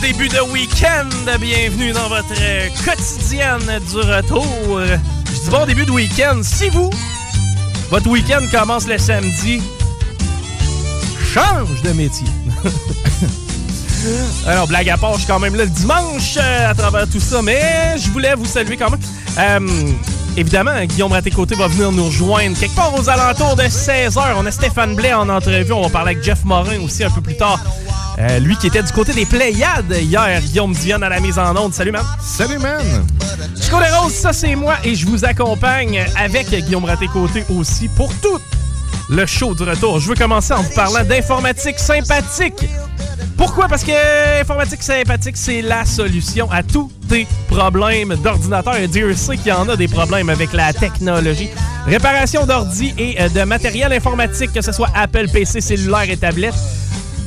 Début de week-end! Bienvenue dans votre euh, quotidienne du retour. Je dis bon début de week-end. Si vous, votre week-end commence le samedi, change de métier. Alors, blague à part, je suis quand même là le dimanche euh, à travers tout ça, mais je voulais vous saluer quand même. Euh, évidemment, Guillaume Raté-Côté va venir nous rejoindre quelque part aux alentours de 16h. On a Stéphane Blais en entrevue. On va parler avec Jeff Morin aussi un peu plus tard. Euh, lui qui était du côté des Pléiades hier, Guillaume Dionne à la mise en onde. Salut, man. Salut, man. Chico Les Roses, ça c'est moi et je vous accompagne avec Guillaume Raté-Côté aussi pour tout le show du retour. Je veux commencer en vous parlant d'informatique sympathique. Pourquoi? Parce que informatique sympathique, c'est la solution à tous tes problèmes d'ordinateur. Et Dieu sait qu'il y en a des problèmes avec la technologie. Réparation d'ordi et euh, de matériel informatique, que ce soit Apple, PC, cellulaire et tablette.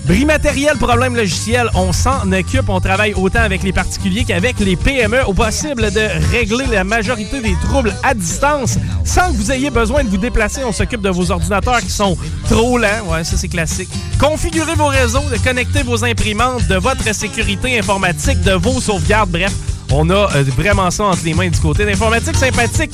Bris matériel, problème logiciel, on s'en occupe. On travaille autant avec les particuliers qu'avec les PME au possible de régler la majorité des troubles à distance sans que vous ayez besoin de vous déplacer. On s'occupe de vos ordinateurs qui sont trop lents. Ouais, ça c'est classique. Configurez vos réseaux, de connecter vos imprimantes, de votre sécurité informatique, de vos sauvegardes. Bref, on a euh, vraiment ça entre les mains du côté d'informatique sympathique.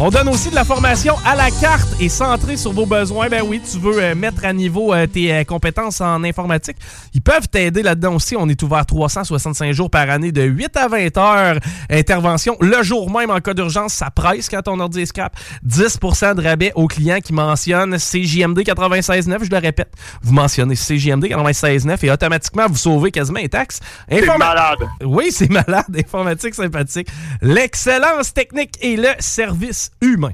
On donne aussi de la formation à la carte et centrée sur vos besoins. Ben oui, tu veux euh, mettre à niveau euh, tes euh, compétences en informatique. Ils peuvent t'aider là-dedans aussi. On est ouvert 365 jours par année de 8 à 20 heures. Intervention le jour même en cas d'urgence. Ça presse quand ton ordi est scrap. 10% de rabais aux clients qui mentionnent CJMD 96.9. Je le répète. Vous mentionnez CJMD 96.9 et automatiquement vous sauvez quasiment les taxes. C'est malade. Oui, c'est malade. Informatique sympathique. L'excellence technique et le service humain.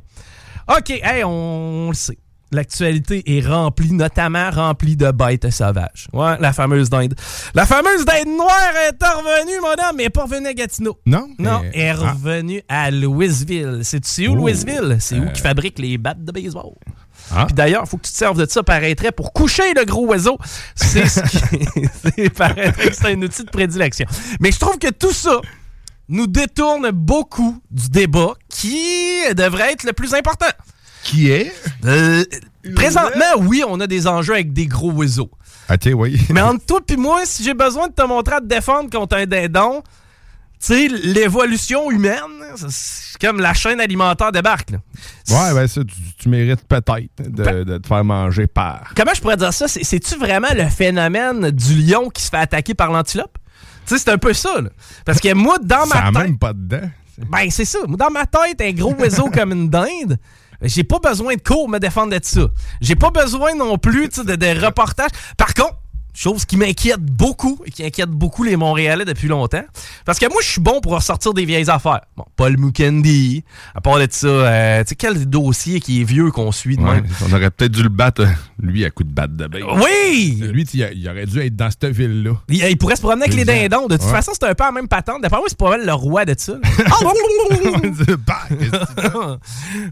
OK, hey, on le sait. L'actualité est remplie, notamment remplie de bêtes sauvages. Ouais, la fameuse dinde. La fameuse dinde noire est revenue, madame, mais elle n'est pas revenue à Gatineau. Non? Non, elle est Ah. revenue à Louisville. C'est-tu où. Louisville? C'est où Euh. qu'ils fabriquent les battes de baseball? Ah. Puis d'ailleurs, il faut que tu te serves de ça, paraîtrait, pour coucher le gros oiseau. C'est ce qui. c'est- paraîtrait que c'est un outil de prédilection. Mais je trouve que tout ça nous détourne beaucoup du débat qui devrait être le plus important. Qui est? Euh, présentement, oui, on a des enjeux avec des gros oiseaux. OK, oui. Mais entre toi et moi, si j'ai besoin de te montrer à te défendre contre un dindon, tu sais, l'évolution humaine, c'est comme la chaîne alimentaire débarque. là. Ouais, ben ça, tu, tu mérites peut-être de, Ben- de te faire manger par. Comment je pourrais dire ça? C'est- C'est-tu vraiment le phénomène du lion qui se fait attaquer par l'antilope? Tu sais, c'est un peu ça, là. Parce que moi, dans ma tête... même pas dedans. Ben, c'est ça. Dans ma tête, un gros oiseau comme une dinde, j'ai pas besoin de cours me défendre de ça. J'ai pas besoin non plus de, de reportages. Par contre, chose qui m'inquiète beaucoup et qui inquiète beaucoup les Montréalais depuis longtemps, parce que moi, je suis bon pour ressortir des vieilles affaires. Bon, Paul Mukendi, à part de ça, euh, tu sais, quel dossier qui est vieux qu'on suit de Ouais, même? on aurait peut-être dû le battre, euh, lui, à coup de batte de bête. Oui! Lui, il, aurait dû être dans cette ville-là. Il, il pourrait se promener avec les dindons. De toute Ouais. façon, c'est un peu la même patente. D'après moi, c'est pas mal le roi de ça.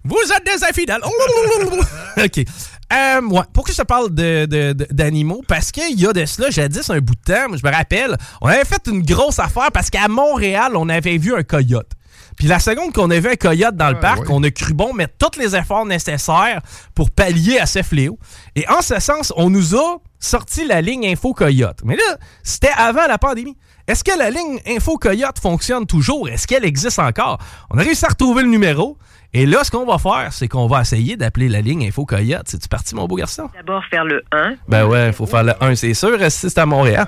Vous êtes des infidèles. OK. Euh, ouais. Pourquoi je te parle de- de- de- d'animaux? Parce qu'il y a de cela, jadis, un bout de temps, je me rappelle, on avait fait une grosse affaire parce qu'à Montréal, on avait vu un coyote. Puis la seconde qu'on a vu un coyote dans le Ah, parc, ouais. on a cru bon mettre tous les efforts nécessaires pour pallier à ce fléau. Et en ce sens, on nous a sorti la ligne Info Coyote. Mais là, c'était avant la pandémie. Est-ce que la ligne Info Coyote fonctionne toujours? Est-ce qu'elle existe encore? On a réussi à retrouver le numéro. Et là, ce qu'on va faire, c'est qu'on va essayer d'appeler la ligne Info Coyote. C'est-tu parti, mon beau garçon? D'abord faire le 1. Ben ouais, faut faire le 1, c'est sûr, si c'est à Montréal.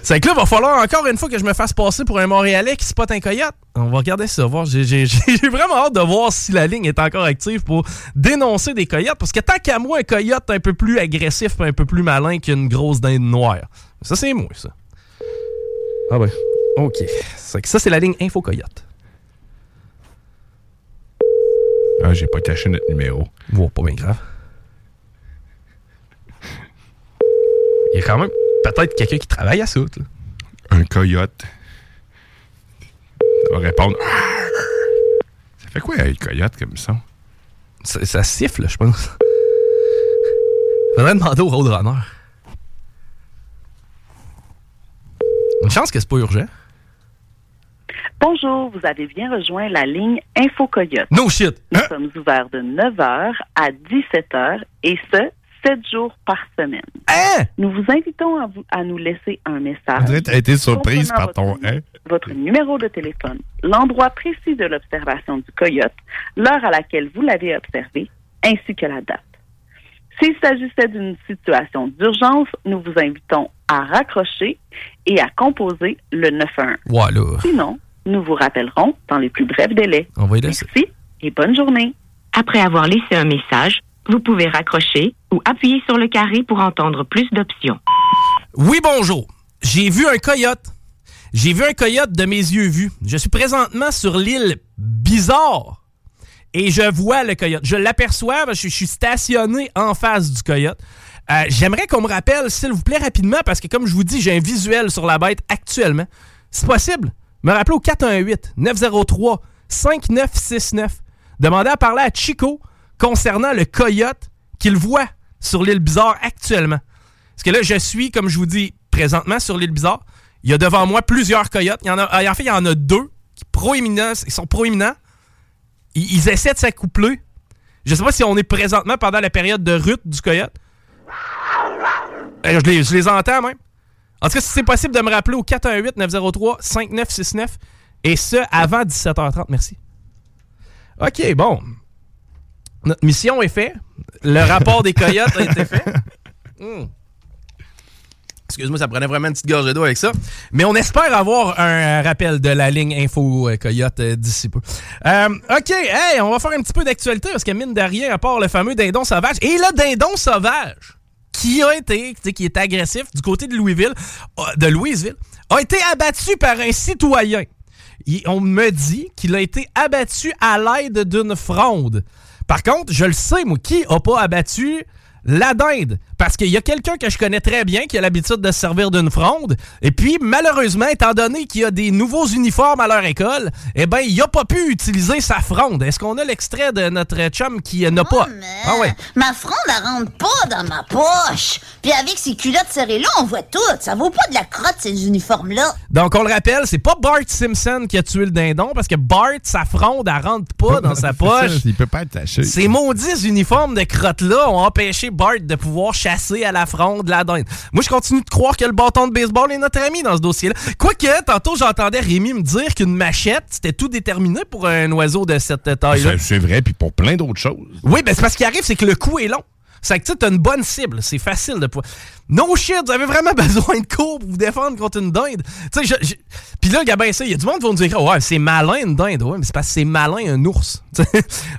C'est que là, il va falloir encore une fois que je me fasse passer pour un Montréalais qui spot un coyote. On va regarder ça, voir. J'ai vraiment hâte de voir si la ligne est encore active pour dénoncer des coyotes. Parce que tant qu'à moi, un coyote un peu plus agressif, un peu plus malin qu'une grosse dinde noire. Ça, c'est moi, ça. Ah ben, OK. C'est que ça, c'est la ligne Info Coyote. Ah, j'ai pas caché notre numéro. Bon, pas bien grave. Il y a quand même peut-être quelqu'un qui travaille à ça, là. Un coyote. Ça va répondre. Ça fait quoi, un coyote comme ça? Ça, ça siffle, je pense. Faudrait demander au Roadrunner. Une chance que c'est pas urgent. Bonjour, vous avez bien rejoint la ligne Info Coyote. No shit! Nous sommes ouverts de 9h à 17h et ce, 7 jours par semaine. Hein? Nous vous invitons à, vous- à nous laisser un message. T'as été surprise par ton votre, hein? votre numéro de téléphone, l'endroit précis de l'observation du coyote, l'heure à laquelle vous l'avez observé, ainsi que la date. S'il s'agissait d'une situation d'urgence, nous vous invitons à raccrocher et à composer le 911. Voilà. Sinon, nous vous rappellerons dans les plus brefs délais. Merci et bonne journée. Après avoir laissé un message, vous pouvez raccrocher ou appuyer sur le carré pour entendre plus d'options. Oui, bonjour. J'ai vu un coyote. J'ai vu un coyote de mes yeux vus. Je suis présentement sur l'île Bizarre et je vois le coyote. Je l'aperçois, je suis stationné en face du coyote. Euh, J'aimerais qu'on me rappelle, s'il vous plaît, rapidement, parce que comme je vous dis, j'ai un visuel sur la bête actuellement. C'est possible? Me rappeler au 418-903-5969. Demandez à parler à Chico concernant le coyote qu'il voit sur l'île Bizarre actuellement. Parce que là, je suis, comme je vous dis, présentement sur l'île Bizarre. Il y a devant moi plusieurs coyotes. Y en, fait, il y en a deux qui sont proéminents. Ils, ils essaient de s'accoupler. Je sais pas si on est présentement pendant la période de rut du coyote. Euh, Je les, je les entends même. En tout cas, si c'est possible de me rappeler au 418-903-5969 et ce, avant 17h30. Merci. OK, bon. Notre mission est faite. Le rapport des coyotes a été fait. Hmm. Excuse-moi, ça prenait vraiment une petite gorgée d'eau avec ça. Mais on espère avoir un rappel de la ligne Info euh, Coyote euh, d'ici peu. Euh, OK, hey, on va faire un petit peu d'actualité parce que mine de rien, à part le fameux dindon sauvage. Et le dindon sauvage, qui a été, qui est agressif du côté de Louisville, euh, de Louisville, a été abattu par un citoyen. Il- on me dit qu'il a été abattu à l'aide d'une fronde. Par contre, je le sais, moi, qui a pas abattu la dinde? Parce qu'il y a quelqu'un que je connais très bien qui a l'habitude de se servir d'une fronde. Et puis, malheureusement, étant donné qu'il y a des nouveaux uniformes à leur école, eh ben, il a pas pu utiliser sa fronde. Est-ce qu'on a l'extrait de notre chum qui n'a pas? Ah ouais. Ma fronde, elle rentre pas dans ma poche. Puis avec ces culottes serrées là, on voit tout. Ça vaut pas de la crotte, ces uniformes-là. Donc, on le rappelle, c'est pas Bart Simpson qui a tué le dindon parce que Bart, sa fronde, elle rentre pas dans sa poche. ça, il peut pas être taché. Ces maudits uniformes de crotte-là ont empêché Bart de pouvoir chasser à la fronde la dinde. Moi, je continue de croire que le bâton de baseball est notre ami dans ce dossier-là. Quoique, tantôt, j'entendais Rémi me dire qu'une machette, c'était tout déterminé pour un oiseau de cette taille-là. C'est- C'est vrai, puis pour plein d'autres choses. Oui, ben c'est parce qu'il arrive, c'est que le coup est long. C'est que tu sais, t'as une bonne cible. C'est facile de pouvoir. No shit, vous avez vraiment besoin de cours pour vous défendre contre une dinde. Tu sais, je- Puis là, Gabin, ça, il y a du monde qui vont nous dire Ouais, c'est malin une dinde. Ouais, mais c'est parce que c'est malin un ours. Tu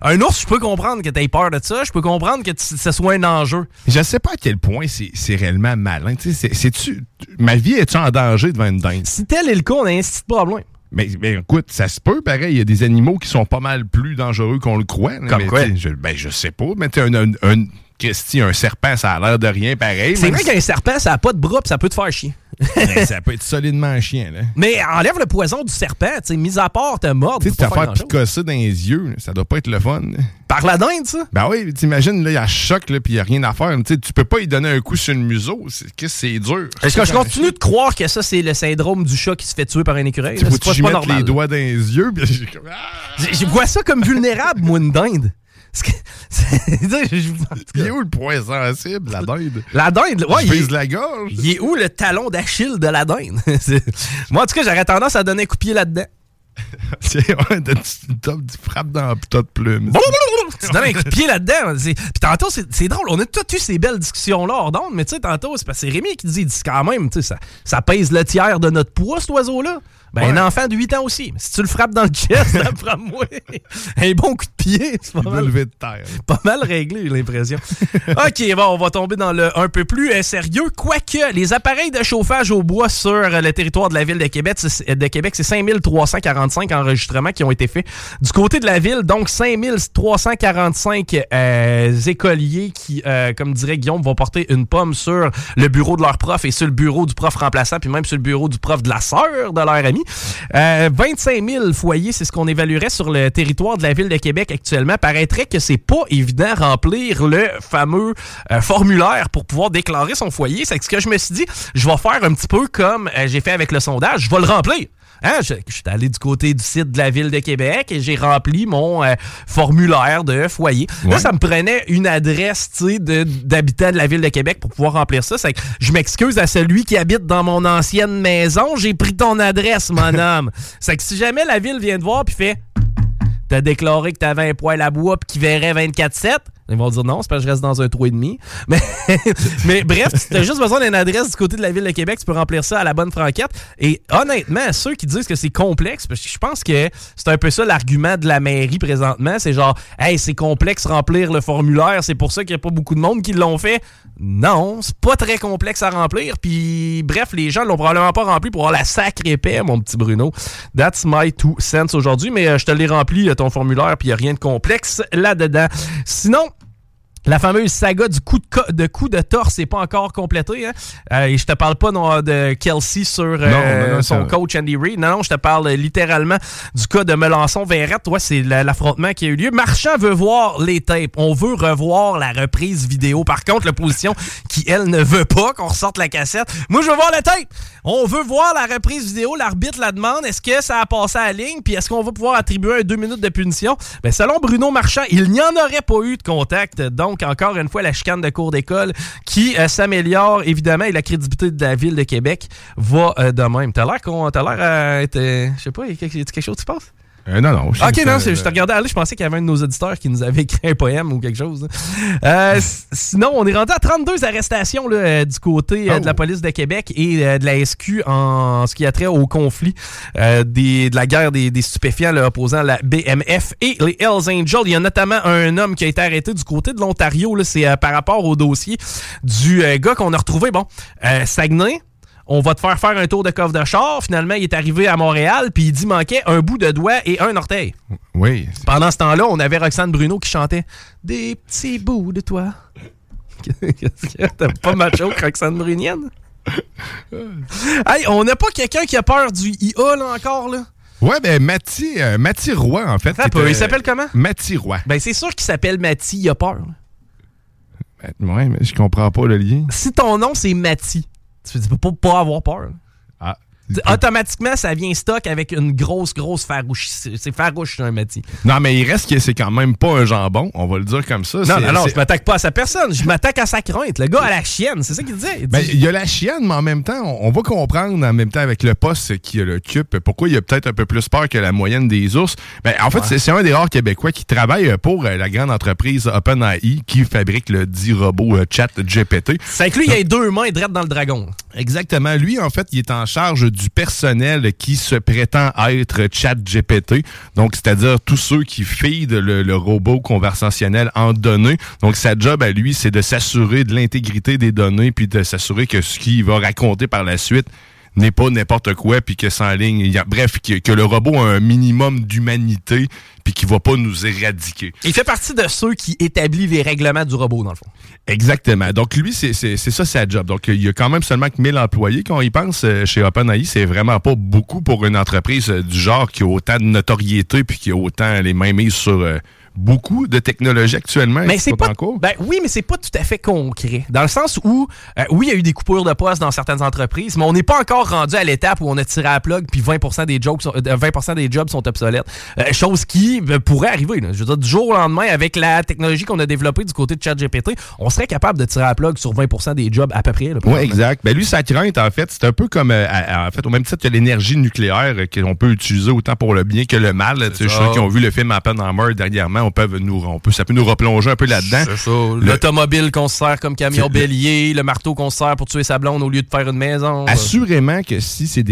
un ours, je peux comprendre que t'aies peur de ça. Je peux comprendre que tu- ce soit un enjeu. Je sais pas à quel point c'est réellement malin. Tu sais, c'est-tu- ma vie est-tu en danger devant une dinde? Si tel est le cas, on a un petit problème. Mais, mais écoute, ça se peut, pareil. Il y a des animaux qui sont pas mal plus dangereux qu'on le croit. Comme mais quoi? tu Je, ben, je sais pas. Mais tu un, un, un, Christy, un serpent, ça a l'air de rien pareil. C'est vrai qu'un serpent, ça a pas de bras pis ça peut te faire chier. Ben, ça peut être solidement chien, là. Mais enlève le poison du serpent, tu sais, mis à part te mordre. Tu sais, te pas faire picosser dans les yeux, là, ça doit pas être le fun. là. Par la dinde, ça? Ben oui, t'imagines, là, il y a choc, là, puis il a rien à faire. Tu sais, tu peux pas y donner un coup sur le museau. C'est que c'est dur. Est-ce que je continue de croire que ça, c'est le syndrome du chat qui se fait tuer par un écureuil? Tu là? pas, tu pas normal. les doigts dans les yeux, puis ah! Je vois ça comme vulnérable, moi, une dinde. Il est où le point sensible, la dinde? La dinde, ouais, il est, la gorge. il est où le talon d'Achille de la dinde? Moi, en tout cas, j'aurais tendance à donner un coup de pied là-dedans. C'est ouais, tu, frappes dans le tas de plumes. tu donnes un coup de pied là-dedans. Puis tantôt, c'est c'est drôle. On a tous eu ces belles discussions-là hors d'onde, mais tu sais, tantôt, c'est parce que c'est Rémi qui dit, il dit quand même, tu sais, ça, ça pèse le tiers de notre poids, cet oiseau-là. Ben, Ouais. un enfant de 8 ans aussi. Si tu le frappes dans le chest, d'après-moi, un bon coup de pied, c'est pas Il mal. lever de terre. pas mal réglé, j'ai l'impression. OK, bon, on va tomber dans le un peu plus euh, sérieux. Quoique, les appareils de chauffage au bois sur euh, le territoire de la ville de Québec, c'est- de Québec, c'est 5345 enregistrements qui ont été faits. Du côté de la ville, donc 5345 euh, écoliers qui, euh, comme dirait Guillaume, vont porter une pomme sur le bureau de leur prof et sur le bureau du prof remplaçant, puis même sur le bureau du prof de la sœur de leur ami. Euh, 25 000 foyers, c'est ce qu'on évaluerait sur le territoire de la ville de Québec actuellement. Paraîtrait que c'est pas évident remplir le fameux euh, formulaire pour pouvoir déclarer son foyer. C'est ce que je me suis dit, je vais faire un petit peu comme euh, j'ai fait avec le sondage, je vais le remplir. Hein, je, je suis allé du côté du site de la ville de Québec et j'ai rempli mon euh, formulaire de foyer. Là, Ouais. ça me prenait une adresse de- d'habitant de la ville de Québec pour pouvoir remplir ça. Que je m'excuse à celui qui habite dans mon ancienne maison. J'ai pris ton adresse, mon homme. C'est que si jamais la ville vient te voir puis fait T'as déclaré que t'avais un poêle à bois puis qu'il verrait 24-7. Ils vont dire non, c'est parce que je reste dans un trou et demi. Mais, mais bref, tu as juste besoin d'une adresse du côté de la ville de Québec, tu peux remplir ça à la bonne franquette. Et honnêtement, ceux qui disent que c'est complexe, parce que je pense que c'est un peu ça l'argument de la mairie présentement, c'est genre, hey, c'est complexe remplir le formulaire, c'est pour ça qu'il n'y a pas beaucoup de monde qui l'ont fait. Non, c'est pas très complexe à remplir. Puis bref, les gens l'ont probablement pas rempli pour avoir la sacrée paix, mon petit Bruno. That's my two cents aujourd'hui, mais euh, je te l'ai rempli, euh, ton formulaire, puis il n'y a rien de complexe là-dedans. Sinon, la fameuse saga du coup de, co- de coup de torse n'est pas encore complétée. Hein? Euh, et je te parle pas non, de Kelsey sur euh, Non, non, non, son coach Andy Reid. Non, non, je te parle littéralement du cas de Melançon Verrette. Ouais, c'est la- l'affrontement qui a eu lieu. Marchand veut voir les tapes. On veut revoir la reprise vidéo. Par contre, l'opposition qui, elle, ne veut pas qu'on ressorte la cassette. Moi, je veux voir la tape. On veut voir la reprise vidéo. L'arbitre la demande. Est-ce que ça a passé à la ligne? Puis est-ce qu'on va pouvoir attribuer un deux minutes de punition? Ben, selon Bruno Marchand, il n'y en aurait pas eu de contact. Donc, encore une fois, la chicane de cours d'école qui euh, s'améliore, évidemment, et la crédibilité de la ville de Québec va euh, de même. T'as l'air qu'on, t'as l'air euh, je sais pas, y a quelque chose qui se passe? Euh, non, non. je Ok, non, c'est- je te regardais aller, je pensais qu'il y avait un de nos auditeurs qui nous avait écrit un poème ou quelque chose. Euh, s- sinon, on est rendu à 32 arrestations là, euh, du côté euh, de la Oh. police de Québec et euh, de la SQ en ce qui a trait au conflit euh, des, de la guerre des, des stupéfiants là, opposant la BMF et les Hells Angels. Il y a notamment un homme qui a été arrêté du côté de l'Ontario. C'est euh, par rapport au dossier du euh, gars qu'on a retrouvé, bon, euh, Saguenay. On va te faire faire un tour de coffre de char. Finalement, il est arrivé à Montréal, puis il dit manquait un bout de doigt et un orteil. Oui. Pendant ce temps-là, on avait Roxane Bruno qui chantait Des petits bouts de toi. Qu'est-ce que t'as pas macho Roxane Brunienne? hey, on n'a pas quelqu'un qui a peur du IA là encore là? Ouais, ben, Mathieu euh, Mathieu Roy, en fait. Était- il s'appelle comment? Mathieu Roy. Ben c'est sûr qu'il s'appelle Mathy, il a peur. là. Ben, Ouais, mais je comprends pas le lien. Si ton nom c'est Mathy, tu peux pas, avoir peur. Automatiquement, ça vient stock avec une grosse, grosse farouche. C'est farouche, un Mathy. Non, mais il reste que c'est quand même pas un jambon, on va le dire comme ça. Non, non, non, je m'attaque pas à sa personne, je m'attaque à sa crainte. Le gars à la chienne, c'est ça qu'il disait. Il Ben, dit- il y a la chienne, mais en même temps, on, on va comprendre en même temps avec le poste qui occupe pourquoi il a peut-être un peu plus peur que la moyenne des ours. Ben, en fait, c'est- c'est un des rares Québécois qui travaille pour euh, la grande entreprise OpenAI qui fabrique le dit robot euh, chat GPT. C'est que lui, il a les deux mains drettes dans le dragon. Exactement. Lui, en fait, il est en charge du personnel qui se prétend être chat GPT. Donc, c'est-à-dire tous ceux qui feed le, le robot conversationnel en données. Donc, sa job à lui, c'est de s'assurer de l'intégrité des données puis de s'assurer que ce qu'il va raconter par la suite n'est pas n'importe quoi, puis que sans ligne, bref, que, le robot a un minimum d'humanité, puis qu'il va pas nous éradiquer. Il fait partie de ceux qui établissent les règlements du robot, dans le fond. Exactement. Donc lui, c'est ça sa job. Donc il y a quand même seulement que 1000 employés. Quand il pense euh, chez OpenAI, c'est vraiment pas beaucoup pour une entreprise euh, du genre qui a autant de notoriété puis qui a autant les mains mises sur euh, beaucoup de technologies actuellement. Mais c'est pas, ben oui, mais c'est pas tout à fait concret. Dans le sens où, euh, oui, il y a eu des coupures de postes dans certaines entreprises, mais on n'est pas encore rendu à l'étape où on a tiré à la plug puis 20% des jobs sont, 20% euh, des jobs sont obsolètes. Euh, chose qui pourrait arriver. Je veux dire, du jour au lendemain, avec la technologie qu'on a développée du côté de ChatGPT, on serait capable de tirer à la plug sur 20% des jobs à peu près. Oui, exact. Ben lui, sa crainte, en fait, c'est un peu comme, en fait, au même titre que l'énergie nucléaire qu'on peut utiliser autant pour le bien que le mal. Ceux qui ont vu le film Oppenheimer dernièrement, on peut nous, on peut, ça peut nous replonger un peu là-dedans. C'est ça. L'automobile qu'on se sert comme camion bélier, le marteau qu'on se sert pour tuer sa blonde au lieu de faire une maison. Assurément que si c'est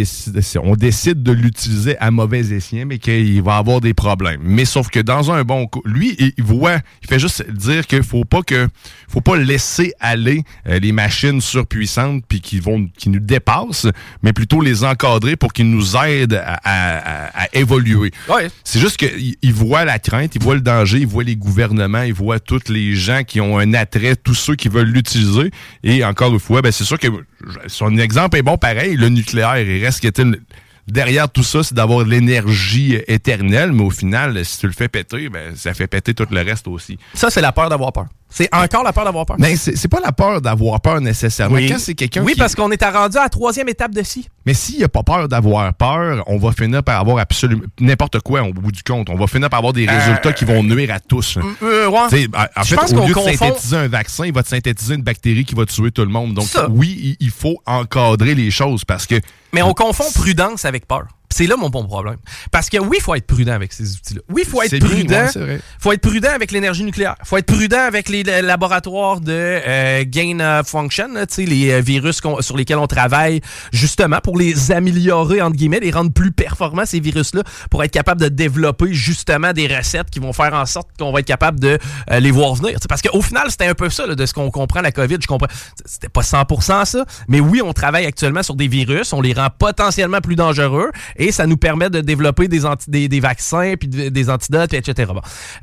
on décide de l'utiliser à mauvais escient, mais qu'il va avoir des problèmes. Mais sauf que dans un bon coup, lui, il voit, il fait juste dire qu'il faut pas que, faut pas laisser aller euh, les machines surpuissantes puis qui vont, qui nous dépassent, mais plutôt les encadrer pour qu'ils nous aident à, évoluer. C'est juste qu'il voit la crainte, il voit le danger, il voit les gouvernements, ils voient tous les gens qui ont un attrait, tous ceux qui veulent l'utiliser. Et encore une fois, ben, c'est sûr que son exemple est bon pareil, le nucléaire, il reste était derrière tout ça, c'est d'avoir l'énergie éternelle, mais au final, si tu le fais péter, ben, ça fait péter tout le reste aussi. Ça, c'est la peur d'avoir peur. C'est encore la peur d'avoir peur. Mais c'est pas la peur d'avoir peur nécessairement. Oui, c'est quelqu'un oui parce qu'on est rendu à la troisième étape de ci. Mais s'il n'y a pas peur d'avoir peur, on va finir par avoir absolument n'importe quoi au bout du compte. On va finir par avoir des résultats qui vont nuire à tous. Euh, ouais. En fait, au lieu de synthétiser un vaccin, il va te synthétiser une bactérie qui va tuer tout le monde. Donc oui, il faut encadrer les choses parce que... Mais on confond prudence avec peur. C'est là mon bon problème. Parce que oui, il faut être prudent avec ces outils-là. Oui, il faut être prudent. Il faut être prudent avec l'énergie nucléaire. Il faut être prudent avec les laboratoires de euh, gain of function, les euh, virus sur lesquels on travaille justement pour les améliorer, entre guillemets, les rendre plus performants, ces virus-là, pour être capable de développer justement des recettes qui vont faire en sorte qu'on va être capable de euh, les voir venir. parce qu'au final, c'était un peu ça de ce qu'on comprend la COVID. Je comprends. C'était pas 100% ça, mais oui, on travaille actuellement sur des virus, on les rend potentiellement plus dangereux et ça nous permet de développer des, des, des, vaccins, puis des antidotes, etc.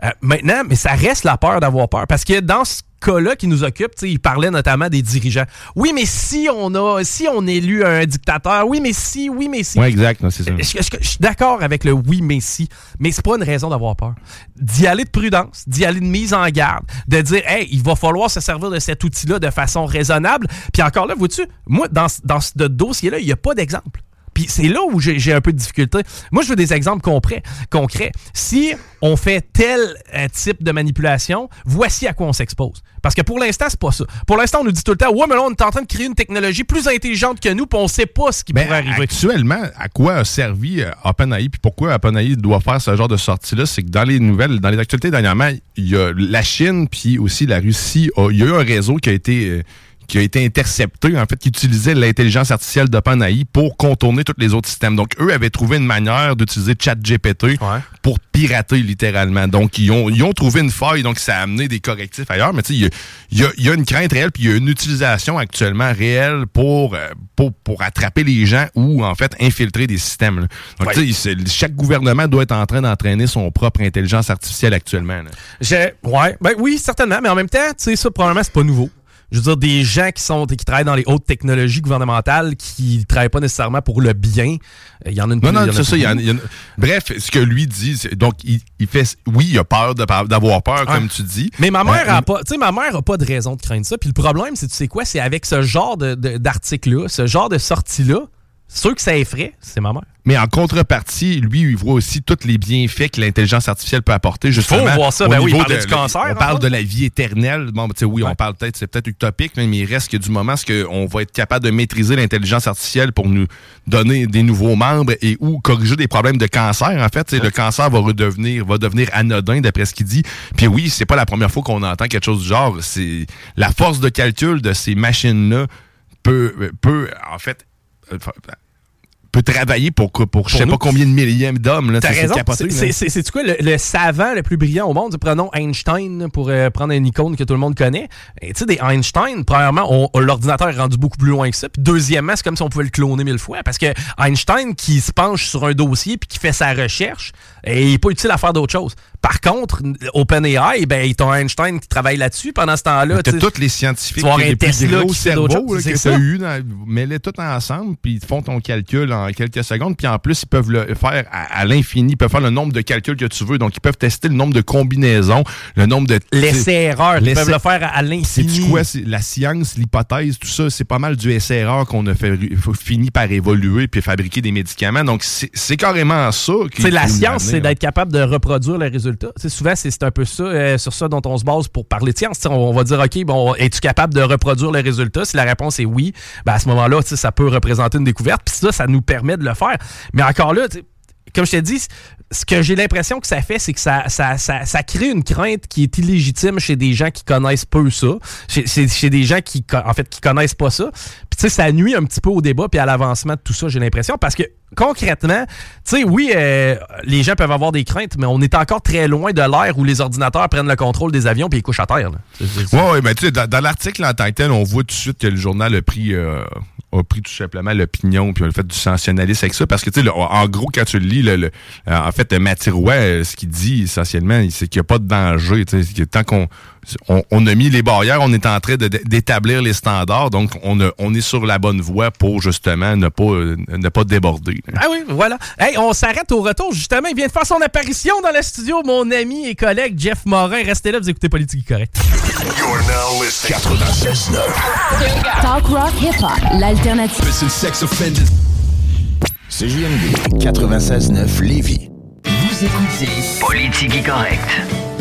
Euh, maintenant, mais ça reste la peur d'avoir peur. Parce que dans ce cas-là qui nous occupe, il parlait notamment des dirigeants. Oui, mais si on a, si on élu un dictateur, oui, mais si, oui, mais si. Oui, exact, c'est ça. Je, suis d'accord avec le oui, mais si, mais c'est pas une raison d'avoir peur. D'y aller de prudence, d'y aller de mise en garde, de dire, hey, il va falloir se servir de cet outil-là de façon raisonnable. Puis encore là, vois-tu, moi, dans, dans ce dossier-là, il n'y a pas d'exemple. Puis c'est là où j'ai un peu de difficulté. Moi, je veux des exemples concrets. concrets. Si on fait tel euh, type de manipulation, voici à quoi on s'expose. Parce que pour l'instant, c'est pas ça. Pour l'instant, on nous dit tout le temps, ouais, mais là, on est en train de créer une technologie plus intelligente que nous, puis on sait pas ce qui pourrait arriver. Actuellement, à quoi a servi euh, OpenAI, puis pourquoi OpenAI doit faire ce genre de sortie-là, c'est que dans les nouvelles, dans les actualités dernièrement, il y a la Chine, puis aussi la Russie, il y a eu un réseau qui a été... Qui a été intercepté, en fait, qui utilisait l'intelligence artificielle d'OpenAI pour contourner tous les autres systèmes. Donc, eux avaient trouvé une manière d'utiliser ChatGPT pour pirater littéralement. Donc, ils ont, ils ont trouvé une faille, donc ça a amené des correctifs ailleurs. Mais tu sais, il y a, y a, une crainte réelle, puis il y a une utilisation actuellement réelle pour, euh, pour, pour attraper les gens ou, en fait, infiltrer des systèmes. Donc, tu sais, chaque gouvernement doit être en train d'entraîner son propre intelligence artificielle actuellement. Ouais, ben oui, certainement, mais en même temps, tu sais, ça, probablement, c'est pas nouveau je veux dire, des gens qui sont qui travaillent dans les hautes technologies gouvernementales qui ne travaillent pas nécessairement pour le bien. Il y en a une Non, non, c'est ça. Bref, ce que lui dit, donc, il, fait. Oui, il a peur d'avoir peur, comme tu dis. Mais ma mère euh, a pas. Tu sais, ma mère a pas de raison de craindre ça. Puis le problème, c'est, tu sais quoi, c'est avec ce genre d'article-là, ce genre de sortie-là, ceux que ça effraie, c'est ma mère. Mais en contrepartie, lui, il voit aussi tous les bienfaits que l'intelligence artificielle peut apporter. Justement, il faut voir ça. Ben oui, il du cancer. On parle de la vie éternelle. Bon, tu sais, oui, on parle peut-être, c'est peut-être utopique, mais il reste que du moment ce qu'on va être capable de maîtriser l'intelligence artificielle pour nous donner des nouveaux membres et ou corriger des problèmes de cancer. En fait, le cancer va redevenir, va devenir anodin d'après ce qu'il dit. Puis oui, c'est pas la première fois qu'on entend quelque chose du genre. C'est la force de calcul de ces machines-là peut, peut en fait peut travailler pour, pour, je sais pas combien de millièmes d'hommes. T'as raison. C'est quoi le, savant le plus brillant au monde? Prenons Einstein pour euh, prendre une icône que tout le monde connaît. Tu sais, des Einstein, premièrement, l'ordinateur est rendu beaucoup plus loin que ça. Puis deuxièmement, c'est comme si on pouvait le cloner mille fois. Parce que Einstein qui se penche sur un dossier puis qui fait sa recherche, et il n'est pas utile à faire d'autre chose. Par contre, OpenAI, ben, ils ont Einstein qui travaille là-dessus pendant ce temps-là. Tu tous les scientifiques les plus gros cerveaux que tu as eu, mets-les tous ensemble, puis ils font ton calcul en quelques secondes. Puis en plus, ils peuvent le faire à, l'infini. Ils peuvent faire le nombre de calculs que tu veux. Donc, ils peuvent tester le nombre de combinaisons, le nombre de... L'essai-erreur. Ils peuvent le faire à, l'infini. C'est quoi? La science, l'hypothèse, tout ça, c'est pas mal du essai-erreur qu'on a fait, fini par évoluer puis fabriquer des médicaments. Donc, c'est carrément ça. C'est la science, c'est d'être capable de reproduire les souvent, c'est un peu ça, euh, sur ça dont on se base pour parler de science. on, va dire, OK, bon, es-tu capable de reproduire les résultats? Si la réponse est oui, ben à ce moment-là, ça peut représenter une découverte. Puis ça, ça nous permet de le faire. Mais encore là, comme je t'ai dit, ce que j'ai l'impression que ça fait, c'est que ça, crée une crainte qui est illégitime chez des gens qui connaissent peu ça, chez, chez des gens qui, en fait, qui connaissent pas ça. Puis tu sais, ça nuit un petit peu au débat puis à l'avancement de tout ça, j'ai l'impression, parce que concrètement, tu sais, oui, euh, les gens peuvent avoir des craintes, mais on est encore très loin de l'ère où les ordinateurs prennent le contrôle des avions puis ils couchent à terre. Oui, ouais, mais tu sais, dans, l'article en tant que tel, on voit tout de suite que le journal a pris, euh, tout simplement l'opinion puis a fait du sensationnalisme avec ça, parce que tu sais, en gros, quand tu le lis, le, en fait, ce qu'il dit essentiellement, c'est qu'il n'y a pas de danger. Tant qu'on on, a mis les barrières, on est en train d'établir les standards, donc on, est sur la bonne voie pour justement ne pas déborder. Ah oui, voilà. Hey, on s'arrête au retour. Justement, il vient de faire son apparition dans le studio, mon ami et collègue Jeff Morin. Restez là, vous écoutez Politique Correct. Talk rock hip-hop, l'alternative. C'est JMD 96.9 Lévis. Vous écoutez Politique Correct.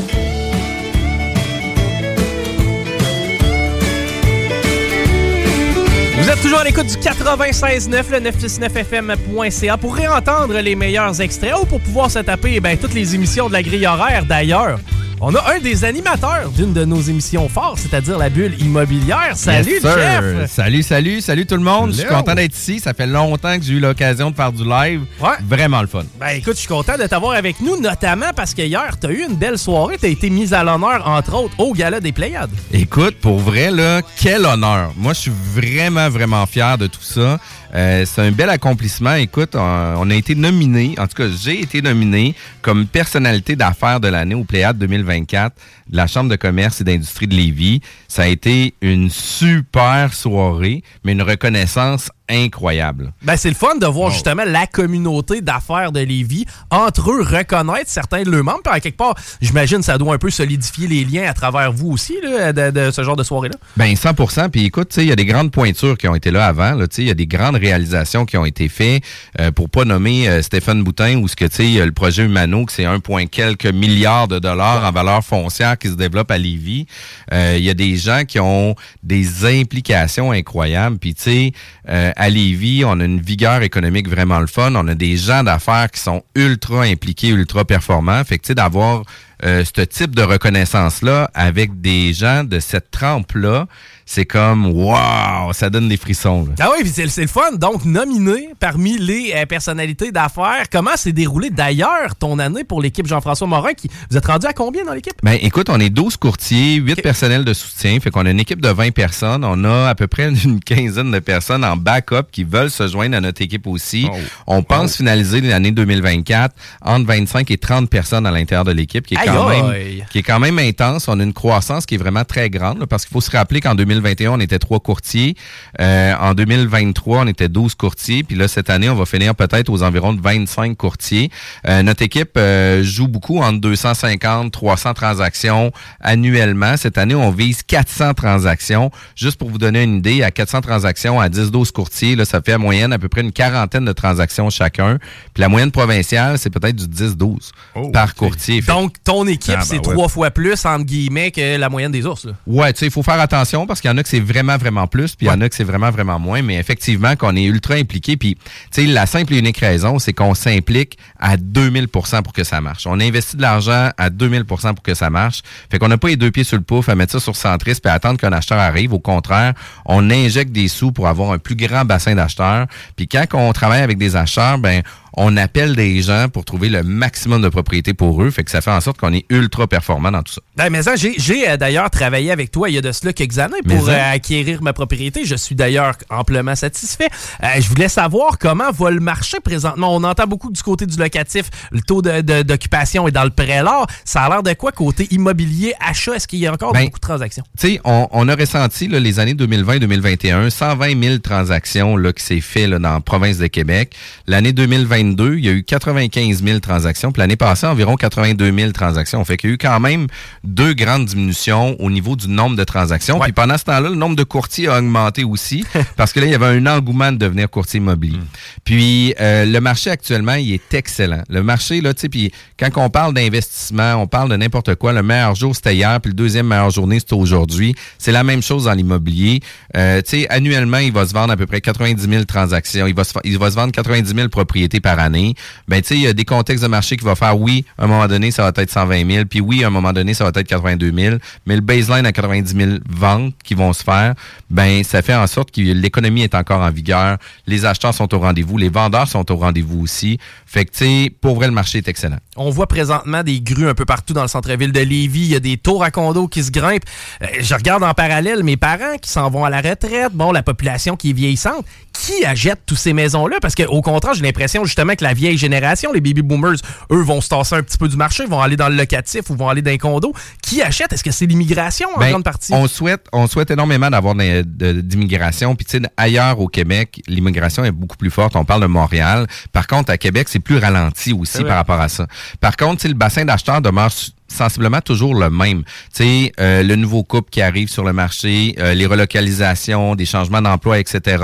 Vous êtes toujours à l'écoute du 96.9, le 969fm.ca pour réentendre les meilleurs extraits ou pour pouvoir se taper ben, toutes les émissions de la grille horaire d'ailleurs. On a un des animateurs d'une de nos émissions fortes, c'est-à-dire la bulle immobilière. Salut, Jeff! Salut, salut, salut tout le monde. Je suis content d'être ici. Ça fait longtemps que j'ai eu l'occasion de faire du live. Ouais. Vraiment le fun. Ben écoute, je suis content de t'avoir avec nous, notamment parce que hier, tu as eu une belle soirée. Tu as été mise à l'honneur, entre autres, au Gala des Pléiades. Écoute, pour vrai, là, quel honneur. Moi, je suis vraiment, vraiment fier de tout ça. Euh, c'est un bel accomplissement. Écoute, on, a été nominé, en tout cas, j'ai été nominé comme personnalité d'affaires de l'année au Pléiade 2024 de la Chambre de commerce et d'industrie de Lévis. Ça a été une super soirée, mais une reconnaissance incroyable. Ben, c'est le fun de voir justement la communauté d'affaires de Lévis entre eux reconnaître certains de leurs membres. Puis à quelque part, j'imagine ça doit un peu solidifier les liens à travers vous aussi là, de, ce genre de soirée-là. Ben 100 Puis écoute, il y a des grandes pointures qui ont été là avant. Il y a des grandes réalisations qui ont été faites. Euh, pour pas nommer euh, Stéphane Boutin ou ce que tu sais, le projet Humano, que c'est un point quelques milliards de dollars en valeur foncière qui se développe à Lévis. Euh, il y a des gens qui ont des implications incroyables. Puis tu sais, euh, à Lévis, on a une vigueur économique vraiment le fun. On a des gens d'affaires qui sont ultra impliqués, ultra performants. Fait que tu sais, d'avoir euh, ce type de reconnaissance-là avec des gens de cette trempe-là, c'est comme wow, ça donne des frissons. Ah oui, c'est le fun. Donc, nominé parmi les euh, personnalités d'affaires, comment s'est déroulé d'ailleurs ton année pour l'équipe Jean-François Morin? Qui, vous êtes rendu à combien dans l'équipe? Ben, écoute, on est 12 courtiers, 8 personnels de soutien. Fait qu'on a une équipe de 20 personnes. On a à peu près une quinzaine de personnes en backup qui veulent se joindre à notre équipe aussi. Oh. On pense finaliser l'année 2024 entre 25 et 30 personnes à l'intérieur de l'équipe, qui est quand même qui est quand même intense. On a une croissance qui est vraiment très grande parce qu'il faut se rappeler qu'en 2021, on était trois courtiers. Euh, en 2023, on était 12 courtiers. Puis là, cette année, on va finir peut-être aux environs de 25 courtiers. Euh, notre équipe euh, joue beaucoup entre 250, 300 transactions annuellement. Cette année, on vise 400 transactions. Juste pour vous donner une idée, à 400 transactions, à 10-12 courtiers, là, ça fait à moyenne à peu près une quarantaine de transactions chacun. Puis la moyenne provinciale, c'est peut-être du 10-12 par courtier. Donc, ton équipe, ah, c'est ben trois fois plus, entre guillemets, que la moyenne des ours. Ouais, tu sais, il faut faire attention parce qu'il y en a que c'est vraiment, vraiment plus, puis il y en a que c'est vraiment, vraiment moins. Mais effectivement, qu'on est ultra impliqué. Puis, tu sais, la simple et unique raison, c'est qu'on s'implique à 2000% pour que ça marche. On investit de l'argent à 2000% pour que ça marche. Fait qu'on n'a pas les deux pieds sur le pouf à mettre ça sur Centris puis attendre qu'un acheteur arrive. Au contraire, on injecte des sous pour avoir un plus grand bassin d'acheteurs. Puis quand on travaille avec des acheteurs, ben on appelle des gens pour trouver le maximum de propriétés pour eux. Fait que ça fait en sorte qu'on est ultra performant dans tout ça. Ben, mais j'ai euh, d'ailleurs travaillé avec toi il y a de cela quelques années pour euh, acquérir ma propriété. Je suis d'ailleurs amplement satisfait. Euh, je voulais savoir comment va le marché présentement. On entend beaucoup du côté du locatif, le taux d'occupation est dans le pré-l'or. Ça a l'air de quoi côté immobilier, achat? Est-ce qu'il y a encore ben, beaucoup de transactions? Tu sais, on, a ressenti là, les années 2020-2021, 120 000 transactions là, qui s'est fait là, dans la province de Québec. L'année 2020 il y a eu 95 000 transactions. Puis l'année passée, environ 82 000 transactions. Fait qu'il y a eu quand même deux grandes diminutions au niveau du nombre de transactions. Puis pendant ce temps-là, le nombre de courtiers a augmenté aussi parce que là, il y avait un engouement de devenir courtier immobilier. Mm. Puis euh, le marché actuellement, il est excellent. Le marché, là, tu sais, puis quand on parle d'investissement, on parle de n'importe quoi. Le meilleur jour, c'était hier, puis le deuxième meilleure journée, c'est aujourd'hui. C'est la même chose dans l'immobilier. Euh, tu sais, annuellement, il va se vendre à peu près 90 000 transactions. Il va se, il va se vendre 90 000 propriétés par année, ben tu sais, il y a des contextes de marché qui vont faire oui, à un moment donné, ça va être 120 000, puis oui, à un moment donné, ça va être 82 000, mais le baseline à 90 000 ventes qui vont se faire, ben ça fait en sorte que l'économie est encore en vigueur, les acheteurs sont au rendez-vous, les vendeurs sont au rendez-vous aussi. Fait que tu sais, pour vrai, le marché est excellent. On voit présentement des grues un peu partout dans le centre-ville de Lévis, il y a des tours à condos qui se grimpent. Euh, je regarde en parallèle mes parents qui s'en vont à la retraite, bon, la population qui est vieillissante, qui achète toutes ces maisons-là? Parce qu'au contraire, j'ai l'impression justement que la vieille génération, les baby boomers, eux vont se tasser un petit peu du marché, vont aller dans le locatif ou vont aller dans un condo. Qui achète? Est-ce que c'est l'immigration en ben, grande partie? On souhaite, on souhaite énormément d'avoir d'immigration. Puis tu sais, ailleurs au Québec, l'immigration est beaucoup plus forte. On parle de Montréal. Par contre, à Québec, c'est plus ralenti aussi par rapport à ça. Par contre, le bassin d'acheteurs demeure sensiblement toujours le même. Tu sais, euh, le nouveau couple qui arrive sur le marché, euh, les relocalisations, des changements d'emploi, etc.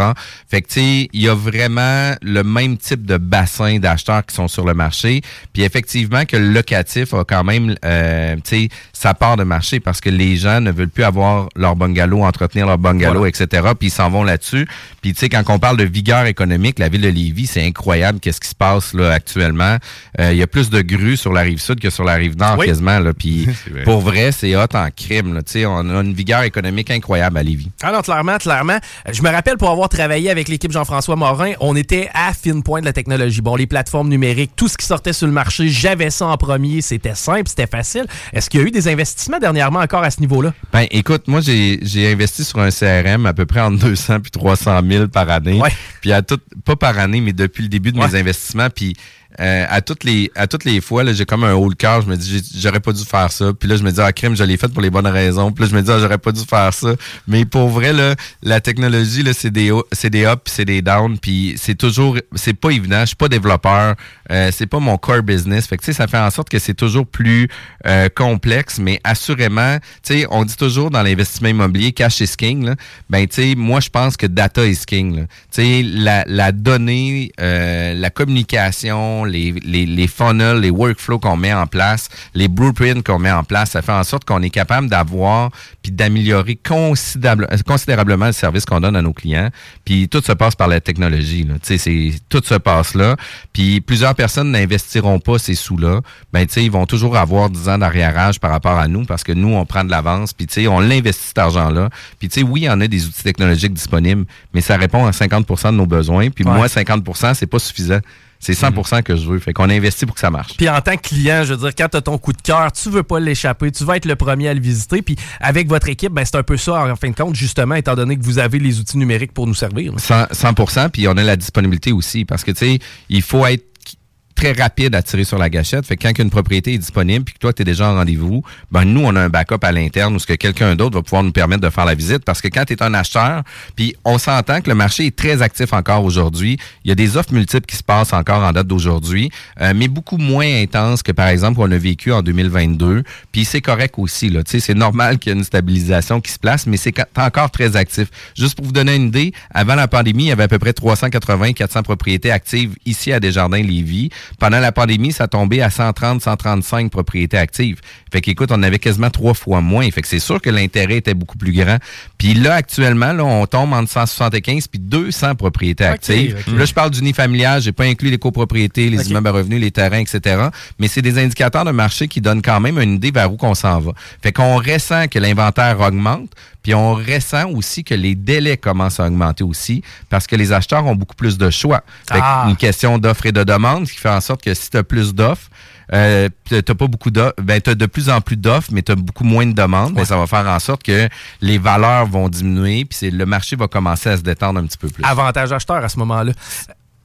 Fait que tu sais, il y a vraiment le même type de bassin d'acheteurs qui sont sur le marché. Puis effectivement que le locatif a quand même, euh, tu sais, sa part de marché parce que les gens ne veulent plus avoir leur bungalow, entretenir leur bungalow, etc. Puis ils s'en vont là-dessus. Puis tu sais, quand on parle de vigueur économique, la ville de Lévis, c'est incroyable qu'est-ce qui se passe là actuellement. Il y a plus de grues sur la rive sud que sur la rive nord quasiment. Puis pour vrai, c'est hot en crime. Là. On a une vigueur économique incroyable à Lévis. Ah non, clairement, clairement. Je me rappelle pour avoir travaillé avec l'équipe Jean-François Morin, on était à fine point de la technologie. Bon, les plateformes numériques, tout ce qui sortait sur le marché, j'avais ça en premier. C'était simple, c'était facile. Est-ce qu'il y a eu des investissements dernièrement encore à ce niveau-là? Ben écoute, moi, j'ai investi sur un CRM à peu près entre 200 puis 300 000 par année. Puis à tout, pas par année, mais depuis le début de mes investissements. Puis euh, à toutes les à toutes les fois, j'ai comme un haut le cœur. Je me dis, j'aurais pas dû faire ça. Puis là, je me dis, ah, crime, je l'ai fait pour les bonnes raisons. Puis là, je me dis, ah, j'aurais pas dû faire ça. Mais pour vrai, là, la technologie, là, c'est des c'est des ups, c'est des downs. Puis c'est toujours, c'est pas évident. Je suis pas développeur. Euh, c'est pas mon core business. Fait que, tu sais, ça fait en sorte que c'est toujours plus euh, complexe. Mais assurément, tu sais, on dit toujours dans l'investissement immobilier, cash is king. Là. Ben, tu sais, moi, je pense que data is king. Tu sais, la, la donnée, euh, la communication, les, les, les funnels, les workflows qu'on met en place, les blueprints qu'on met en place, ça fait en sorte qu'on est capable d'avoir puis d'améliorer considérable, considérablement le service qu'on donne à nos clients. Puis tout se passe par la technologie. Là. C'est, tout se passe là. Puis plusieurs personnes n'investiront pas ces sous-là. Ben, ils vont toujours avoir 10 ans d'arriérage par rapport à nous parce que nous, on prend de l'avance. Puis on l'investit cet argent-là. Puis oui, il y en a des outils technologiques disponibles, mais ça répond à 50% de nos besoins. Puis moi, 50% c'est pas suffisant. C'est 100% que je veux. Fait qu'on investit pour que ça marche. Puis en tant que client, je veux dire, quand tu as ton coup de cœur, tu veux pas l'échapper, tu vas être le premier à le visiter. Puis avec votre équipe, ben, c'est un peu ça, en fin de compte, justement, étant donné que vous avez les outils numériques pour nous servir. 100, 100 puis on a la disponibilité aussi. Parce que, tu sais, il faut être très rapide à tirer sur la gâchette. Fait que quand une propriété est disponible puis que toi, tu es déjà en rendez-vous, ben nous, on a un backup à l'interne où ce que quelqu'un d'autre va pouvoir nous permettre de faire la visite. Parce que quand tu es un acheteur, puis on s'entend que le marché est très actif encore aujourd'hui. Il y a des offres multiples qui se passent encore en date d'aujourd'hui, euh, mais beaucoup moins intenses que, par exemple, on a vécu en 2022. Puis c'est correct aussi. Là. C'est normal qu'il y ait une stabilisation qui se place, mais c'est encore très actif. Juste pour vous donner une idée, avant la pandémie, il y avait à peu près 380-400 propriétés actives ici à Desjardins-Lévis. Pendant la pandémie, ça a tombé à 130, 135 propriétés actives. Fait qu'écoute, on avait quasiment trois fois moins. Fait que c'est sûr que l'intérêt était beaucoup plus grand. Puis là, actuellement, là, on tombe entre 175 puis 200 propriétés actives. Là, je parle d'unifamilial, j'ai pas inclus les copropriétés, les immeubles à revenus, les terrains, etc. Mais c'est des indicateurs de marché qui donnent quand même une idée vers où qu'on s'en va. Fait qu'on ressent que l'inventaire augmente, puis on ressent aussi que les délais commencent à augmenter aussi parce que les acheteurs ont beaucoup plus de choix. Fait Ah. Une question d'offre et de demande, ce qui fait en sorte que si tu as plus d'offres, euh, t'as t'as pas beaucoup d'offres, ben t'as de plus en plus d'offres, mais tu as beaucoup moins de demandes, ben, ça va faire en sorte que les valeurs vont diminuer, puis c'est- le marché va commencer à se détendre un petit peu plus. Avantage acheteur à ce moment-là.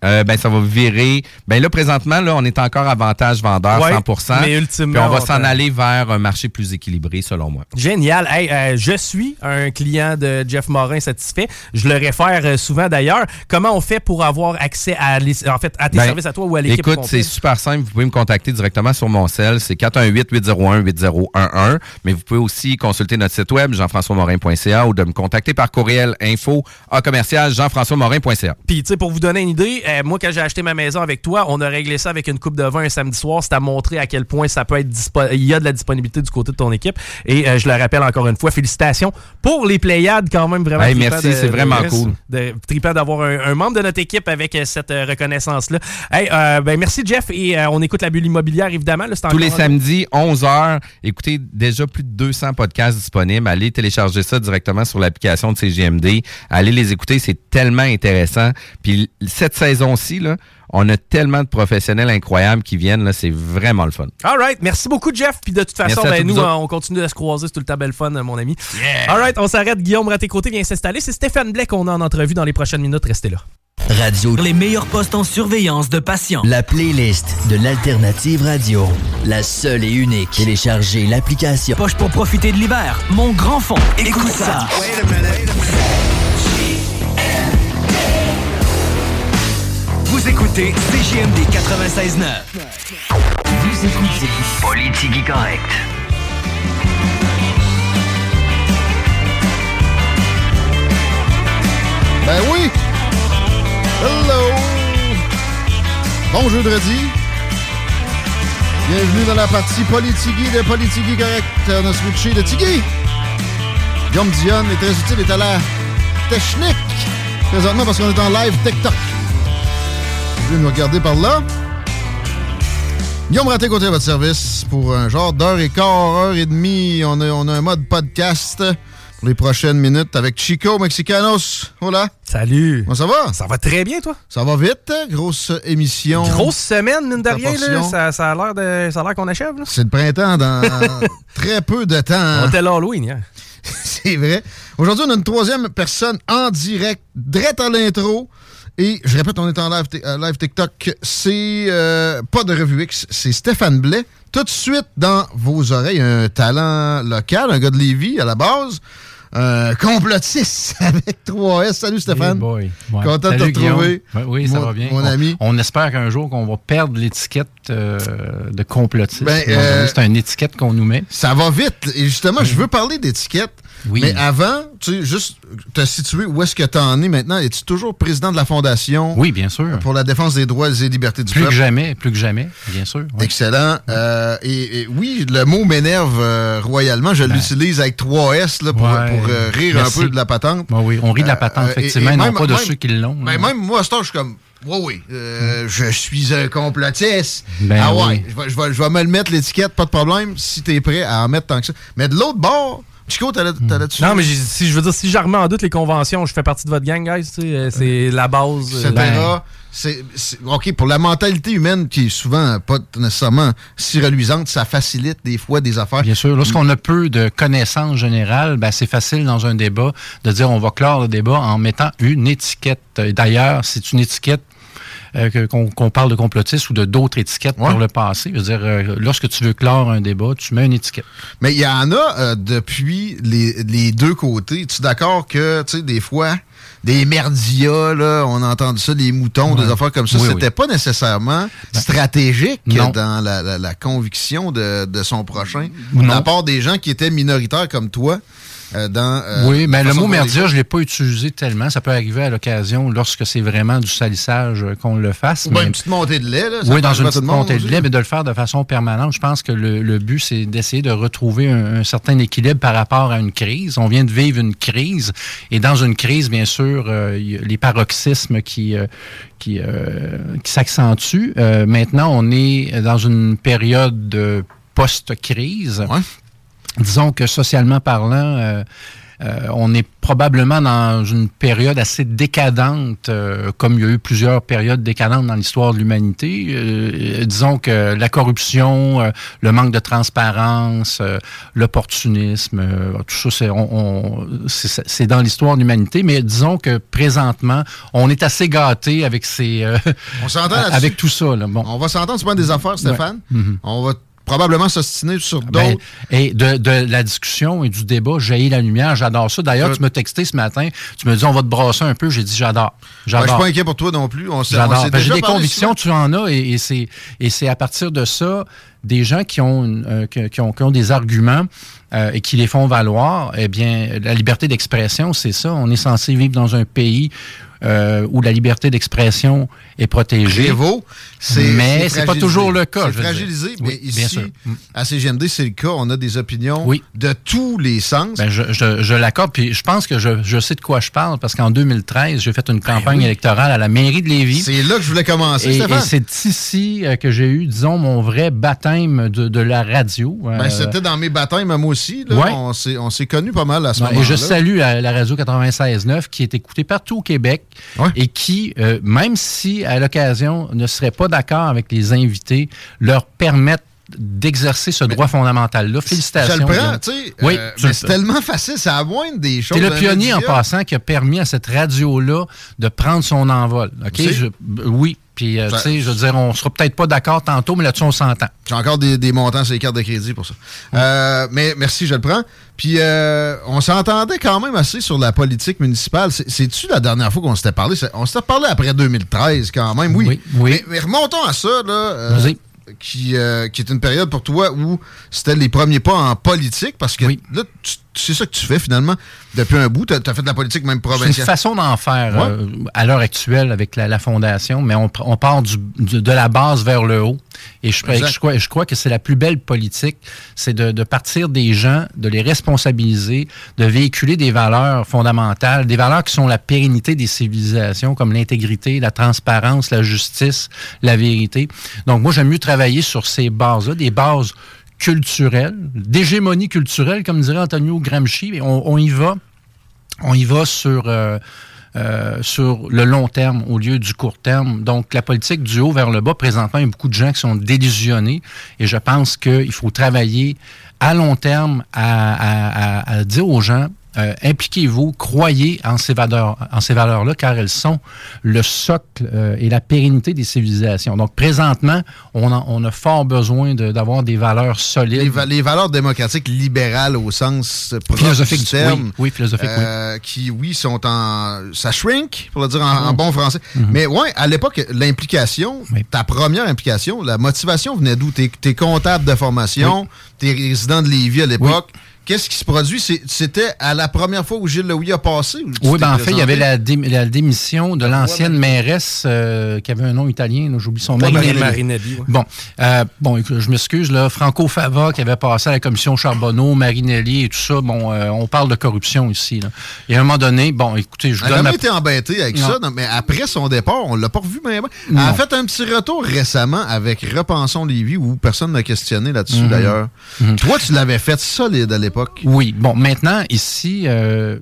Euh, ben ça va virer. Ben là présentement là, on est encore avantage vendeur Ouais, 100%. mais ultimement, puis on va s'en aller vers un marché plus équilibré selon moi. Génial. Hey, euh, je suis un client de Jeff Morin satisfait. Je le réfère euh, souvent d'ailleurs. Comment on fait pour avoir accès à, les- en fait, à tes Ben, services à toi ou à l'équipe Écoute, c'est super simple. Vous pouvez me contacter directement sur mon cell. C'est 418-801-8011. Mais vous pouvez aussi consulter notre site web, jean-françois-morin.ca ou de me contacter par courriel info à commercial jean-françois-morin.ca. Puis, tu sais, pour vous donner une idée, euh, moi, quand j'ai acheté ma maison avec toi, on a réglé ça avec une coupe de vin un samedi soir. C'est à montrer à quel point ça peut être il y a de la disponibilité du côté de ton équipe. Et euh, je le rappelle encore une fois, félicitations pour les Pléiades, quand même, vraiment. Hey, merci, c'est vraiment de- cool. De, trippant d'avoir un, un membre de notre équipe avec euh, cette reconnaissance-là. Hey, ben, merci, Jeff. Et on écoute la bulle immobilière, évidemment. Là, Tous les samedis, 11h. Écoutez, déjà plus de 200 podcasts disponibles. Allez télécharger ça directement sur l'application de CGMD. Allez les écouter, c'est tellement intéressant. Puis cette saison-ci, là, on a tellement de professionnels incroyables qui viennent. Là, c'est vraiment le fun. All right. Merci beaucoup, Jeff. Puis de toute façon, à ben, nous, on continue de se croiser. C'est tout le temps belle fun, mon ami. All right. On s'arrête. Guillaume Raté-Côté vient s'installer. C'est Stéphane Blais qu'on a en entrevue dans les prochaines minutes. Restez là. Radio. Les meilleurs postes en surveillance de patients. La playlist de l'Alternative Radio. La seule et unique. Téléchargez l'application. Poche pour profiter de l'hiver. Mon grand fond. Écoute ça. Vous écoutez CJMD 96.9. Vous écoutez Politique correct. Ben oui! Hello! Bon jeudi. Bienvenue dans la partie Politigui de Politigui Correct. On a switché de Tigui. Guillaume Dion est très utile, est à la technique. Présentement parce qu'on est en live TikTok. Vous nous regarder par là. Guillaume Raté côté à votre service pour un genre d'heure et quart, heure et demie. On a, on a un mode podcast pour les prochaines minutes avec Chico Mexicanos. Hola. Salut. Comment ça va? Ça va très bien, toi? Ça va vite. hein? Grosse émission. Grosse semaine, mine de rien. Là. Ça, ça a l'air de- ça a l'air qu'on achève. C'est le printemps dans très peu de temps. On était l'Halloween hier. C'est vrai. Aujourd'hui, on a une troisième personne en direct, direct à l'intro. Et je répète, on est en live, euh, live TikTok. C'est euh, pas de revue X, c'est Stéphane Blais. Tout de suite dans vos oreilles, un talent local, un gars de Lévis à la base. Un complotiste avec 3S. Salut Stéphane. Hey boy. Ouais. Content de te retrouver. Ouais, oui, ça Mon- va bien. Mon On- ami. On, espère qu'un jour qu'on va perdre l'étiquette euh, de complotiste. Ben, euh, C'est une étiquette qu'on nous met. Ça va vite. Et justement, je veux parler d'étiquette. Oui. Mais avant, tu sais, juste te situer où est-ce que tu en es maintenant. Es-tu toujours président de la Fondation Oui, bien sûr. pour la défense des droits et libertés du Plus que peuple? jamais, plus que jamais, bien sûr. Excellent. Euh, et, et oui, le mot m'énerve euh, royalement. Je l'utilise avec 3S là, pour, Ben. Ouais. pour, euh, rire Merci. un peu de la patente. Ben oui, on rit de la patente, effectivement, et- et non même- pas de même- ceux qui l'ont. Ben, même moi, à ce temps, je suis comme, oui, oui, euh, je suis un complotiste. Ben ah ouais, oui. je, vais, je vais- je vais me le mettre l'étiquette, pas de problème, si t'es prêt à en mettre tant que ça. Mais de l'autre bord, Chico, t'allais dessus. Non, mais si je veux dire, si je remets en doute les conventions, je fais partie de votre gang, guys. tu sais, euh, C'est la base. euh, etc. ben, C'est- OK, pour la mentalité humaine qui est souvent pas nécessairement si reluisante, ça facilite des fois des affaires. Bien sûr. Lorsqu'on a peu de connaissances générales, ben, c'est facile dans un débat de dire on va clore le débat en mettant une étiquette. Euh, D'ailleurs, c'est une étiquette euh, qu'on parle de complotiste ou de d'autres étiquettes pour le passé. Je veux dire, euh, lorsque tu veux clore un débat, tu mets une étiquette. Mais il y en a euh, depuis les, les deux côtés. Tu es d'accord que, tu sais, des fois, des merdias, là, on a entendu ça, des moutons, Ouais. des affaires comme ça, Oui, c'était oui. pas nécessairement stratégique Non. dans la, la- la conviction de, de son prochain. De la part des gens qui étaient minoritaires comme toi. Euh, dans. euh, oui, mais le mot merdia, je ne l'ai pas utilisé tellement. Ça peut arriver à l'occasion lorsque c'est vraiment du salissage euh, qu'on le fasse. Ou bien mais- une petite montée de lait, là. ça Oui, dans une petite montée de lait, mais de le faire de façon permanente. Je pense que le, le but, c'est d'essayer de retrouver un, un certain équilibre par rapport à une crise. On vient de vivre une crise, et dans une crise, bien sûr, euh, les paroxysmes qui, euh, qui, euh, qui s'accentuent. Euh, maintenant, on est dans une période de post-crise. Disons que socialement parlant, euh, euh, on est probablement dans une période assez décadente, euh, comme il y a eu plusieurs périodes décadentes dans l'histoire de l'humanité. Euh, disons que la corruption, euh, le manque de transparence, euh, l'opportunisme, euh, tout ça, c'est, on- on- c'est, c'est dans l'histoire de l'humanité. Mais disons que présentement, on est assez gâté avec ces, euh, On s'entend avec tout ça. Là. Bon. On va s'entendre sur des affaires, Stéphane. Ouais. Mhm. On va probablement s'ostiner sur d'autres. Ben, et de, de la discussion et du débat, j'ai la lumière, j'adore ça. D'ailleurs, Tout. tu m'as texté ce matin, tu me dis on va te brasser un peu, j'ai dit j'adore. Ouais, je J'adore. suis pas inquiet pour toi non plus. On J'adore. Ben, J'ai des convictions, tu en as, et, et c'est et c'est à partir de ça, des gens qui ont, une- euh, qui, qui ont, qui ont des arguments euh, et qui les font valoir, eh bien, la liberté d'expression, c'est ça. On est censé vivre dans un pays euh, où la liberté d'expression est protégée. Prévaut, c'est mais c'est pas toujours le cas. C'est fragilisé, mais Oui, bien ici, sûr. Mm. à CGMD, c'est le cas. On a des opinions de tous les sens. Ben, je je, je l'accorde, puis je pense que je, je sais de quoi je parle, parce qu'en 2013, j'ai fait une campagne oui. électorale à la mairie de Lévis. C'est là que je voulais commencer, Et, c'est ici euh, que j'ai eu, disons, mon vrai baptême de, de la radio. Ben, Euh, C'était dans mes baptêmes, moi aussi. là. Ouais. On s'est- On s'est connus pas mal à ce moment-là. et je salue la, la radio 96.9 qui est écoutée partout au Québec et qui, euh, même si à l'occasion ne serait pas d'accord avec les invités, leur permettent d'exercer ce droit fondamental-là. Je Félicitations. le prends, tu sais. Oui, euh, mais c'est tellement facile, à moindre des choses. C'est le pionnier en passant qui a permis à cette radio-là de prendre son envol. OK? Je- oui. Puis, euh, Ça- tu sais, je veux dire, on sera peut-être pas d'accord tantôt, mais là-dessus, on s'entend. J'ai encore des, des montants sur les cartes de crédit pour ça. Euh, mais merci, je le prends. Puis euh, on s'entendait quand même assez sur la politique municipale. C'est- C'est-tu la dernière fois qu'on s'était parlé? On s'était parlé après 2013 quand même, oui. Mais, mais remontons à ça, là. euh, Vas-y. qui, euh, qui est une période pour toi où c'était les premiers pas en politique, parce que là, tu- c'est ça que tu fais finalement depuis un bout. Tu as, fait de la politique même C'est une provinciale. façon d'en faire Ouais. euh, à l'heure actuelle avec la, la fondation, mais on, on part du- du- de la base vers le haut. Et je, je crois, je crois que c'est la plus belle politique, c'est de, de partir des gens, de les responsabiliser, de véhiculer des valeurs fondamentales, des valeurs qui sont la pérennité des civilisations, comme l'intégrité, la transparence, la justice, la vérité. Donc moi, j'aime mieux travailler sur ces bases-là, des bases culturelles, d'hégémonie culturelle, comme dirait Antonio Gramsci. Et On, y va on y va sur, euh, euh, sur le long terme au lieu du court terme. Donc, la politique du haut vers le bas, présentement, il y a beaucoup de gens qui sont délusionnés et je pense qu'il faut travailler à long terme à dire aux gens euh, impliquez-vous, croyez en ces valeurs, en ces valeurs-là, car elles sont le socle euh, et la pérennité des civilisations. Donc, présentement, on a, on a fort besoin de- d'avoir des valeurs solides. Les, va- les valeurs démocratiques libérales au sens Philosophique du terme. oui, oui, philosophique, oui. euh, Qui, oui, sont en... Ça shrink, pour le dire en, en Mhm. bon français. Mhm. Mais ouais, à l'époque, l'implication, ta première implication, la motivation venait d'où? T'es es comptable de formation, t'es résident de Lévis à l'époque. Qu'est-ce qui se produit? C'était à la première fois où Gilles Louis a passé? Oui, ben en fait, il y avait la, dé- la démission de l'ancienne mairesse euh, qui avait un nom italien, j'oublie son nom. Ouais, Marinelli. Marinelli, ouais. Bon, euh, bon, écoute, je m'excuse, là, Franco Fava qui avait passé à la commission Charbonneau, Marinelli et tout ça, bon, euh, on parle de corruption ici. Là. Et à un moment donné, bon, écoutez, je Elle a donne jamais ma- été embêtée avec Non. ça, non, mais après son départ, on l'a pas revu. Mais, elle a fait un petit retour récemment avec Repensons Lévis où personne n'a questionné là-dessus Mhm. d'ailleurs. Mhm. Toi, tu l'avais fait solide à l'époque. Oui, bon, maintenant, ici, euh,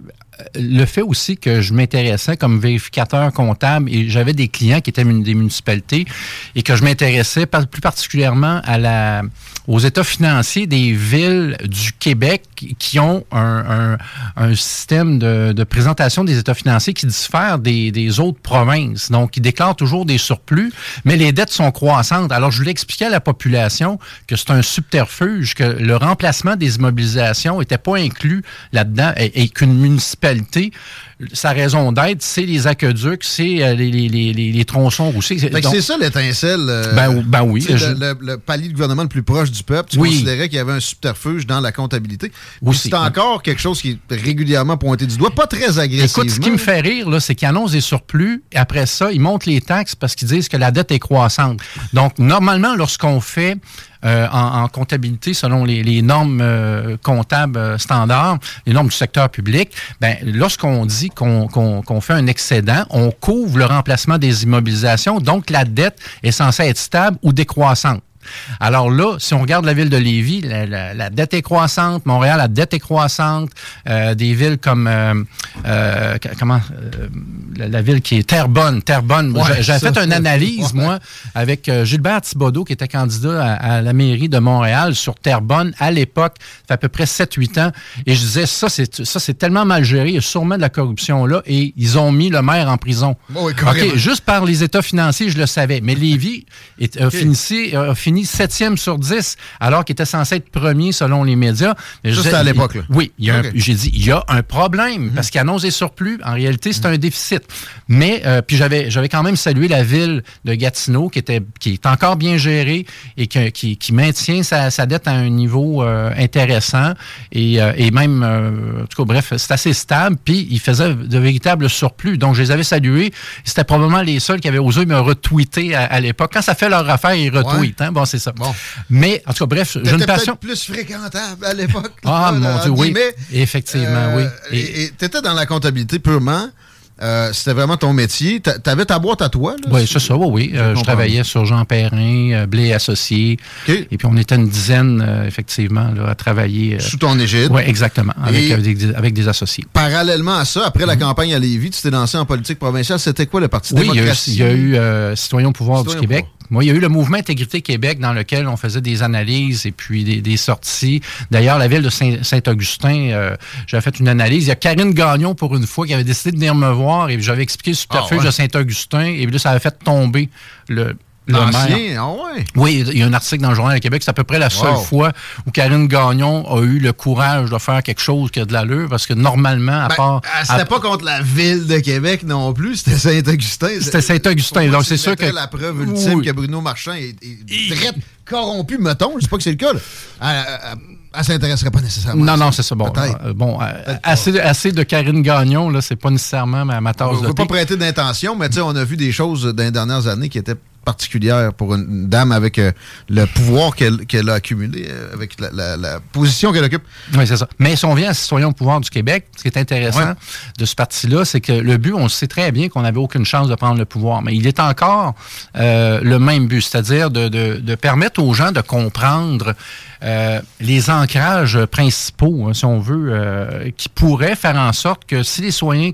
le fait aussi que je m'intéressais comme vérificateur comptable et j'avais des clients qui étaient des municipalités et que je m'intéressais plus particulièrement à la, aux états financiers des villes du Québec qui ont un, un- système de, de présentation des états financiers qui diffère des, des autres provinces. Donc, ils déclarent toujours des surplus, mais les dettes sont croissantes. Alors, je voulais expliquer à la population que c'est un subterfuge, que le remplacement des immobilisations n'était pas inclus là-dedans et qu'une municipalité, sa raison d'être, c'est les aqueducs, c'est euh, les, les, les, les- les tronçons Donc- c'est ça l'étincelle. euh, Ben, ben oui. Je- Le, palier de gouvernement le plus proche du peuple, tu Oui. considérais qu'il y avait un subterfuge dans la comptabilité. Ou c'est encore quelque chose qui est régulièrement pointé du doigt, pas très agressivement. Écoute, ce qui me fait rire, c'est qu'ils annoncent des surplus, et après ça, ils montent les taxes parce qu'ils disent que la dette est croissante. Donc, normalement, lorsqu'on fait euh, en, comptabilité selon les, normes euh, comptables euh, standards, les normes du secteur public, ben, lorsqu'on dit qu'on fait un excédent, on couvre le remplacement des immobilisations, donc la dette est censée être stable ou décroissante. Alors là, si on regarde la ville de Lévis, la, dette est croissante. Montréal, la dette est croissante. Euh, des villes comme euh, euh, comment la, ville qui est Terrebonne, Terrebonne. J'avais fait une analyse moi avec Gilbert Thibodeau qui était candidat à, la mairie de Montréal sur Terrebonne à l'époque, ça fait à peu près 7-8 ans, et je disais ça c'est ça c'est tellement mal géré, il y a sûrement de la corruption là, et ils ont mis le maire en prison. ok, juste par les états financiers, je le savais, mais Lévis a, fini, a fini 7e sur 10, alors qu'il était censé être premier selon les médias. Juste à l'époque. Oui, j'ai dit, il y a un problème, mhm. parce qu'il annonce des surplus. En réalité, c'est un déficit. Mais, euh, puis j'avais, j'avais quand même salué la ville de Gatineau, qui, était, qui est encore bien gérée et qui, qui, maintient sa, dette à un niveau euh, intéressant. Et, euh, et même, en tout cas, bref, c'est assez stable. Puis, il faisait de véritables surplus. Donc, je les avais salués. C'était probablement les seuls qui avaient osé me retweeter à, l'époque. Quand ça fait leur affaire, ils retweetent. Hein? Bon, c'est ça. Bon. Mais, en tout cas, bref, j'ai une passion. plus fréquentable à l'époque. Ah, mon Dieu, oui. Effectivement, oui. Et tu étais dans la comptabilité purement. Euh, c'était vraiment ton métier. Tu avais ta boîte à toi? oui, c'est ça, oui. oui. Euh, je travaillais sur Jean Perrin, euh, Blé Associé. Et puis, on était une dizaine, effectivement, là, à travailler. Sous ton égide? Oui, exactement, avec, avec, des, associés. Parallèlement à ça, après la mhm. campagne à Lévis, tu t'es lancé en politique provinciale. C'était quoi le Parti? Oui, il y a eu, Citoyens au pouvoir du Québec. Moi, il y a eu le mouvement Intégrité Québec dans lequel on faisait des analyses et puis des, sorties. D'ailleurs, la ville de Saint-Augustin, euh, j'avais fait une analyse. Il y a Karine Gagnon, pour une fois, qui avait décidé de venir me voir et j'avais expliqué le ah, de Saint-Augustin. Et puis là, ça avait fait tomber le, L'ancien, ah ouais. Oui, il y a un article dans le Journal de Québec. C'est à peu près la seule fois où Karine Gagnon a eu le courage de faire quelque chose qui a de l'allure, parce que normalement, à ben, part. C'était pas contre la ville de Québec non plus, c'était Saint-Augustin. C'était Saint-Augustin. Donc c'est sûr que. la preuve ultime que Bruno Marchand est, très corrompu, mettons. Je sais pas que c'est le cas. Elle, s'intéresserait pas nécessairement. Non, non, c'est ça. Bon, euh, bon euh, assez, assez, de Karine Gagnon, là, c'est pas nécessairement ma, ma tasse on de ne veut pas prêter d'intention, mais on a vu des choses dans les dernières années qui étaient particulière pour une dame avec euh, le pouvoir qu'elle a accumulé, euh, avec la, position qu'elle occupe. Oui, c'est ça. Mais si on vient à Citoyens au pouvoir du Québec, ce qui est intéressant de ce parti-là, c'est que le but, on sait très bien qu'on n'avait aucune chance de prendre le pouvoir, mais il est encore euh, le même but, c'est-à-dire de, permettre aux gens de comprendre les ancrages principaux, hein, si on veut, qui pourraient faire en sorte que si les citoyens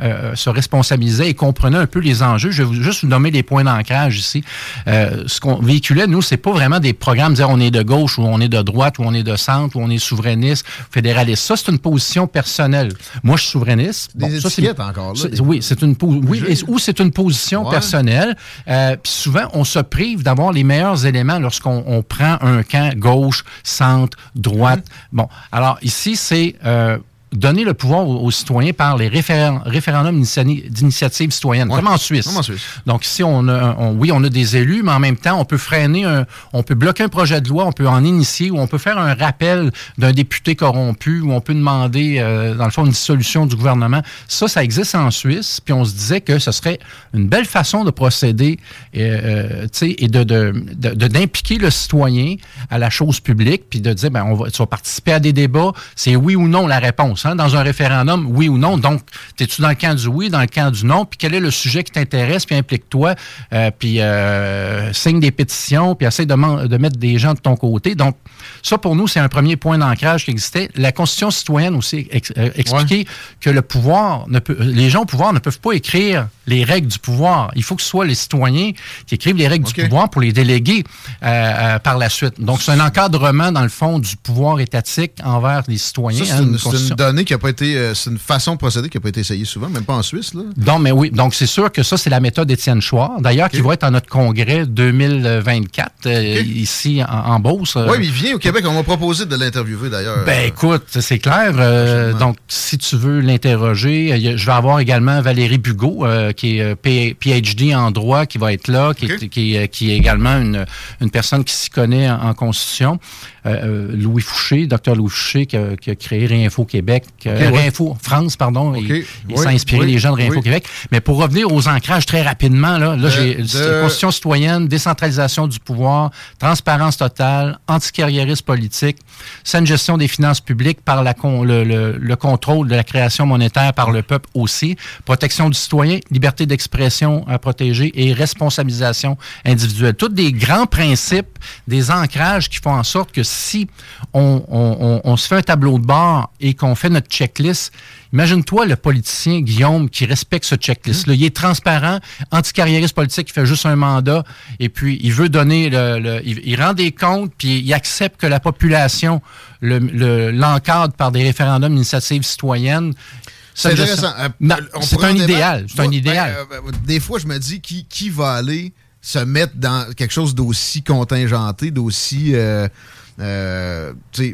euh, se responsabilisait et comprenait un peu les enjeux. Je vais juste vous nommer les points d'ancrage ici. Euh, ce qu'on véhiculait, nous, c'est pas vraiment des programmes dire on est de gauche ou on est de droite ou on est de centre ou on est souverainiste, fédéraliste. Ça, c'est une position personnelle. Moi, je suis souverainiste. Des étiquettes encore, là. Oui, c'est une oui, ou c'est une position personnelle. Euh, puis souvent, on se prive d'avoir les meilleurs éléments lorsqu'on prend un camp gauche, centre, droite. Mm-hmm. Bon, alors ici, c'est donner le pouvoir aux, citoyens par les référendums d'initiative citoyenne, comme en Suisse. Donc ici, on a, oui, on a des élus, mais en même temps, on peut freiner, un, on peut bloquer un projet de loi, on peut en initier, ou on peut faire un rappel d'un député corrompu, ou on peut demander, euh, dans le fond, une dissolution du gouvernement. Ça, ça existe en Suisse, puis on se disait que ce serait une belle façon de procéder, euh, euh et de, d'impliquer le citoyen à la chose publique, puis de dire, ben, on va, tu vas participer à des débats, c'est oui ou non la réponse. Hein, dans un référendum, oui ou non. Donc, es-tu dans le camp du oui, dans le camp du non, puis quel est le sujet qui t'intéresse, puis implique-toi, euh, puis euh, signe des pétitions, puis essaie de, de, mettre des gens de ton côté. Donc, ça, pour nous, c'est un premier point d'ancrage qui existait. La Constitution citoyenne aussi euh, expliquait que le pouvoir, ne peut, les gens au pouvoir ne peuvent pas écrire les règles du pouvoir. Il faut que ce soit les citoyens qui écrivent les règles du pouvoir pour les déléguer par la suite. Donc, c'est un encadrement, dans le fond, du pouvoir étatique envers les citoyens. Ça, une, pas été. Euh, c'est une façon de procéder qui n'a pas été essayée souvent, même pas en Suisse. Là. Non, mais oui. Donc, c'est sûr que ça, c'est la méthode Étienne Chouard. D'ailleurs, qui va être à notre congrès 2024, euh, ici en, Beauce. Oui, il vient au Québec. On m'a proposé de l'interviewer, d'ailleurs. Ben, écoute, c'est clair. Euh, donc, si tu veux l'interroger, je vais avoir également Valérie Bugot, qui est PhD en droit, qui va être là, qui, est, qui, est également une, une personne qui s'y connaît en, Constitution. Euh, Louis Fouché, docteur Louis Fouché, qui a, qui a créé Réinfo Québec, euh, ouais. Réinfo France, pardon. Il, il Oui, s'est inspiré oui, les gens de Réinfo oui. Québec. Mais pour revenir aux ancrages très rapidement, là, j'ai de- constitution citoyenne, décentralisation du pouvoir, transparence totale, anticarriérisme politique, saine gestion des finances publiques par la con- le, le- le contrôle de la création monétaire par le peuple aussi, protection du citoyen, liberté d'expression à protéger et responsabilisation individuelle. Tous des grands principes, des ancrages qui font en sorte que si on, on- on- on se fait un tableau de bord et qu'on fait notre checklist, Imagine-toi le politicien, Guillaume, qui respecte ce checklist-là. Il est transparent, anticarriériste politique, il fait juste un mandat, et puis il veut donner le... le- il, il rend des comptes, puis il accepte que la population le- le- l'encadre par des référendums d'initiative citoyenne. C'est intéressant. Euh, c'est un idéal. C'est un Moi, ben, idéal. euh, ben, des fois, je me dis qui, qui va aller se mettre dans quelque chose d'aussi contingenté, d'aussi. euh, euh,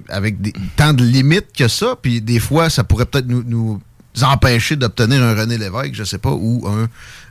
avec des, tant de limites que ça. Puis des fois, ça pourrait peut-être nous, nous empêcher d'obtenir un René Lévesque, je sais pas, ou un.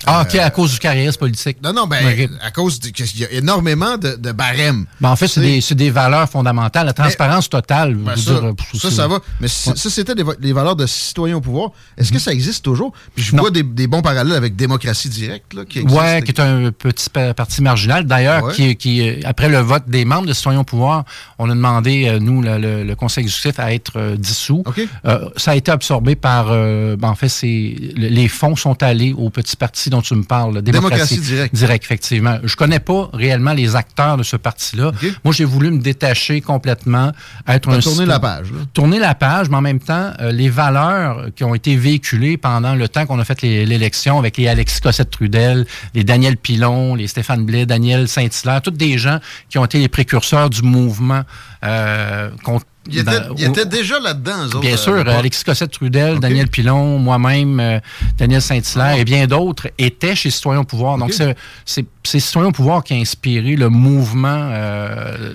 Ah, OK, euh, à cause du carriérisme politique. Non, non, ben, Ok. à cause qu'il y a énormément de, de barèmes. Ben, en fait, c'est des, des valeurs fondamentales. La transparence totale. Ben, ça, dire, ça, ça va. Mais si- Ouais. ça, c'était des valeurs de citoyen au pouvoir. Est-ce que Mhm. ça existe toujours? Puis je vois des, des bons parallèles avec démocratie directe, là, qui existe. Ouais, qui est un petit pa- parti marginal. D'ailleurs, Ouais. qui, qui, après le vote des membres de Citoyens au pouvoir, on a demandé, euh, nous, le, le- le conseil exécutif, à être euh, dissous. Euh, ça a été absorbé par, euh, ben, en fait, c'est les fonds sont allés au petit parti dont tu me parles, la Démocratie démocratie, directe. Direct, effectivement. Je connais pas réellement les acteurs de ce parti-là. Moi, j'ai voulu me détacher complètement, être un citoyen- la page, là. tourner la page, mais en même temps, euh, les valeurs qui ont été véhiculées pendant le temps qu'on a fait l'élection avec les Alexis Cossette-Trudel, les Daniel Pilon, les Stéphane Blais, Daniel Saint-Hilaire, tous des gens qui ont été les précurseurs du mouvement euh, contre Il était, il était déjà là-dedans, eux Bien à sûr, l'époque. Alexis Cossette-Trudel, Daniel Pilon, moi-même, euh, Daniel Saint-Hilaire et bien d'autres étaient chez Citoyens au pouvoir. Donc, c'est- Citoyens au pouvoir qui a inspiré le mouvement euh,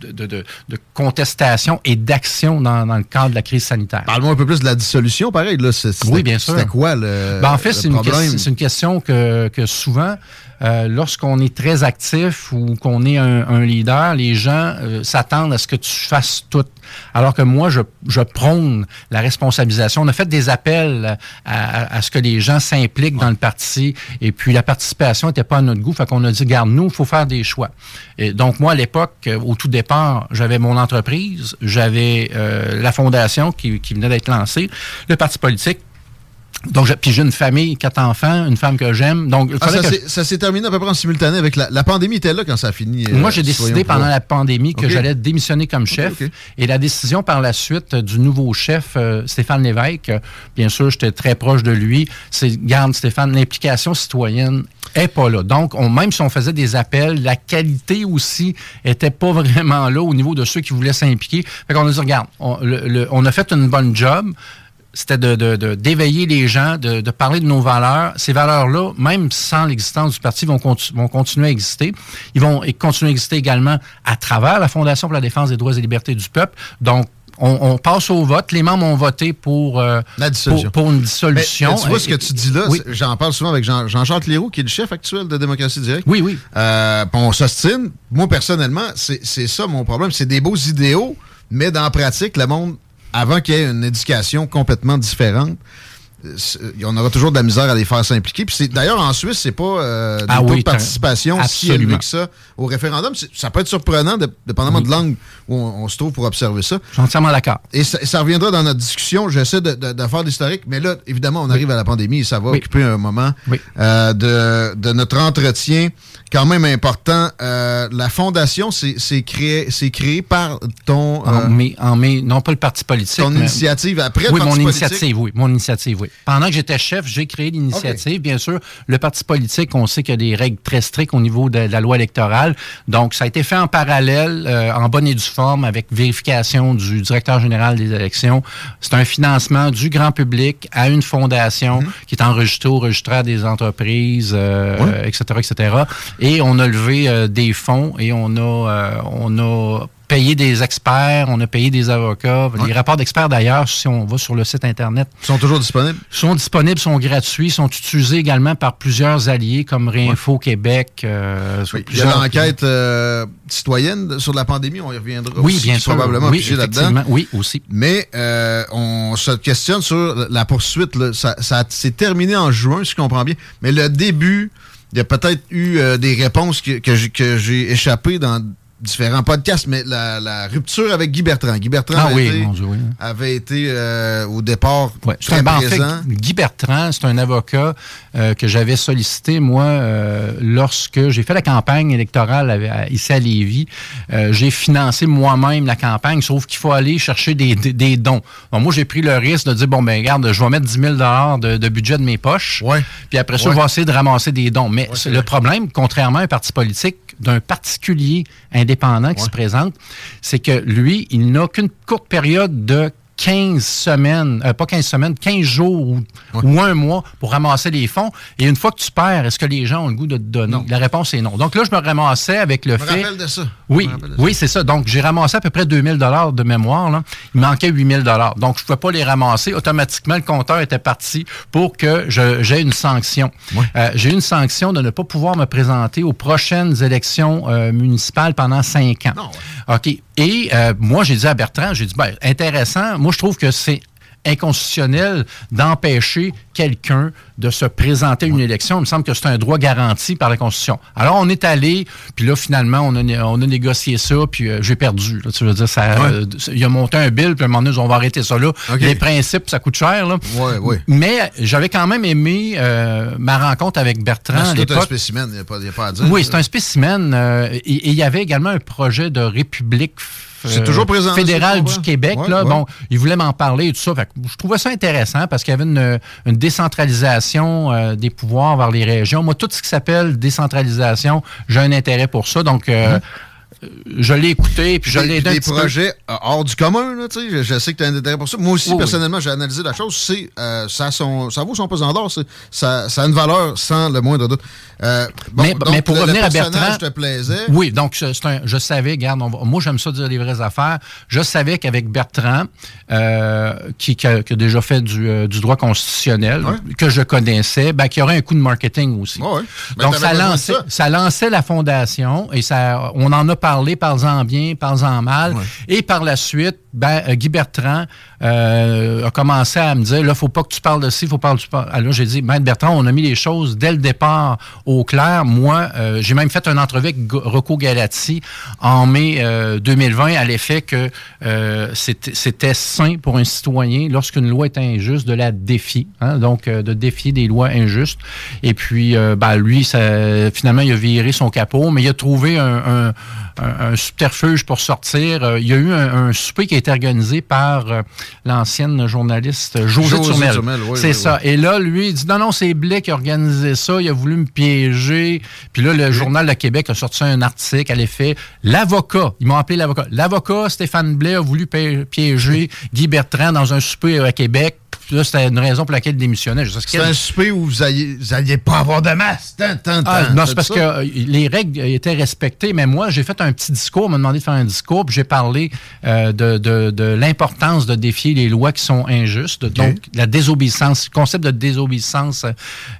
de, de- de- de contestation et d'action dans, dans le cadre de la crise sanitaire. Parle-moi un peu plus de la dissolution, pareil. Là, Oui, bien sûr. C'était quoi le, Ben, en fait, c'est une, question- c'est une question que, que souvent, euh, lorsqu'on est très actif ou qu'on est un, leader, les gens euh, s'attendent à ce que tu fasses tout. Alors que moi, je, prône la responsabilisation. On a fait des appels à, ce que les gens s'impliquent dans le parti et puis la participation n'était pas à notre goût. Fait qu'on a dit, garde, nous, faut faire des choix. Et donc, moi, à l'époque, euh, au tout départ, j'avais mon entreprise, j'avais la fondation qui venait d'être lancée, le parti politique, donc, j'ai- puis j'ai une famille, quatre enfants, une femme que j'aime. Donc, Ah, ça s'est- terminé à peu près en simultané avec la, la pandémie était là quand ça a fini. euh, moi, j'ai décidé pouvoir. pendant la pandémie que j'allais démissionner comme chef. Et la décision par la suite du nouveau chef, euh, Stéphane Lévesque, bien sûr, j'étais très proche de lui, c'est, garde Stéphane, l'implication citoyenne est pas là. Donc, on, même si on faisait des appels, la qualité aussi était pas vraiment là au niveau de ceux qui voulaient s'impliquer. Fait qu'on a dit, regarde, on, le- le- on a fait une bonne job c'était de, de- de- d'éveiller les gens, de, de parler de nos valeurs. Ces valeurs-là, même sans l'existence du parti, vont, contu- vont continuer à exister. Ils vont continuer à exister également à travers la Fondation pour la défense des droits et libertés du peuple. Donc, on, on passe au vote. Les membres ont voté pour, euh, dissolution. pour, pour une dissolution. mais tu vois ce que tu dis là, Oui. j'en parle souvent avec Jean- Jean-Jacques Leroux, qui est le chef actuel de Démocratie Directe. Oui, oui. Euh, puis on s'ostine. Moi, personnellement, c'est c'est ça mon problème. C'est des beaux idéaux, mais dans la pratique, le monde, avant qu'il y ait une éducation complètement différente, on aura toujours de la misère à les faire s'impliquer. Puis d'ailleurs, en Suisse, c'est pas euh, des Ah taux de participation si élevé que ça au référendum. Ça peut être surprenant, de- dépendamment de l'angle où on, on se trouve pour observer ça. Je suis entièrement d'accord. Et ça, ça reviendra dans notre discussion. J'essaie de, de- de faire l'historique, mais là, évidemment, on arrive à la pandémie et ça va occuper un moment euh, de, de notre entretien quand même important. Euh, la fondation, c'est créé, créé par ton... euh, En mai, en mai, non pas le parti politique. Ton mais- initiative après le Oui, parti mon politique? initiative, oui. Mon initiative, oui. Pendant que j'étais chef, j'ai créé l'initiative. Bien sûr, le parti politique, on sait qu'il y a des règles très strictes au niveau de, la loi électorale. Donc, ça a été fait en parallèle, euh, en bonne et due forme, avec vérification du directeur général des élections. C'est un financement du grand public à une fondation Mhm. qui est enregistrée au registraire des entreprises, euh, etc., etc. Et on a levé euh, des fonds et on a, on a payé des experts, on a payé des avocats. Les rapports d'experts, d'ailleurs, si on va sur le site Internet... sont toujours disponibles? sont disponibles, sont gratuits, sont utilisés également par plusieurs alliés comme Réinfo Québec. euh, Oui, il y a plusieurs- l'enquête euh, citoyenne sur la pandémie, on y reviendra Oui, aussi, bien sûr. probablement Oui, là-dedans. Oui, aussi. Mais euh, on se questionne sur la poursuite. là. Ça, ça s'est terminé en juin, si je comprends bien. Mais le début, il y a peut-être eu euh, des réponses que, que j'ai échappées dans différents podcasts, mais la, la rupture avec Guy Bertrand. Guy Bertrand Ah avait, oui, été, Dieu, oui. avait été, euh, au départ très en fait, présent. Guy Bertrand, c'est un avocat euh, que j'avais sollicité, moi, euh, lorsque j'ai fait la campagne électorale à- à- ici à Lévis. J'ai financé moi-même la campagne, sauf qu'il faut aller chercher des, des- des dons. Donc, moi, j'ai pris le risque de dire, bon, ben regarde, je vais mettre 10 000 de, de budget de mes poches. Puis après ça, Ouais. je vais essayer de ramasser des dons. Mais le problème, contrairement à un parti politique, d'un particulier indépendant qui se présente, c'est que lui, il n'a qu'une courte période de 15 semaines, euh, pas 15 semaines, 15 jours ou, ou un mois pour ramasser les fonds. Et une fois que tu perds, est-ce que les gens ont le goût de te donner? La réponse est non. Donc là, je me ramassais avec le Je me fait... rappelle de ça. Oui, de oui, c'est ça. Donc, j'ai ramassé à peu près 2000 dollars de mémoire. Là. Il manquait 8000 dollars. Donc, je ne pouvais pas les ramasser. Automatiquement, le compteur était parti pour que j'ai une sanction. Euh, j'ai une sanction de ne pas pouvoir me présenter aux prochaines élections euh, municipales pendant cinq ans. OK. Et euh, moi, j'ai dit à Bertrand, j'ai dit, ben, intéressant. Moi, je trouve que c'est inconstitutionnel d'empêcher quelqu'un de se présenter à une élection. Il me semble que c'est un droit garanti par la Constitution. Alors, on est allé, puis là, finalement, on a, né- on a négocié ça, puis euh, j'ai perdu. là. tu veux dire, ça, euh, il a monté un bill, puis à un moment donné, on va arrêter ça là. Les principes, ça coûte cher. Là. Mais j'avais quand même aimé euh, ma rencontre avec Bertrand c'est un spécimen, il n'y a, a pas à dire. Oui, c'est un spécimen. et il y avait également un projet de république C'est toujours présent, je du. Québec. Ouais, là, ouais. Bon, il voulait m'en parler et tout ça. Fait que je trouvais ça intéressant parce qu'il y avait une, une décentralisation euh, des pouvoirs vers les régions. Moi, tout ce qui s'appelle décentralisation, j'ai un intérêt pour ça. Donc, euh, je l'ai écouté puis je l'ai des, projets euh, hors du commun, là, tu sais. Je, je sais que tu as un intérêt pour ça. Moi aussi, Oui, oui. personnellement, j'ai analysé la chose. C'est, euh, ça, son, ça vaut son pesant d'or. Ça, ça a une valeur sans le moindre doute. Euh, bon, mais, donc, mais pour le- revenir le à Bertrand. te plaisait. Oui, donc c'est un, je savais, regarde, on va- moi j'aime ça dire les vraies affaires. Je savais qu'avec Bertrand, euh, qui, qui a, qui a déjà fait du, euh, du droit constitutionnel, que je connaissais, ben, qu'il y aurait un coup de marketing aussi. Ben, donc ça lançait, ça. ça lançait la fondation et ça, on en a parlé, parle-en bien, parle-en mal. Et par la suite, ben, euh, Guy Bertrand euh, a commencé à me dire, là, faut pas que tu parles de ci, faut pas que tu parles. Alors j'ai dit, Maître Bertrand, on a mis les choses dès le départ au clair. Moi, euh, j'ai même fait un entrevue avec Rocco Galati en mai euh, 2020 à l'effet que euh, c'était sain pour un citoyen, lorsqu'une loi est injuste, de la défier. hein, donc, euh, de défier des lois injustes. Et puis, euh, ben, lui, ça, finalement, il a viré son capot, mais il a trouvé un, un- un- un subterfuge pour sortir. Euh, il y a eu un, un souper qui a été organisé par euh, l'ancienne journaliste Josée, Josée Turmel. Turmel, oui, C'est oui, ça. Et là, lui, il dit non, non, c'est Blais qui a organisé ça. Il a voulu me piéger. Puis là, le Journal de Québec a sorti un article à l'effet. L'avocat, ils m'ont appelé l'avocat. L'avocat, Stéphane Blais, a voulu pi- piéger Guy Bertrand dans un souper à Québec. Puis là, c'était une raison pour laquelle il démissionnait. C'est un souper où vous alliez, vous alliez pas avoir de masse. Tant, tant, ah, tant. non, C'est parce ça? que euh, les règles étaient respectées, mais moi, j'ai fait un petit discours, on m'a demandé de faire un discours, puis j'ai parlé euh, de, de- de l'importance de défier les lois qui sont injustes, donc la désobéissance, le concept de désobéissance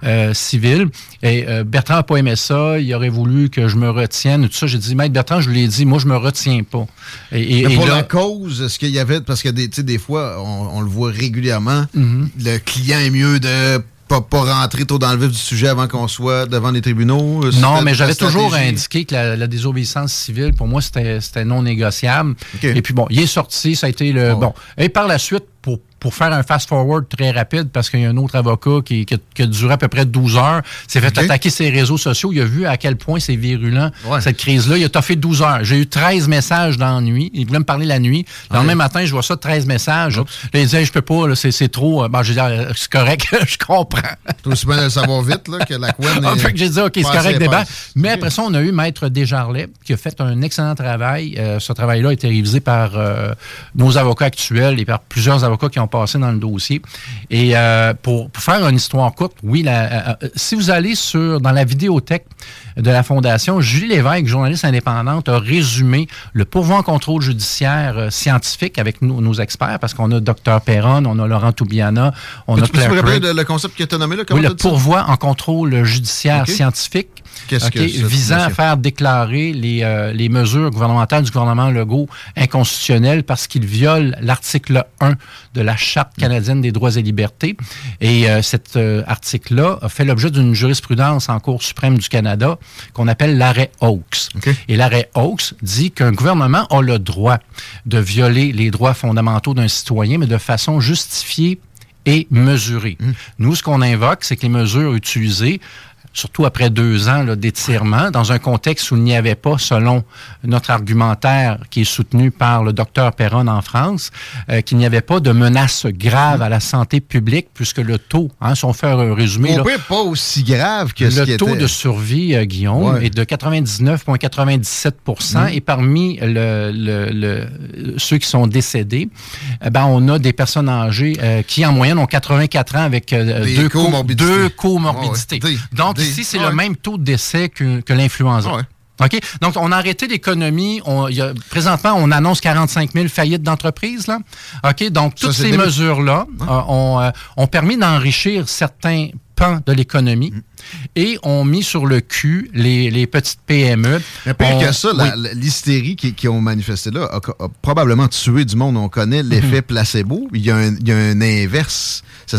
euh, civile. Et euh, Bertrand n'a pas aimé ça, il aurait voulu que je me retienne, et tout ça. J'ai dit, Maître Bertrand, je lui ai dit, moi, je me retiens pas. Et, et- Mais et pour là- la cause, est-ce qu'il y avait. Parce que des, des fois, on, on le voit régulièrement, Mhm. le client est mieux de pas, pas rentrer trop dans le vif du sujet avant qu'on soit devant les tribunaux. euh, Non, mais j'avais toujours indiqué que la, la désobéissance civile, pour moi, c'était non négociable. Et puis bon, il est sorti, ça a été le... Bon. Et par la suite, pour, pour faire un fast-forward très rapide, parce qu'il y a un autre avocat qui, qui, a, qui a duré à peu près 12 heures, s'est fait attaquer ses réseaux sociaux. Il a vu à quel point c'est virulent, Ouais. cette crise-là. Il a toffé 12 heures. J'ai eu 13 messages dans la nuit. Il voulait me parler la nuit. Le lendemain matin, je vois ça, 13 messages. Là, il disait, je peux pas, c'est trop... Ben, j'ai dit, Ah, c'est correct, je comprends. Tout aussi bien de savoir vite là, que la couenne Ah, est j'ai dit, OK, c'est correct, débat. Mais après ça, on a eu Maître Desjarlais, qui a fait un excellent travail. Euh, ce travail-là a été révisé par euh, nos avocats actuels et par plusieurs avocats qui ont passé dans le dossier. Et euh, pour, pour, faire une histoire courte, oui, la, euh, si vous allez sur dans la vidéothèque de la Fondation, Julie Lévesque, journaliste indépendante, a résumé le pourvoi en contrôle judiciaire euh, scientifique avec nous, nos experts, parce qu'on a Dr Perron, on a Laurent Toubiana, on a tu peux Claire rappeler le, le concept que tu as nommé là? Oui, le pourvoi en contrôle judiciaire scientifique. Qu'est-ce que visant à faire déclarer les, euh, les mesures gouvernementales du gouvernement Legault inconstitutionnelles parce qu'il viole l'article 1 de la Charte canadienne des droits et libertés. Et euh, cet euh, article-là a fait l'objet d'une jurisprudence en Cour suprême du Canada qu'on appelle l'arrêt Oakes. Et l'arrêt Oakes dit qu'un gouvernement a le droit de violer les droits fondamentaux d'un citoyen, mais de façon justifiée et mesurée. Nous, ce qu'on invoque, c'est que les mesures utilisées surtout après deux ans d'étirement, dans un contexte où il n'y avait pas, selon notre argumentaire qui est soutenu par le docteur Perron en France, euh, qu'il n'y avait pas de menace grave à la santé publique, puisque le taux, hein, si on fait un résumé, là, pas aussi grave que ce le taux était. de survie, euh, Guillaume, Ouais. est de 99,97 Mm. Et parmi le- le- le- ceux qui sont décédés, eh ben, on a des personnes âgées euh, qui, en moyenne, ont 84 ans avec deux, co- comorbidités. deux comorbidités. Ouais, ouais. Des- Donc, des- ici, c'est ouais. le même taux de décès que, que l'influenza. OK? Donc, on a arrêté l'économie. On- il y a- Présentement, on annonce 45 000 faillites d'entreprises. là. OK? Donc, toutes ces début. mesures-là euh, ont, euh, ont permis d'enrichir certains pans de l'économie Mm. et ont mis sur le cul les, les petites PME. Mais pire On- que ça, la- oui. la- l'hystérie qui, qui ont manifesté là a, a probablement tué du monde. On connaît l'effet placebo. Il y, a un, il y a un inverse. Ça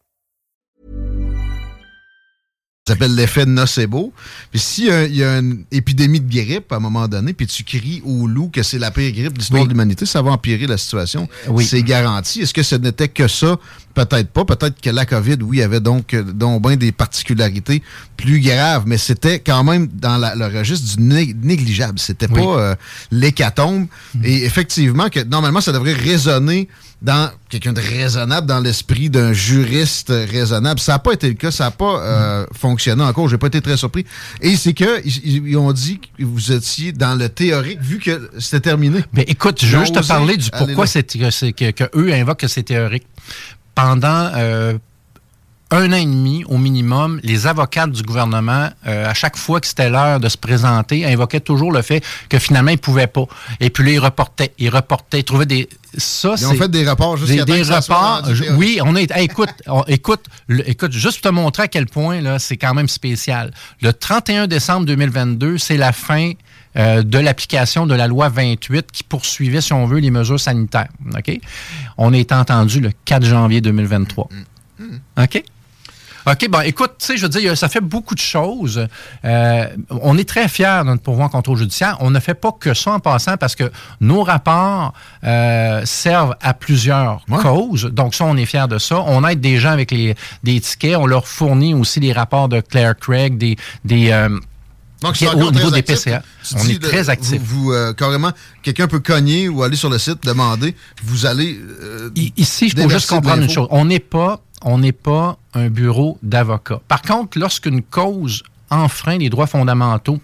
Ça s'appelle l'effet de nocebo. Puis s'il y a, il y a une épidémie de grippe à un moment donné, puis tu cries au loup que c'est la pire grippe de l'histoire de l'humanité, ça va empirer la situation. C'est garanti. Est-ce que ce n'était que ça? Peut-être pas. Peut-être que la COVID, oui, avait donc, euh, donc bien des particularités plus graves, mais c'était quand même dans la- le registre du né- négligeable. C'était Oui. pas euh, l'hécatombe. Et effectivement, que normalement, ça devrait résonner dans quelqu'un de raisonnable, dans l'esprit d'un juriste raisonnable. Ça n'a pas été le cas, ça n'a pas euh, fonctionné encore. J'ai pas été très surpris. Et c'est que ils, ils ont dit que vous étiez dans le théorique, vu que c'était terminé. Mais écoute, je veux juste te parler du pourquoi c'est que, c'est que, que eux invoquent que c'est théorique. Pendant euh, un an et demi au minimum, les avocats du gouvernement, euh, à chaque fois que c'était l'heure de se présenter, invoquaient toujours le fait que finalement ils pouvaient pas. Et puis là, ils reportaient, ils reportaient, ils trouvaient des ça Ils ont fait des rapports jusqu'à des, des soit rapports. théorique. oui, on est. hey, écoute, on- écoute, le- écoute, juste pour te montrer à quel point là, c'est quand même spécial. Le 31 décembre 2022, c'est la fin euh, de l'application de la loi 28 qui poursuivait, si on veut, les mesures sanitaires. Ok, on est entendu le 4 janvier 2023. Ok? OK, bon, écoute, tu sais, je veux dire, ça fait beaucoup de choses. Euh, on est très fiers de notre pouvoir en contrôle judiciaire. On ne fait pas que ça en passant parce que nos rapports euh, servent à plusieurs causes. Donc, ça, on est fiers de ça. On aide des gens avec les, des tickets. On leur fournit aussi les rapports de Claire Craig, des. des euh, Donc, c'est au niveau des actif. PCA. On est très actifs. Vous, vous, euh, carrément, quelqu'un peut cogner ou aller sur le site, demander, vous allez. euh, Ici, je peux juste comprendre une chose. On n'est pas, on n'est pas un bureau d'avocats. Par contre, lorsqu'une cause enfreint les droits fondamentaux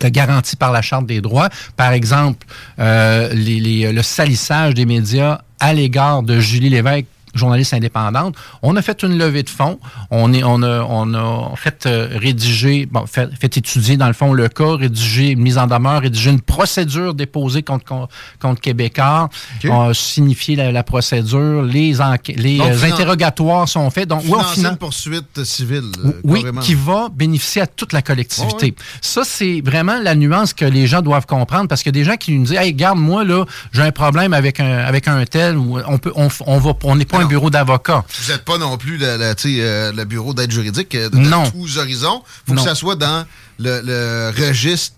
garantis par la Charte des droits, par exemple, euh, les- les- le salissage des médias à l'égard de Julie Lévesque, journaliste indépendante. On a fait une levée de fonds. On, est, on, a, on a fait euh, rédiger, bon, fait, fait, étudier dans le fond le cas, rédiger une mise en demeure, rédiger une procédure déposée contre, contre, Québécois. On a signifié la, procédure. Les, les euh, interrogatoires sont faits. Donc, oui, une poursuite civile. Euh, oui, qui va bénéficier à toute la collectivité. Ça, c'est vraiment la nuance que les gens doivent comprendre parce a des gens qui nous disent Hey, garde, moi, là, j'ai un problème avec un, avec un tel ou on peut on, on va on n'est pas un bureau d'avocat. Vous n'êtes pas non plus le, euh, le bureau d'aide juridique de, de tous horizons. Il faut que ça soit dans le, le registre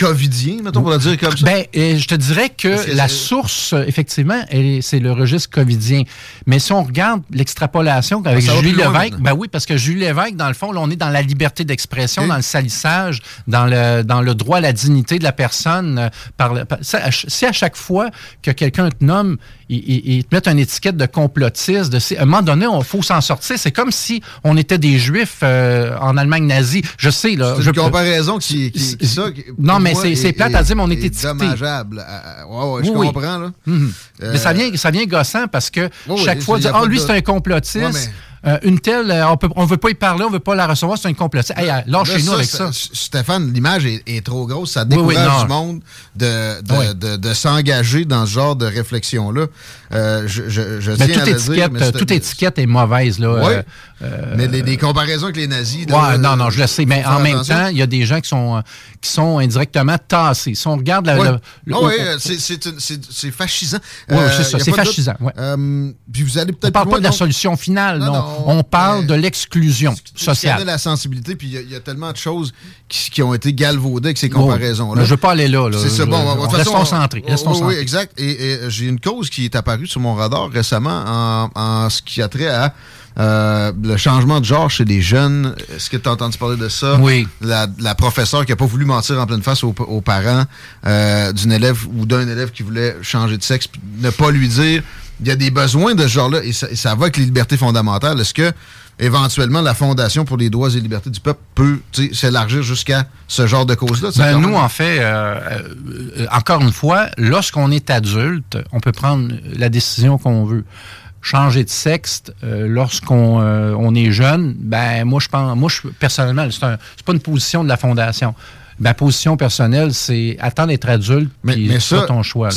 covidien, mettons, pour le dire comme ça? Ben, euh, je te dirais que, la source, effectivement, c'est le registre covidien. Mais si on regarde l'extrapolation avec Julie Lévesque, ben oui, parce que Julie Lévesque, dans le fond, là, on est dans la liberté d'expression, dans le salissage, dans le, dans le droit à la dignité de la personne. Euh, par, si à chaque fois que quelqu'un te nomme, il, te met une étiquette de complotiste, de, à un moment donné, il faut s'en sortir. C'est comme si on était des Juifs euh, en Allemagne nazie. Je sais, là. C'est une comparaison qui, qui, ça, Non, mais c'est plate à dire, mais on est étiqueté. dommageable. Ouais, ouais, je comprends, là. Mhm. mais ça vient, ça vient gossant parce que chaque fois, ah, lui, c'est un complotiste. Euh, une telle, euh, on ne veut pas y parler, on ne veut pas la recevoir, c'est une complotiste. Hey, euh, lâchez-nous avec ça. Stéphane, l'image est, trop grosse, ça décourage du monde de, de, de, de s'engager dans ce genre de réflexion-là. je, je, je toute, étiquette, dire, toute étiquette est mauvaise. Là, oui, mais les, comparaisons avec les nazis... Ouais, non, non, je le sais, mais en même temps, il y a des gens qui sont, qui sont indirectement tassés. Si on regarde... La, oui, oui c'est fascisant. Oui, c'est ça, c'est fascisant. puis vous allez peut-être... On parle pas de la solution finale, non on parle de l'exclusion sociale. Il la sensibilité, puis il y, a tellement de choses qui, ont été galvaudées avec ces comparaisons-là. je ne veux pas aller là. C'est ça. Bon, on, restons centrés. oui, exact. Et, j'ai une cause qui est apparue sur mon radar récemment en, ce qui a trait à euh, le changement de genre chez les jeunes. Est-ce que tu as entendu parler de ça? Oui. La, professeure qui n'a pas voulu mentir en pleine face aux, parents euh, d'une élève ou d'un élève qui voulait changer de sexe, ne pas lui dire il y a des besoins de ce genre-là et ça, va avec les libertés fondamentales. Est-ce que éventuellement la Fondation pour les droits et libertés du peuple peut s'élargir jusqu'à ce genre de causes-là? Ben, nous, en fait, euh, euh, encore une fois, lorsqu'on est adulte, on peut prendre la décision qu'on veut. Changer de sexe euh, lorsqu'on on est jeune, ben moi je pense, moi je personnellement, c'est pas une position de la fondation ma position personnelle, c'est attendre d'être adulte, mais, mais ça, ton choix.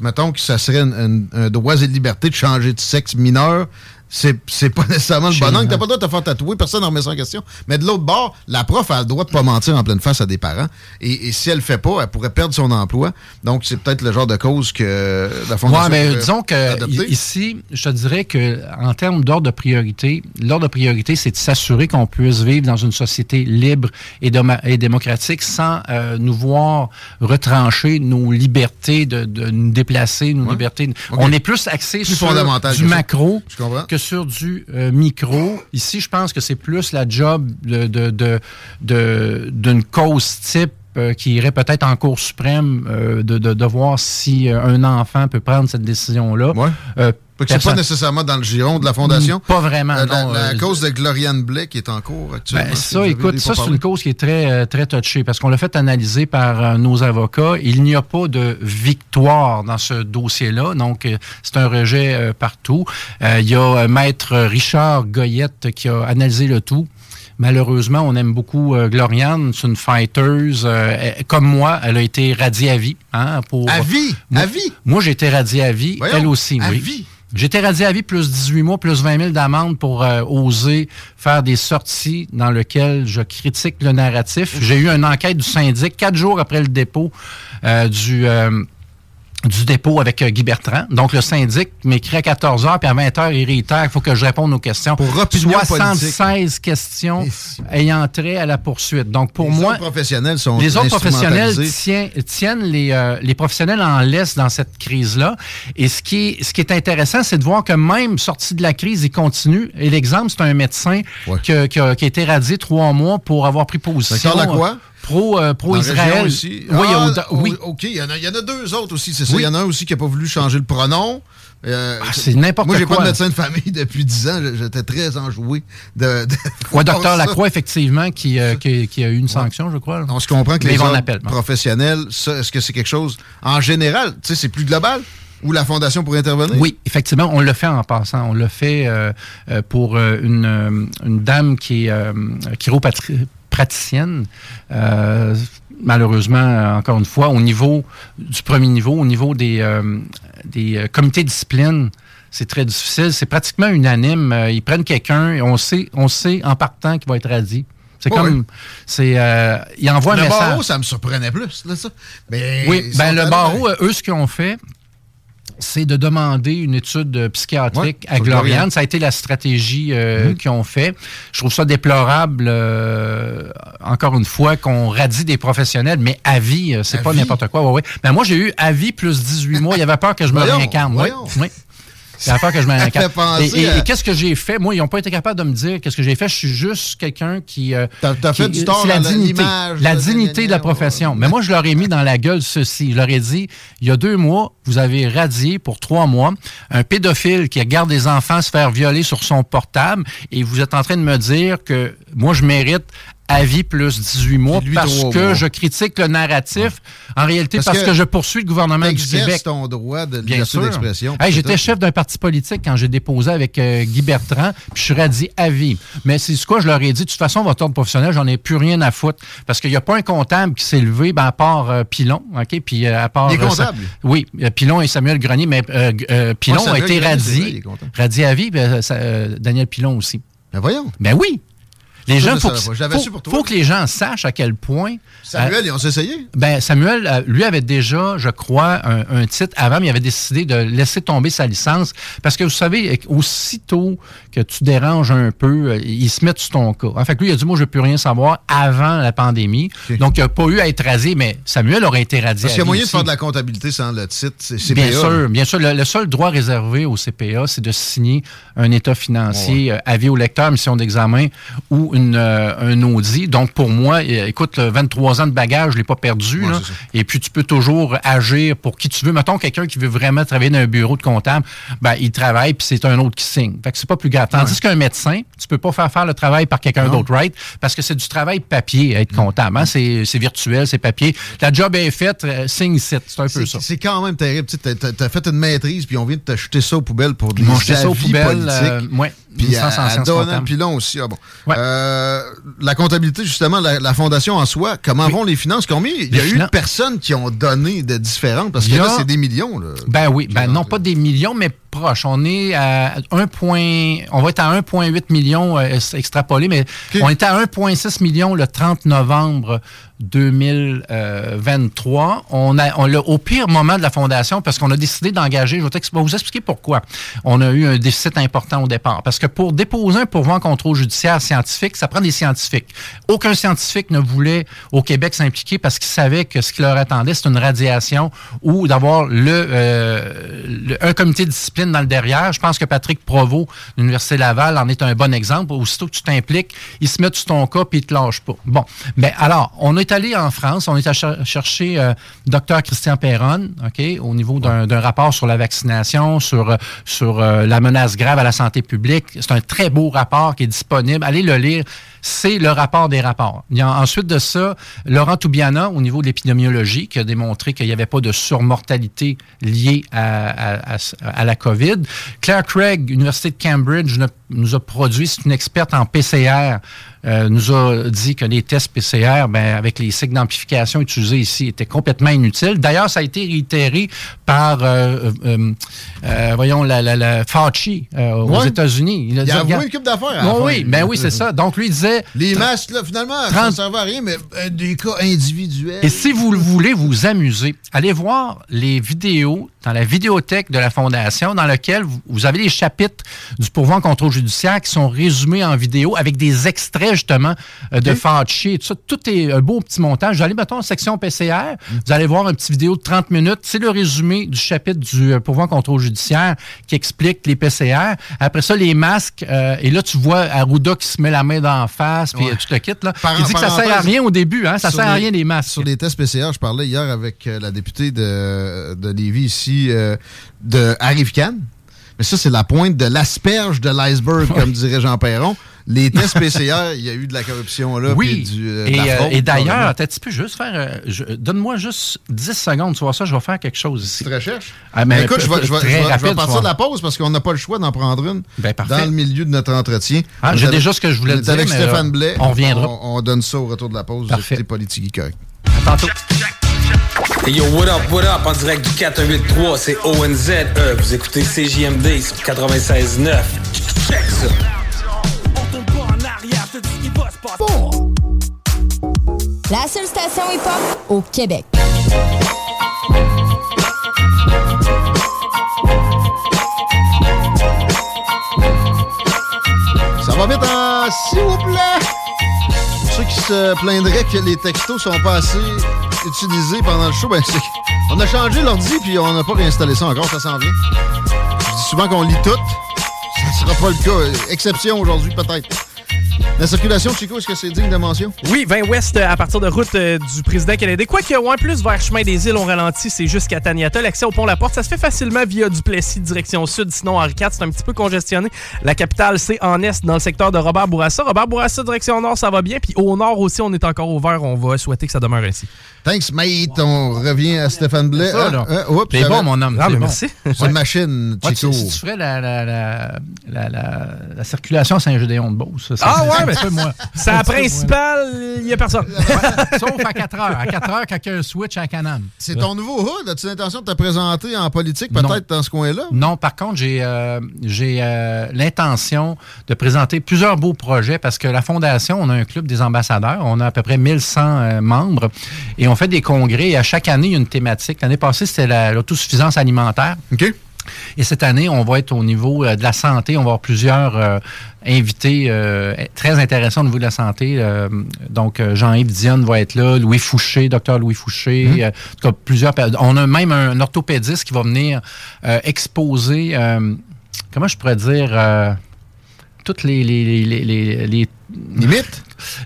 mettons que ça serait un droit et liberté de changer de sexe mineur c'est pas nécessairement le bon angle. T'as pas le droit de te faire tatouer, personne n'en remet ça en question. Mais de l'autre bord, la prof a le droit de pas mentir en pleine face à des parents. Et, si elle le fait pas, elle pourrait perdre son emploi. Donc, c'est peut-être le genre de cause que la Fondation. Oui, mais disons que ici, je te dirais que en termes d'ordre de priorité, l'ordre de priorité, c'est de s'assurer qu'on puisse vivre dans une société libre et, et démocratique sans euh, nous voir retrancher nos libertés de, nous déplacer, nos libertés. On est plus axé sur du macro que sur du euh, micro. Ici, je pense que c'est plus la job de, de, de, d'une cause type euh, qui irait peut-être en Cour suprême euh, de, de, voir si un enfant peut prendre cette décision-là. Ouais. C'est pas nécessairement dans le giron de la Fondation? Pas vraiment, euh, La, euh, cause de Gloriane Blais qui est en cours actuellement. Ben, ça, écoute, ça, c'est une cause qui est très, euh, très touchée parce qu'on l'a fait analyser par nos avocats. Il n'y a pas de victoire dans ce dossier-là. Donc, c'est un rejet partout. il y a Maître Richard Goyette qui a analysé le tout. Malheureusement, on aime beaucoup Gloriane. C'est une fighter. comme moi, elle a été radiée à vie. Hein, pour, à vie? Moi, à vie? Moi, j'ai été radiée à vie. elle aussi, à oui. Vie? J'étais radié à vie plus 18 mois, plus 20 000 d'amende pour euh, oser faire des sorties dans lesquelles je critique le narratif. J'ai eu une enquête du syndic quatre jours après le dépôt euh, du... Euh, du dépôt avec Guy Bertrand. Donc, le syndic m'écrit à 14 h, puis à 20 h, il réitère il faut que je réponde aux questions. Pour 76 questions ayant trait à la poursuite. Donc, pour les moi. Autres professionnels sont les autres professionnels tiennent, les, les professionnels en laisse dans cette crise-là. Et ce qui est, ce qui est intéressant, c'est de voir que même sorti de la crise, il continue. Et l'exemple, c'est un médecin qui, a, qui, a, été radié trois mois pour avoir pris position. Ça quoi? Pro, euh, pro Israël. Aussi. Oui, ah, oui. OK, il y, en a, il y, en a, deux autres aussi, c'est ça. Il y en a un aussi qui n'a pas voulu changer le pronom. Euh, ah, c'est n'importe quoi. Moi, j'ai pas de médecin de famille depuis dix ans. J'étais très enjoué de. de oui, docteur Lacroix, effectivement, qui, euh, qui, qui, a eu une sanction, je crois. On se comprend que les professionnels, est-ce que c'est quelque chose en général, tu sais, c'est plus global? Où la Fondation pourrait intervenir? Oui, effectivement, on le fait en passant. On le fait euh, euh, pour euh, une, une, dame qui est chiropraticienne. Malheureusement, encore une fois, au niveau du premier niveau, au niveau des, des comités de discipline, c'est très difficile. C'est pratiquement unanime. Ils prennent quelqu'un et on sait, on sait en partant qu'il va être radié. C'est comme. C'est, il envoie le un message. Le barreau, ça me surprenait plus. Là, ça. Mais oui, ben, le barreau, eux, ce qu'ils ont fait, c'est de demander une étude psychiatrique à Gloriane. Ça a été la stratégie euh, mm-hmm. qu'ils ont fait. Je trouve ça déplorable, euh, encore une fois, qu'on radie des professionnels, mais à vie, euh, c'est pas n'importe quoi. Ouais, ouais. Ben, moi, j'ai eu à vie plus 18 mois. Il y avait peur que je me réincarne. Oui. C'est l'affaire que je m'inquiète. Et, qu'est-ce que j'ai fait? Moi, ils n'ont pas été capables de me dire qu'est-ce que j'ai fait. Je suis juste quelqu'un qui. Euh, T'as fait du tort la dignité, la dignité de la profession. Mais moi, je leur ai mis dans la gueule ceci. Je leur ai dit il y a deux mois, vous avez radié pour trois mois un pédophile qui regarde des enfants se faire violer sur son portable et vous êtes en train de me dire que moi, je mérite avis plus 18 mois parce que je critique le narratif. En réalité, parce, que, je poursuis le gouvernement du Québec. ton droit de liberté d'expression. J'étais chef d'un parti politique quand j'ai déposé avec euh, Guy Bertrand, puis je suis radis avis. Mais c'est ce quoi je leur ai dit, de toute façon, votre ordre professionnel, j'en ai plus rien à foutre. Parce qu'il n'y a pas un comptable qui s'est levé, ben, à part euh, Pilon, OK? Puis euh, à part... Les comptables? oui, Pilon et Samuel Grenier, mais Pilon a été radié. Radié à vie, ben, Daniel Pilon aussi. Ben voyons. Ben oui. Les gens, faut, faut, que les gens sachent à quel point. Samuel, ils ont essayé? Ben, Samuel, euh, lui avait déjà, je crois, un, titre avant, mais il avait décidé de laisser tomber sa licence. Parce que vous savez, aussitôt que tu déranges un peu, euh, ils se mettent sur ton cas. En fait, lui, il a dit, moi, je ne veux plus rien savoir avant la pandémie. Donc, il n'a pas eu à être rasé, mais Samuel aurait été rasé. Parce qu'il y a moyen de faire de la comptabilité sans le titre CPA. Bien sûr, bien sûr. Le, seul droit réservé au CPA, c'est de signer un état financier, euh, avis au lecteur, mission d'examen ou euh, un Audi. Donc, pour moi, écoute, 23 ans de bagage, je ne l'ai pas perdu. et puis, tu peux toujours agir pour qui tu veux. Mettons, quelqu'un qui veut vraiment travailler dans un bureau de comptable, ben, il travaille, puis c'est un autre qui signe. Fait que c'est pas plus grave. Tandis qu'un médecin, tu peux pas faire faire le travail par quelqu'un d'autre, right? Parce que c'est du travail papier, être mm. comptable. Hein? C'est virtuel, c'est papier. La job est faite, euh, signe. C'est un peu ça. C'est quand même terrible. Tu as, fait une maîtrise, puis on vient de t'acheter ça aux poubelles pour des ça aux poubelles, euh, puis à, à Pilon aussi. Ah bon. Euh, la comptabilité, justement, la, fondation en soi, comment vont les finances? Combien? Il y a eu de personnes qui ont donné de différentes? Parce que là, c'est des millions. Là, ben oui, ben non pas des millions, mais proche. On est à 1, on va être à 1,8 million euh, extrapolé, mais on était à 1,6 million le 30 novembre 2023. On a, on au pire moment de la fondation parce qu'on a décidé d'engager. Je vais, vous expliquer pourquoi. On a eu un déficit important au départ. Parce que pour déposer un pourvoi en contrôle judiciaire scientifique, ça prend des scientifiques. Aucun scientifique ne voulait au Québec s'impliquer parce qu'il savait que ce qui leur attendait, c'est une radiation ou d'avoir le, euh, un comité de discipline dans le derrière. Je pense que Patrick Provost de l'Université Laval en est un bon exemple. Aussitôt que tu t'impliques, il se met sur ton cas puis il te lâche pas. Bon. Mais alors, on a est allé en France, on est allé chercher euh, docteur Christian Perron, OK, au niveau d'un rapport sur la vaccination, sur, euh, sur euh, la menace grave à la santé publique. C'est un très beau rapport qui est disponible. Allez le lire c'est le rapport des rapports. Il y a ensuite de ça, Laurent Toubiana, au niveau de l'épidémiologie, qui a démontré qu'il n'y avait pas de surmortalité liée à, à, la COVID. Claire Craig, Université de Cambridge, nous a produit, c'est une experte en PCR, euh, nous a dit que les tests PCR, ben, avec les cycles d'amplification utilisés ici, étaient complètement inutiles. D'ailleurs, ça a été réitéré par, euh, euh, voyons, la, la, Fauci aux États-Unis. Il a, dit, une coupe d'affaires. oui, ben oui, c'est ça. Donc, lui, il disait... Les masques, là, finalement, ça ne servent à rien, mais des cas individuels. Et si vous voulez vous amuser, allez voir les vidéos dans la vidéothèque de la Fondation, dans lequel vous, avez les chapitres du pourvoi en contrôle judiciaire qui sont résumés en vidéo avec des extraits, justement, euh, de Fauci et tout ça. Tout est un beau petit montage. Vous allez, mettons, en section PCR, vous allez voir un petit vidéo de 30 minutes. C'est le résumé du chapitre du euh, pourvoi en contrôle judiciaire qui explique les PCR. Après ça, les masques. Euh, et là, tu vois Arruda qui se met la main d'en face, puis tout le kit. Là. Il dit que ça sert à rien au début. Hein, ça sert à rien, les masques. Sur les tests PCR, je parlais hier avec la députée de, de Lévis ici, euh, de Arrive Mais ça, c'est la pointe de l'asperge de l'iceberg, comme dirait Jean Perron. Les tests PCR, il y a eu de la corruption là. Oui. puis Du, euh, et, euh, et d'ailleurs, tu peux juste faire. euh, Donne-moi juste 10 secondes, tu vois ça, je vais faire quelque chose ici. Tu te recherches? Ah, mais Ben, écoute, je vais, je vais- très je vais- je vais rapide, partir de la pause parce qu'on n'a pas le choix d'en prendre une Ben, dans le milieu de notre entretien. Ah, j'ai déjà ce que je voulais dire, avec mais, Stéphane euh, Blais. on reviendra. On, on donne ça au retour de la pause. Parfait. Politique correct. À tantôt. Hey yo, what up, what up, en direct du 483, c'est ONZ. Euh, vous écoutez CJMD 96.9. Check ça. La seule station hip-hop au Québec. Ça va vite en s'il vous plaît? Pour ceux qui se plaindraient que les textos sont pas assez utilisés pendant le show, ben c'est on a changé l'ordi puis on n'a pas réinstallé ça encore, ça s'en vient. Souvent qu'on lit tout. Ça sera pas le cas. Exception aujourd'hui, peut-être. La circulation, Chico, est-ce que c'est digne de mention? Oui, 20 ouest euh, à partir de route euh, du président canadien. Quoique, ouais, plus vers chemin des îles, on ralentit, c'est jusqu'à Taniata. L'accès au pont La Porte, ça se fait facilement via Duplessis, direction sud. Sinon, Henri IV, c'est un petit peu congestionné. La capitale, c'est en est, dans le secteur de Robert Bourassa. Robert Bourassa, direction nord, ça va bien. Puis au nord aussi, on est encore ouvert. On va souhaiter que ça demeure ainsi. Thanks, mate. On revient à Stéphane Blais. Ça, Ah, là. ah, bon, mon homme. Ah, bon. merci. C'est une machine, Ouais, Chico. tu- si tu ferais la, la, la, la, la- la circulation à Saint-Gédéon de Beauce, ça, Ah c'est ouais, un mais peu moi. c'est la principale, il y a personne. Sauf à 4 heures. À 4 heures, quand il y a un switch à Canam. C'est ton nouveau hood. As-tu l'intention de te présenter en politique, peut-être dans ce coin-là? Non, par contre, j'ai euh, j'ai euh, l'intention de présenter plusieurs beaux projets parce que la Fondation, on a un club des ambassadeurs. On a à peu près 1100 euh, membres et on fait des congrès. Et à chaque année, il y a une thématique. L'année passée, c'était la- l'autosuffisance alimentaire. OK. Et cette année, on va être au niveau euh, de la santé. On va avoir plusieurs euh, invités euh, très intéressants au niveau de la santé. Euh, donc, Jean-Yves Dionne va être là, Louis Fouché, docteur Louis Fouché. Mhm. en tout cas, plusieurs. On a même un orthopédiste qui va venir exposer, comment je pourrais dire, toutes les, les, les, les, les-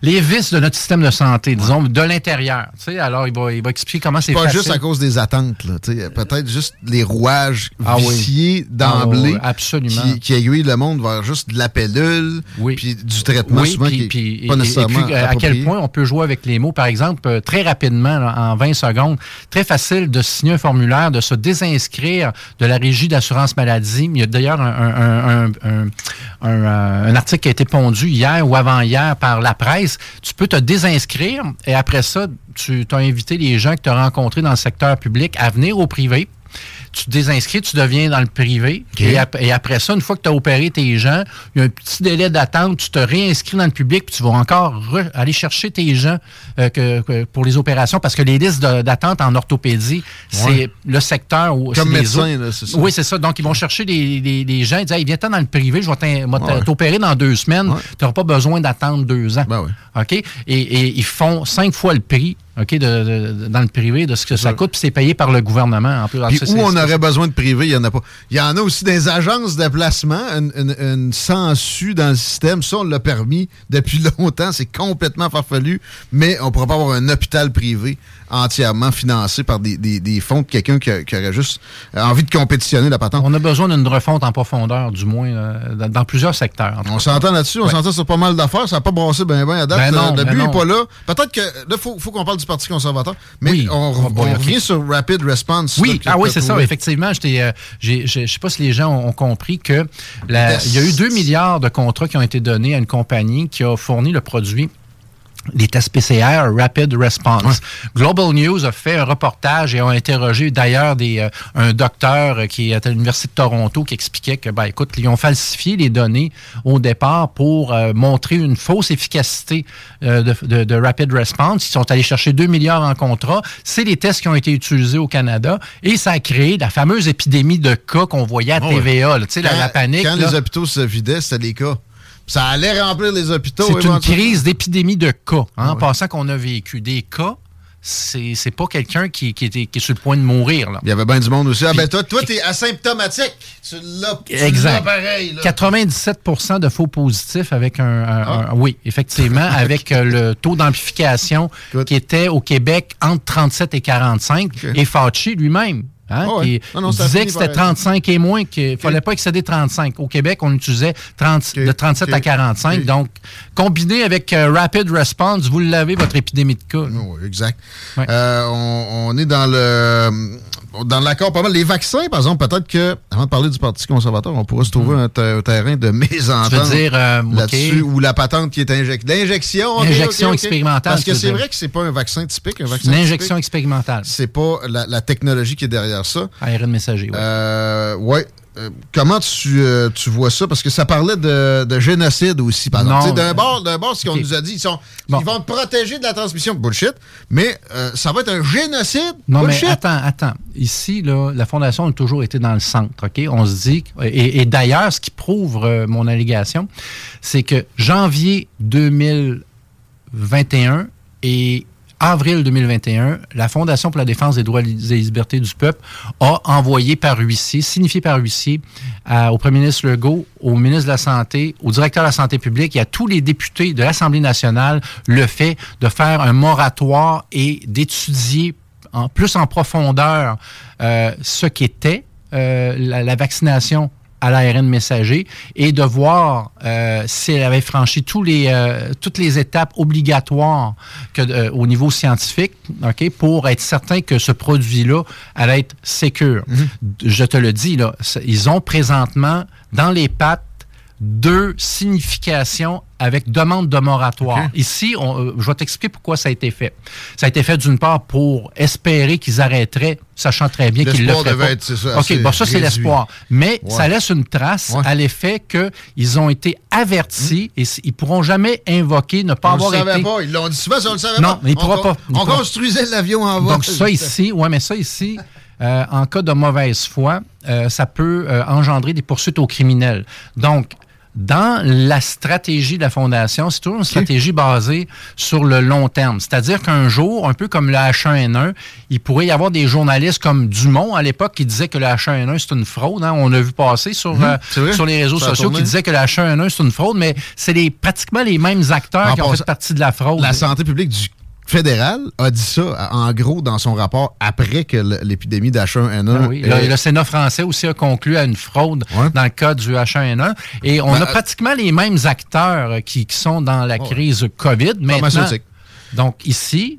les- vices de notre système de santé, disons, de l'intérieur. Alors, il va, il va expliquer comment c'est pas facile. juste à cause des attentes, peut-être juste les rouages Ah viciés Ah d'emblée absolument. qui, qui aiguillent le monde vers juste de la pilule, puis du traitement Oui, souvent puis- qui puis- est pas et- et nécessairement puis, à quel point on peut jouer avec les mots. Par exemple, euh, très rapidement, en 20 secondes, très facile de signer un formulaire, de se désinscrire de la régie d'assurance maladie. Il y a d'ailleurs un, un- un- euh, article qui a été pondu hier ou avant-hier par la presse. Tu peux te désinscrire et après ça, tu as invité les gens que tu as rencontrés dans le secteur public à venir au privé. Tu te désinscris, tu deviens dans le privé. Et, ap- et après ça, une fois que tu as opéré tes gens, il y a un petit délai d'attente, tu te réinscris dans le public, puis tu vas encore re- aller chercher tes gens euh, que- que pour les opérations, parce que les listes d'attente en orthopédie, c'est Ouais. le secteur où... Comme médecin, c'est ça. Oui, c'est ça. Donc, ils vont chercher des, des- des gens, ils disent, hey, viens-t'en dans le privé, je vais Ouais. t'opérer dans deux semaines, tu n'auras pas besoin d'attendre deux ans. Ben OK? Et, et ils font cinq fois le prix, OK, de, de- dans le privé de ce que ça coûte, puis c'est payé par le gouvernement. En plus. Puis où on aurait besoin de privé, il n'y en a pas. Il y en a aussi des agences de placement, une, une, une sangsue dans le système. Ça, on l'a permis depuis longtemps. C'est complètement farfelu, mais on ne pourra pas avoir un hôpital privé entièrement financé par des, des- des fonds de quelqu'un qui, aurait juste envie de compétitionner la patente. On a besoin d'une refonte en profondeur, du moins, euh, dans, dans plusieurs secteurs. On s'entend là-dessus, on Ouais. s'entend sur pas mal d'affaires. Ça n'a pas brassé bien ben à date. Ben non, le ben but n'est pas là. Peut-être que là, il faut, faut qu'on parle du Parti conservateur. Mais Oui. on, Ah, on revient sur Rapid Response. Oui, ah oui, c'est ça. Effectivement, euh, je sais pas si les gens ont, ont compris que la- il y a eu 2 milliards de contrats qui ont été donnés à une compagnie qui a fourni le produit les tests PCR Rapid Response. Global News a fait un reportage et a interrogé d'ailleurs des, euh, un docteur qui est à l'Université de Toronto qui expliquait que, ben, écoute, ils ont falsifié les données au départ pour euh, montrer une fausse efficacité euh, de, de- de Rapid Response. Ils sont allés chercher 2 milliards en contrat. C'est les tests qui ont été utilisés au Canada et ça a créé la fameuse épidémie de cas qu'on voyait à Ah ouais. TVA. là. La, panique. Quand là. les hôpitaux se vidaient, c'était des cas. Ça allait remplir les hôpitaux. C'est une crise d'épidémie de cas. hein, Ah En ouais. passant qu'on a vécu des cas, c'est pas quelqu'un qui, qui, qui est sur le point de mourir. Là. Il y avait bien du monde aussi. Ah ben toi, toi, t'es asymptomatique. Tu l'as Exact. pareil. Là. 97% de faux positifs avec un, un- Ah. un- oui, effectivement, avec euh, le taux d'amplification qui était au Québec entre 37 et 45. Et Fauci lui-même hein, Ah ouais. qui Non, non, ça disait que c'était par être- 35 et moins, qu'il ne fallait pas excéder 35. Au Québec, on utilisait 30 de 37 Ok. à 45. Ok. Donc, combiné avec euh, Rapid Response, vous l'avez, votre épidémie de cas. Oui, exact. Euh, on, on est dans le dans l'accord pas mal. Les vaccins, par exemple, peut-être que, avant de parler du Parti conservateur, on pourrait se trouver un, te- un terrain de mésentente Hmm. Euh, là-dessus, ou la patente qui est injectée. L'injection. ok, Injection expérimentale, Parce que c'est vrai que c'est pas un vaccin typique. Un vaccin une injection typique, expérimentale. C'est pas la, la technologie qui est derrière ça. ARN messager, oui. Euh, ouais. Euh, comment tu, euh, tu vois ça? Parce que ça parlait de, de génocide aussi, par exemple. D'un bord, d'un bord, ce qu'on nous a dit, ils, sont, ils vont te protéger de la transmission. Bullshit. Mais euh, ça va être un génocide. Non, Bullshit? mais attends, attends. Ici, là, la Fondation a toujours été dans le centre, OK? On se dit... Et, et d'ailleurs, ce qui prouve euh, mon allégation, c'est que janvier 2021 et avril 2021, la Fondation pour la défense des droits et libertés du peuple a envoyé par huissier, signifié par huissier, au premier ministre Legault, au ministre de la Santé, au directeur de la Santé publique et à tous les députés de l'Assemblée nationale le fait de faire un moratoire et d'étudier en plus en profondeur euh, ce qu'était euh, la vaccination à l'ARN messager et de voir euh, si elle avait franchi tous les, euh, toutes les étapes obligatoires que, euh, au niveau scientifique ok, pour être certain que ce produit-là allait être sécure. Je te le dis, là, ils ont présentement dans les pattes deux significations avec demande de moratoire. Ici, on, euh, je vais t'expliquer pourquoi ça a été fait. Ça a été fait d'une part pour espérer qu'ils arrêteraient, sachant très bien qu'ils le feraient devait pas. être, ça, OK, bon, ça, c'est l'espoir. Mais Ouais. ça laisse une trace Ouais. à l'effet qu'ils ont été avertis et s- ils pourront jamais invoquer ne pas On le avoir savait été... pas. Ils l'ont dit souvent, ça, on le savait Non, pas. mais il On pourra con- pas. On pourra- construisait l'avion en vol. Donc ça ici, ouais, mais ça ici, euh, en cas de mauvaise foi, euh, ça peut euh, engendrer des poursuites aux criminels. Donc, dans la stratégie de la Fondation, c'est toujours une stratégie basée sur le long terme. C'est-à-dire qu'un jour, un peu comme le H1N1, il pourrait y avoir des journalistes comme Dumont à l'époque qui disaient que le H1N1 c'est une fraude. hein. On a vu passer sur, Mhm, euh, sur les réseaux Ça sociaux qui disaient que le H1N1 c'est une fraude, mais c'est les, pratiquement les mêmes acteurs En qui ont fait partie de la fraude. La santé publique du fédéral a dit ça, en gros, dans son rapport après que l'épidémie d'H1N1. Ah oui, euh, le, le Sénat français aussi a conclu à une fraude dans le cas du H1N1. Et on Ben, a pratiquement les mêmes acteurs euh, qui, qui sont dans la crise COVID maintenant. Donc ici,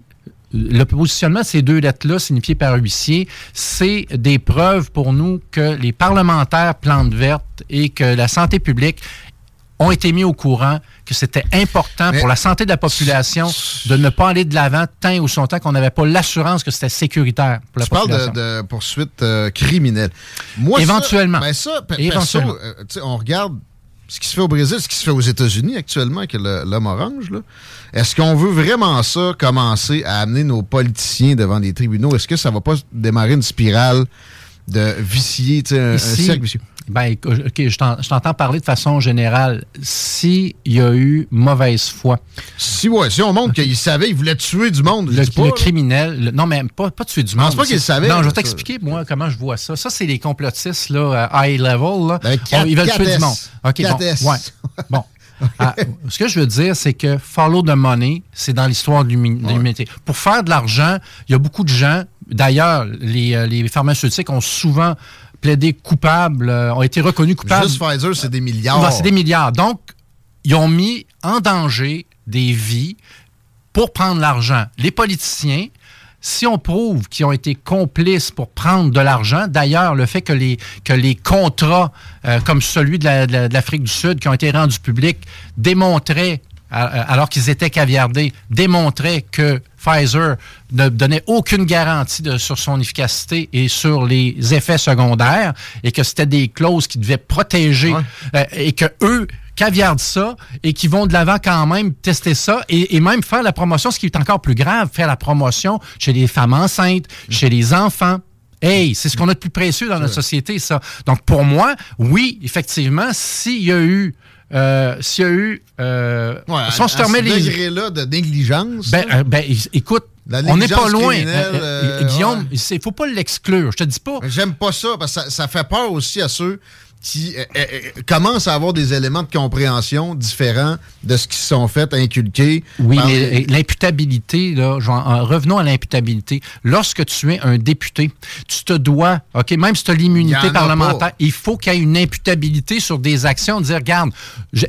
le positionnement de ces deux lettres-là, signifiées par huissier, c'est des preuves pour nous que les parlementaires plantes vertes et que la santé publique ont été mis au courant que c'était important pour la santé de la population de ne pas aller de l'avant tant ou son temps qu'on n'avait pas l'assurance que c'était sécuritaire pour la Tu parles population. de, de poursuites euh, criminelles. Moi, ça- Éventuellement. ben ça, pe- Éventuellement. perso, euh, on regarde ce qui se fait au Brésil, ce qui se fait aux États-Unis actuellement avec l'homme orange. Est-ce qu'on veut vraiment ça commencer à amener nos politiciens devant les tribunaux? Est-ce que ça va pas démarrer une spirale de vicier, un, un Ici, cercle vicieux? Ben, OK, je t'en- je t'entends parler de façon générale. S'il y a eu mauvaise foi. Si, ouais, si on montre qu'il savait, il voulait tuer du monde, Le, pas, criminel, le- non, mais pas, pas tuer du Je pense monde. pas qu'il savait, Non, je vais t'expliquer, moi, comment je vois ça. Ça, c'est les complotistes, là, à high level, là. Ben, Oh, ils veulent tuer 4S. du monde. OK, bon. 4S. Ouais. Bon. Ah, ce que je veux dire, c'est que follow the money, c'est dans l'histoire de l'humanité. Pour faire de l'argent, il y a beaucoup de gens. D'ailleurs, les, euh, les pharmaceutiques ont souvent plaidé coupables, euh, ont été reconnus coupables. Juste Pfizer, c'est des milliards. Ouais, c'est des milliards. Donc, ils ont mis en danger des vies pour prendre l'argent. Les politiciens, si on prouve qu'ils ont été complices pour prendre de l'argent, d'ailleurs, le fait que les, que les contrats, euh, comme celui de la- de la- de l'Afrique du Sud, qui ont été rendus publics, démontraient, alors qu'ils étaient caviardés, démontraient que Pfizer ne donnait aucune garantie de- sur son efficacité et sur les effets secondaires et que c'était des clauses qui devaient protéger euh, et que eux caviardent ça et qui vont de l'avant quand même tester ça et, et même faire la promotion, ce qui est encore plus grave, faire la promotion chez les femmes enceintes, chez les enfants. Hey, c'est ce qu'on a de plus précieux dans notre société, ça. Donc, pour moi, oui, effectivement, s'il y a eu... euh, s'il y a eu... euh, Ouais, si on à- se ce les... degré-là de négligence. Ben, euh, ben, écoute, on n'est pas loin. Euh, Guillaume, ouais. il ne faut pas l'exclure. Je te dis pas. J'aime pas ça parce que ça, ça fait peur aussi à ceux qui euh, euh, euh, commencent à avoir des éléments de compréhension différents de ce qui se sont fait inculquer. Oui, par- mais l'imputabilité, là, genre, en- revenons à l'imputabilité. Lorsque tu es un député, tu te dois, OK, même si tu as l'immunité parlementaire, il faut qu'il y ait une imputabilité sur des actions, dire, regarde,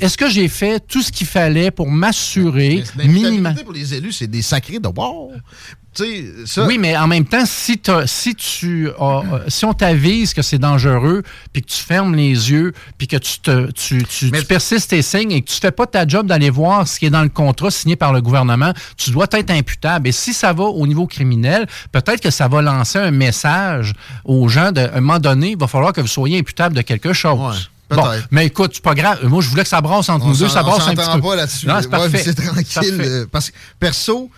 est-ce que j'ai fait tout ce qu'il fallait pour m'assurer minimum. L'imputabilité pour les élus, c'est des sacrés de sais, ça. Oui, mais en même temps, si, si, tu as- euh, si on t'avise que c'est dangereux, puis que tu fermes les yeux, puis que tu, te, tu, tu, tu persistes tes signes et que tu fais pas ta job d'aller voir ce qui est dans le contrat signé par le gouvernement, tu dois être imputable. Et si ça va au niveau criminel, peut-être que ça va lancer un message aux gens de, à un moment donné, il va falloir que vous soyez imputable de quelque chose. Bon, mais écoute, c'est pas grave. Moi, je voulais que ça brasse entre On nous deux. Ça brasse un petit peu. pas là-dessus. Non, c'est Ouais, parfait. c'est tranquille. Parfait. euh, Parce que perso,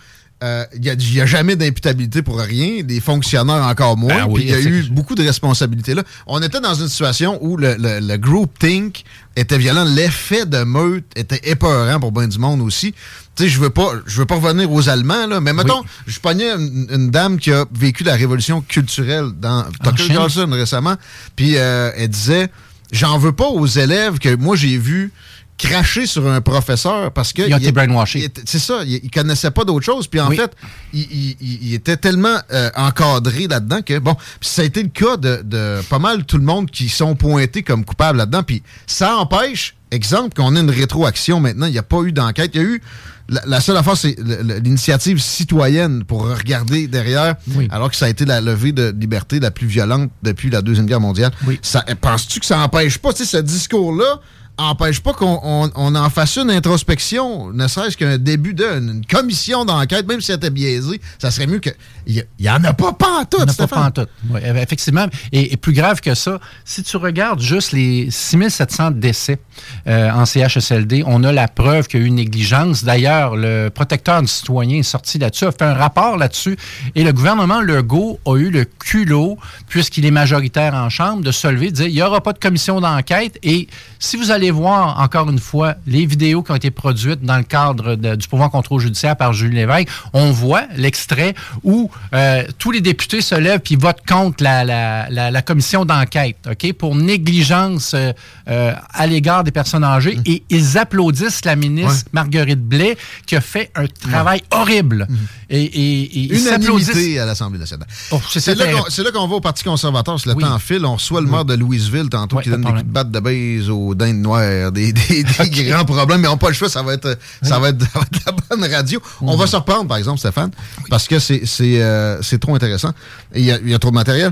euh, il n'y a, jamais d'imputabilité pour rien, des fonctionnaires encore moins. Ben oui, puis il y a eu beaucoup de responsabilités là. On était dans une situation où le, le, le group think était violent, l'effet de meute était épeurant pour bien du monde aussi. Tu sais, je veux pas, je veux pas revenir aux Allemands là, mais mettons, je pognais une, une dame qui a vécu la révolution culturelle dans Tucker Chine. Carlson récemment, puis euh, elle disait, j'en veux pas aux élèves que moi j'ai vu cracher sur un professeur parce que Ils ont été il était- C'est ça, il, il connaissait pas d'autre chose. Puis en Oui. fait, il, il- il- il était tellement euh, encadré là-dedans que, bon, ça a été le cas de, de pas mal tout le monde qui sont pointés comme coupables là-dedans. Puis ça empêche, exemple, qu'on ait une rétroaction maintenant. Il n'y a pas eu d'enquête. Il y a eu. La, la seule affaire, c'est l'initiative citoyenne pour regarder derrière, alors que ça a été la levée de liberté la plus violente depuis la Deuxième Guerre mondiale. Ça- Penses-tu que ça empêche pas, tu sais, ce discours-là empêche pas qu'on on- on en fasse une introspection, ne serait-ce qu'un début d'une une commission d'enquête, même si elle était biaisée, ça serait mieux que. Il y, en a pas tout, Il n'y en a pas pantoute. Oui, euh, effectivement. Et, et plus grave que ça, si tu regardes juste les 6700 décès euh, en CHSLD, on a la preuve qu'il y a eu une négligence. D'ailleurs, le protecteur du citoyen est sorti là-dessus, a fait un rapport là-dessus. Et le gouvernement Legault a eu le culot, puisqu'il est majoritaire en Chambre, de se lever, de dire il n'y aura pas de commission d'enquête. Et si vous allez voir, encore une fois, les vidéos qui ont été produites dans le cadre de- du pouvoir contrôle judiciaire par Julie Lévesque, on voit l'extrait où euh, tous les députés se lèvent puis votent contre la, la- la- la commission d'enquête, OK, pour négligence euh, euh, à l'égard des personnes âgées. Et ils applaudissent la ministre Mmh. Ouais. Marguerite Blais qui a fait un travail horrible. Et, et- et ils s'applaudissent. Unanimité à l'Assemblée nationale. Oh, c'est là qu'on qu'on va au Parti conservateur. Si le Oui. temps file, on reçoit le maire de Louisville tantôt Ouais, qui donne de des coups de batte de base aux dindes noires, des, des- des grands problèmes, mais on n'a pas le choix, ça va être, ça va être, ça va être la bonne radio. On va se reprendre, par exemple, Stéphane, parce que c'est euh, c'est trop intéressant. Et Il y, a- il y a trop de matériel.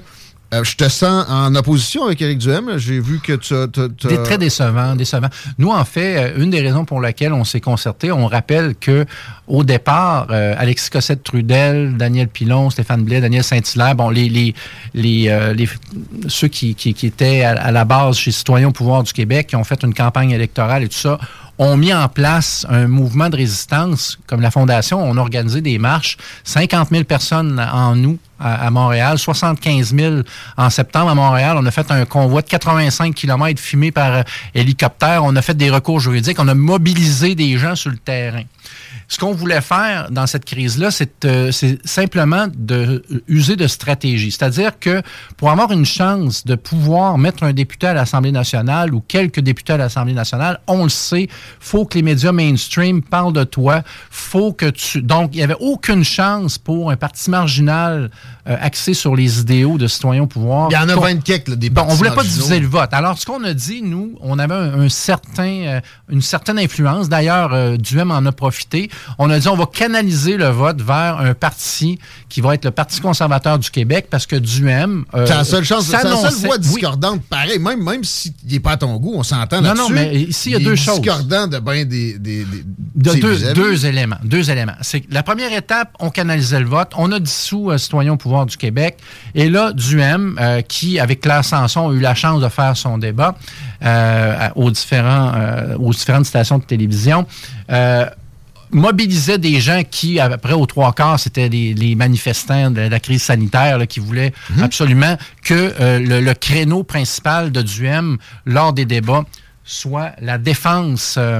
Euh, je te sens en opposition avec Éric Duhem. J'ai vu que tu as... très décevant, décevant. Nous, en fait, euh, une des raisons pour lesquelles on s'est concerté, on rappelle que au départ, euh, Alexis Cossette-Trudel, Daniel Pilon, Stéphane Blais, Daniel Saint-Hilaire, bon, les, les, les, ceux qui, qui- qui étaient à, à la base chez Citoyens au pouvoir du Québec, qui ont fait une campagne électorale et tout ça, ont mis en place un mouvement de résistance, comme la Fondation, on a organisé des marches, 50 000 personnes en août à, à Montréal, 75 000 en septembre à Montréal. On a fait un convoi de 85 km filmé par euh, hélicoptère. On a fait des recours juridiques. On a mobilisé des gens sur le terrain. Ce qu'on voulait faire dans cette crise-là, c'est euh, c'est simplement de euh, user de stratégie. C'est-à-dire que pour avoir une chance de pouvoir mettre un député à l'Assemblée nationale ou quelques députés à l'Assemblée nationale, on le sait, faut que les médias mainstream parlent de toi. Faut que tu. Donc, il n'y avait aucune chance pour un parti marginal euh, axé sur les idéaux de citoyens au pouvoir. Il y en a Qu'on- 20 quelques, là, des Bon, on voulait pas marginaux. diviser le vote. Alors, ce qu'on a dit, nous, on avait un, un certain, euh, une certaine influence. D'ailleurs, euh, Duhem en a profité. On a dit, on va canaliser le vote vers un parti qui va être le Parti conservateur du Québec parce que Duhem... euh, C'est la seule chance, c'est la seule voix Oui. discordante. Pareil, même, même s'il n'est pas à ton goût, on s'entend Non, là-dessus. non, mais ici, il y a deux choses. discordant de bien des... des, des De c'est deux, éléments. Deux éléments. C'est la première étape, on canalisait le vote. On a dissous euh, Citoyens au pouvoir du Québec. Et là, Duhem, euh, qui, avec Claire Sanson, a eu la chance de faire son débat euh, à- aux, différents, euh, aux différentes stations de télévision, euh, mobilisait des gens qui, après aux trois quarts, c'était les, les manifestants de la crise sanitaire là, qui voulaient absolument que euh, le, le créneau principal de Duhem lors des débats soit la défense euh,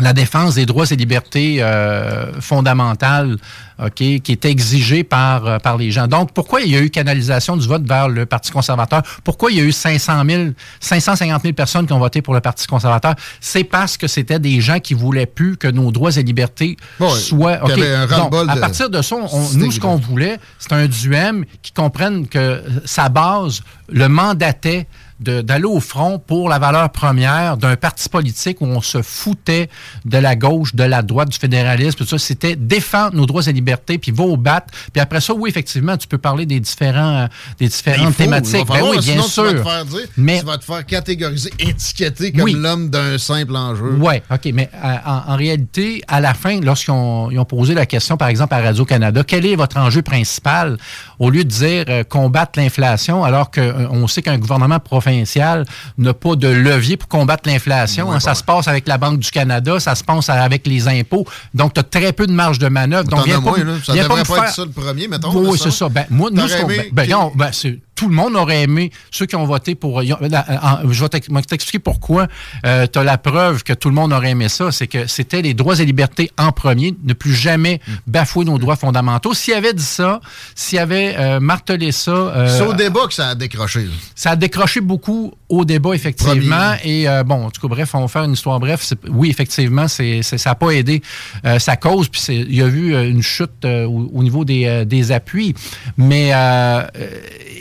la défense des droits et libertés euh, fondamentales ok, qui est exigée par, euh, par les gens. Donc, pourquoi il y a eu canalisation du vote vers le Parti conservateur? Pourquoi il y a eu 500 000, 550 000 personnes qui ont voté pour le Parti conservateur? C'est parce que c'était des gens qui voulaient plus que nos droits et libertés soient... qu'il y avait un Donc, ras-le-bol à partir de ça, on- nous, ce qu'on voulait, c'est un duem qui comprenne que sa base le mandatait d'aller au front pour la valeur première d'un parti politique où on se foutait de la gauche, de la droite, du fédéralisme, tout ça. C'était défendre nos droits et libertés, puis va au battre. Puis après ça, oui, effectivement, tu peux parler des différents, euh, des différentes faut, thématiques. Ben oui, bien sinon, Tu sûr. vas te faire dire, Mais tu vas te faire catégoriser, étiqueter comme Oui. l'homme d'un simple enjeu. oui, OK, mais euh, en, en réalité, à la fin, lorsqu'ils ont, ils ont posé la question, par exemple, à Radio-Canada, quel est votre enjeu principal, au lieu de dire euh, combattre l'inflation, alors qu'on sait qu'un gouvernement provincial n'a pas de levier pour combattre l'inflation. hein, ça se passe avec la Banque du Canada, ça se passe avec les impôts. Donc, tu as très peu de marge de manœuvre. Donc, viens as moins, là. Ça viens devrait pas faire- être ça le premier, mettons. oui, c'est ça. Ben, moi, nous, T'aurais ce qu'on- aimé ben, non, ben, c'est- tout le monde aurait aimé ceux qui ont voté pour. ils ont- euh, en- je vais t'expliquer pourquoi. tu as la preuve que tout le monde aurait aimé ça. C'est que c'était les droits et libertés en premier, ne plus jamais Mm. bafouer nos droits fondamentaux. S'il avait dit ça, s'il avait euh, martelé ça. euh, C'est au débat que ça a décroché. ça a décroché beaucoup au débat, effectivement. Et euh, bon, en tout cas, bref, on va faire une histoire bref. Oui, effectivement, c'est, ça n'a pas aidé euh, sa cause. Puis il y a eu euh, une chute euh, au, au niveau des, des appuis. Mais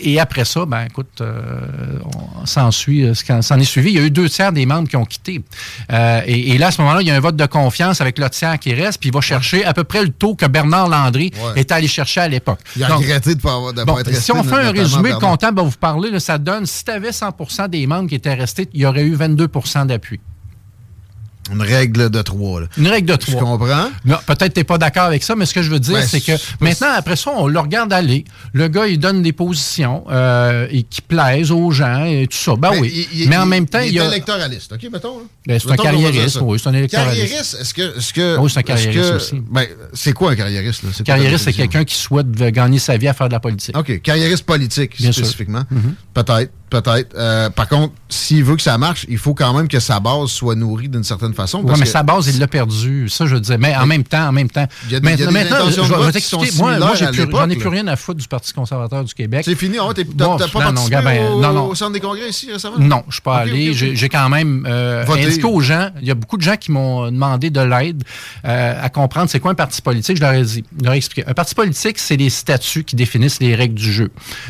et après ça, ben écoute, on s'en suit, s'en est suivi. Il y a eu deux tiers des membres qui ont quitté. Et, et là, à ce moment-là, il y a un vote de confiance avec le tiers qui reste, puis il va chercher à peu près le taux que Bernard Landry Ouais. était allé chercher à l'époque. Il a Donc, regretté de ne pas, avoir- de Bon, pas être resté. si on fait un résumé Bernard. comptable, va vous parler, là, ça donne, si tu avais 100 des membres qui étaient restés, il y aurait eu 22% d'appui. Une règle de trois. là. Une règle de Je trois. comprends. Non, peut-être tu n'es pas d'accord avec ça, mais ce que je veux dire, Ben, c'est que maintenant, après ça, on le regarde aller. Le gars, il donne des positions euh, et qui plaisent aux gens et tout ça. Ben Mais oui. il- il- mais en même temps, il est a... électoraliste, OK, mettons. là. Ben, c'est un carriériste, oui, c'est un électoraliste. Carriériste, est-ce que... Est-ce que Oui, c'est un carriériste que- aussi. Ben, c'est quoi un carriériste? Là? Carriériste, c'est quelqu'un qui souhaite gagner sa vie à faire de la politique. OK, carriériste politique, Bien sûr. spécifiquement. Mhm. Peut-être, peut-être. Euh, par contre, s'il veut que ça marche, il faut quand même que sa base soit nourrie d'une certaine façon. Oui, mais que- sa base, il l'a perdu. Ça, je veux dire. Mais en même temps, en même temps. Il y a y a des maintenant, intentions je de je t'expliquer. Moi, moi j'en ai plus rien à foutre du Parti conservateur du Québec. C'est fini, oh, t'as Bon, pas non, non, participé gars, ben, au, non, non. au centre des congrès ici récemment? Non, je suis pas allé. J'ai- quand même euh, indiqué aux gens, il y a beaucoup de gens qui m'ont demandé de l'aide euh, à comprendre c'est quoi un parti politique. Je leur ai dit, je leur ai expliqué. Un parti politique, c'est les statuts qui définissent les règles du jeu.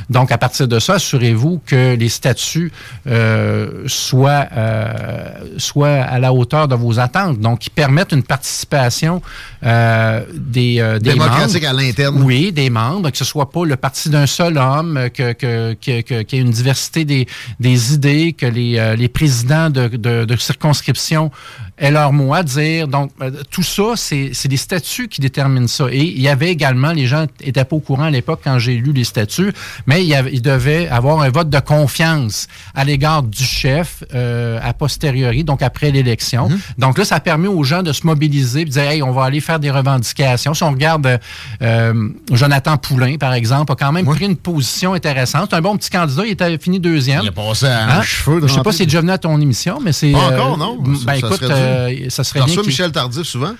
Donc, à partir de ça, assurez-vous que les statuts euh, soient, euh, soient à la hauteur de vos attentes. Donc, qui permettent une participation euh, des, des Démocratique membres. à l'interne. Oui, des membres, que ce soit pas le parti d'un seul homme, que, que, que, que- qu'il y ait une diversité des, des idées, que les, les présidents de, de, de circonscription aient leur mot à dire. Donc, euh, tout ça, c'est c'est des statuts qui déterminent ça. Et il y avait également, les gens n'étaient pas au courant à l'époque quand j'ai lu les statuts, mais il, y avait, il devait avoir un vote de confiance à l'égard du chef euh, a posteriori, donc après l'élection. Donc là, ça permet aux gens de se mobiliser et de dire, hey, on va aller faire des revendications. Si on regarde euh, Jonathan Poulain, par exemple, a quand même pris une position intéressante. C'est un bon petit candidat, il était fini deuxième. Il a passé à un cheveu de Je sais pas si c'est déjà venu à ton émission, mais c'est... Pas euh, encore, non? Ben Ça- écoute. Euh, ça serait bien... reçois Michel Tardif souvent?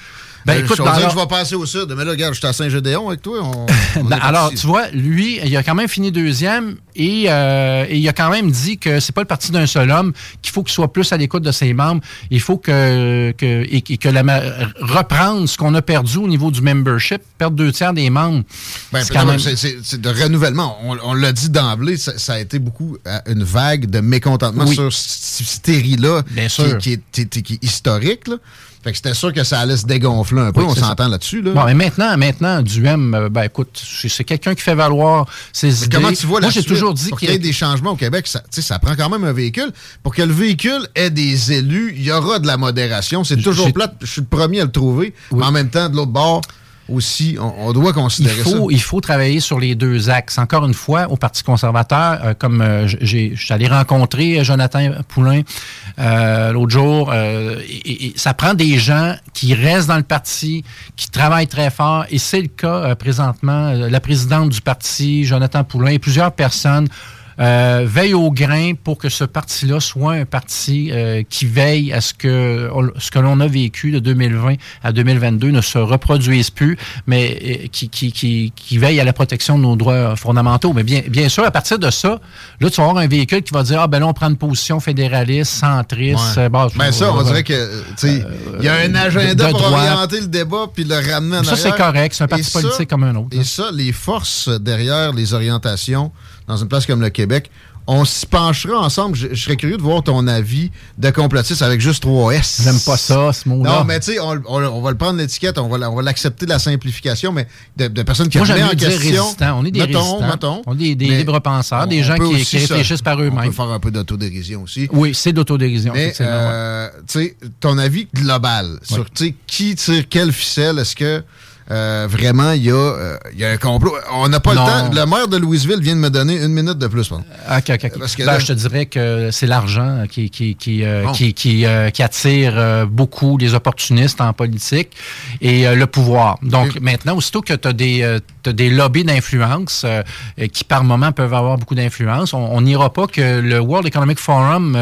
Ben, Euh, écoute, je leur- je vais passer au sud. Mais là, regarde, je suis à Saint-Gédéon avec toi. on- on Ben, alors, tu vois, lui, il a quand même fini deuxième et, euh, et il a quand même dit que c'est pas le parti d'un seul homme, qu'il faut qu'il soit plus à l'écoute de ses membres. Il faut que, que, et, et que la, reprendre ce qu'on a perdu au niveau du membership, perdre deux tiers des membres. Ben, c'est même... de renouvellement. On, on l'a dit d'emblée, ça, ça a été beaucoup euh, une vague de mécontentement Oui. sur cette série-là qui, est, qui historique. Là. Fait que c'était sûr que ça allait se dégonfler un peu. Oui, on s'entend là-dessus. Là. Bon, mais maintenant, maintenant, Duhem, euh, ben écoute, c'est quelqu'un qui fait valoir ses Mais idées. comment tu vois Moi, j'ai toujours dit qu'il y ait des changements au Québec, ça, ça prend quand même un véhicule. Pour que le véhicule ait des élus, il y aura de la modération. C'est toujours plate. Je suis le premier à le trouver. Mais en même temps, de l'autre bord aussi, on, on doit il considérer ça. faut, il faut travailler sur les deux axes. Encore une fois, au Parti conservateur, euh, comme euh, j'ai, je suis allé rencontrer euh, Jonathan Poulain euh, l'autre jour, et, et ça prend des gens qui restent dans le parti, qui travaillent très fort, et c'est le cas présentement. La présidente du parti, Jonathan Poulain, et plusieurs personnes euh, veille au grain pour que ce parti-là soit un parti euh, qui veille à ce que ce que l'on a vécu de 2020 à 2022 ne se reproduise plus, mais euh, qui, qui, qui, qui veille à la protection de nos droits fondamentaux. Mais bien, bien sûr, à partir de ça, là, tu vas avoir un véhicule qui va dire, ah ben là, on prend une position fédéraliste, centriste. Ouais. Bon, Ben ça, on dirait que, tu sais, il y a un agenda de pour orienter le débat puis le ramener en Ça, c'est correct. C'est un parti Et ça- politique comme un autre. Et ça, les forces derrière les orientations dans une place comme le Québec, on s'y penchera ensemble. Je, je serais curieux de voir ton avis de complotiste avec juste 3 S. J'aime pas ça, ce mot-là. Non, mais tu sais, on, on- on va le prendre l'étiquette, on va, on va l'accepter de la simplification, mais de, de personnes qui Moi, remettent en dire question. résistants. On est des mettons, résistants. mettons. On est des, libres penseurs, des on gens qui, réfléchissent par On eux-mêmes. peut faire un peu d'autodérision aussi. Oui, c'est d'autodérision. Mais, euh, tu sais, ton avis global sur, qui tire quelle ficelle, est-ce que euh, vraiment il y, a, euh, y a un complot? On n'a pas Non. le temps. Le maire de Louisville vient de me donner une minute de plus, pardon. Ah, ok, ok. Parce que Ben, là- je te dirais que c'est l'argent qui, qui, qui, euh, Bon. qui, qui, qui attire beaucoup les opportunistes en politique et le pouvoir. Donc maintenant, aussitôt que tu as des, des lobbies d'influence qui par moment peuvent avoir beaucoup d'influence, on n'ira pas que le World Economic Forum,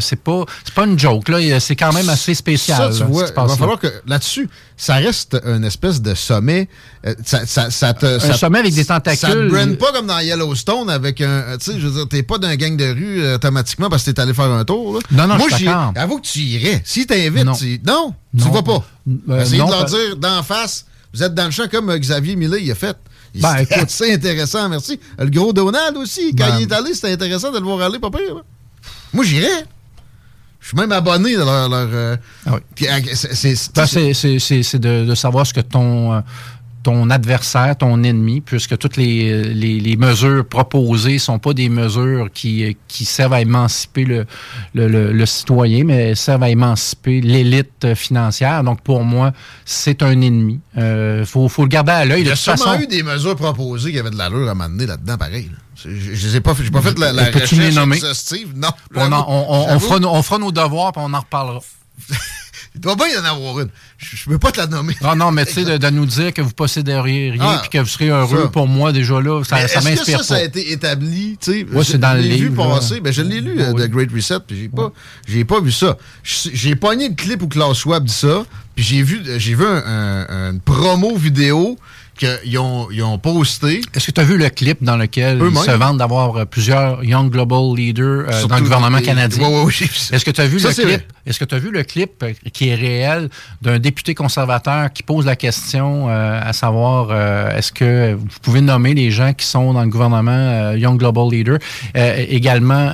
c'est pas pas une joke. là. C'est quand même assez spécial. Ça, là, tu vois, il va falloir que là-dessus, ça reste une espèce de sommet. Euh, ça, ça, ça te, Un ça- sommet avec des Ça te tentacules. brand pas comme dans Yellowstone avec un. euh, Tu sais, je veux dire, t'es pas d'un gang de rue euh, automatiquement parce que t'es allé faire un tour. là. Non, non, Moi, je suis. Avoue que tu irais. Si t'invites, Non. tu. Non, tu vas pas. Euh, Essayez non, de leur pas- dire d'en face, vous êtes dans le champ comme Xavier Millet, il a fait. Ben, C'était écoute. assez intéressant, merci. Le gros Donald aussi, quand Ben. il est allé, c'était intéressant de le voir aller, pas pire. là. Moi, j'irais. Je suis même abonné à leur. leur, euh, euh, c'est- Ben, de, de savoir ce que ton, euh, ton adversaire, ton ennemi, puisque toutes les, les, les mesures proposées sont pas des mesures qui, qui servent à émanciper le, le, le- le citoyen, mais servent à émanciper l'élite financière. Donc, pour moi, c'est un ennemi. Il faut, faut le garder à l'œil. Il y a sûrement façon, eu des mesures proposées qui avaient de l'allure à m'amener là-dedans, pareil. là. Je je les ai pas pas fait la, la recherche les nommer? exhaustive? Non. on, en- on- on- on J'avoue. fera, nos- on fera nos devoirs puis on en reparlera. Il doit bien y en avoir une. Je, je peux pas te la nommer. Ah non, mais tu sais, de, de nous dire que vous posséderiez rien Ah, puis que vous serez heureux, ça. pour moi, déjà là, ça, Mais ça Est-ce que m'inspire ça, ça a pas. été établi? je- c'est dans le l'ai vu livre, là. passer. Ben, je l'ai lu, euh, The Great Reset, puis j'ai pas, j'ai pas vu ça. Je- J'ai pogné le clip où Klaus Schwab dit ça, puis j'ai vu, vu un, un- une promo vidéo qu'ils ont, ils ont posté. Est-ce que tu as vu le clip dans lequel ils se vantent d'avoir euh, plusieurs Young Global Leaders euh, dans le gouvernement les- canadien? J'ai vu ça. Est-ce que tu as vu Ça, le clip? Est-ce que tu as vu le clip qui est réel d'un député conservateur qui pose la question euh, à savoir euh, est-ce que vous pouvez nommer les gens qui sont dans le gouvernement Young Global Leader? Également,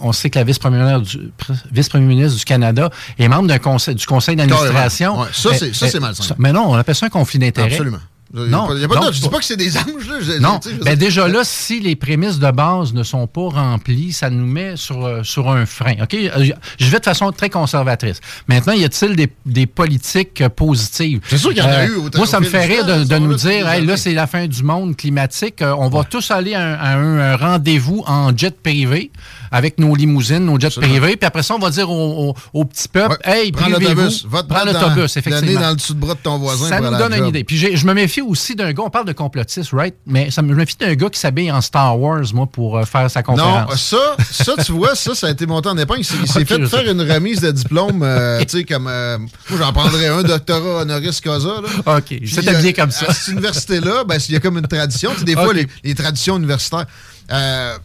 on sait que la vice-première du- pr- vice-premier ministre du Canada est membre d'un conseil, du conseil d'administration. Ouais, ça, c'est- malsain. Mais non, on appelle ça un conflit d'intérêts. Absolument. Non, Il y a pas de non, doute. Je dis pas que c'est des anges, là. Je- non, je ben déjà là, si les prémices de base ne sont pas remplies, ça nous met sur, euh, sur un frein. OK? Euh, Je vais de façon très conservatrice. Maintenant, y a-t-il des, des politiques euh, positives? C'est sûr qu'il y en a Euh, eu au- Moi, ça me fait rire de, nous là, dire, hey, là, c'est la fin du monde climatique. On va tous aller à un, à un- un rendez-vous en jet privé avec nos limousines, nos jets privés. Puis après ça, on va dire au, au- au petit peuple, hey, Prends l'autobus. Prends l'autobus, effectivement. dans le dessous de bras de ton voisin Ça nous donne une idée. Puis je me méfie aussi d'un gars, on parle de complotiste, right? Mais ça me, je me méfie d'un gars qui s'habille en Star Wars, moi, pour euh, faire sa conférence. Non, ça, ça, tu vois, ça, ça a été monté en épingle. Il s'est fait faire sais. une remise de diplôme, euh, tu sais, comme. euh, moi, j'en prendrais un, doctorat honoris causa. Là. OK, il s'est habillé comme ça. À cette université-là, ben, il y a comme une tradition. Tu sais, des fois, les, les traditions universitaires. euh,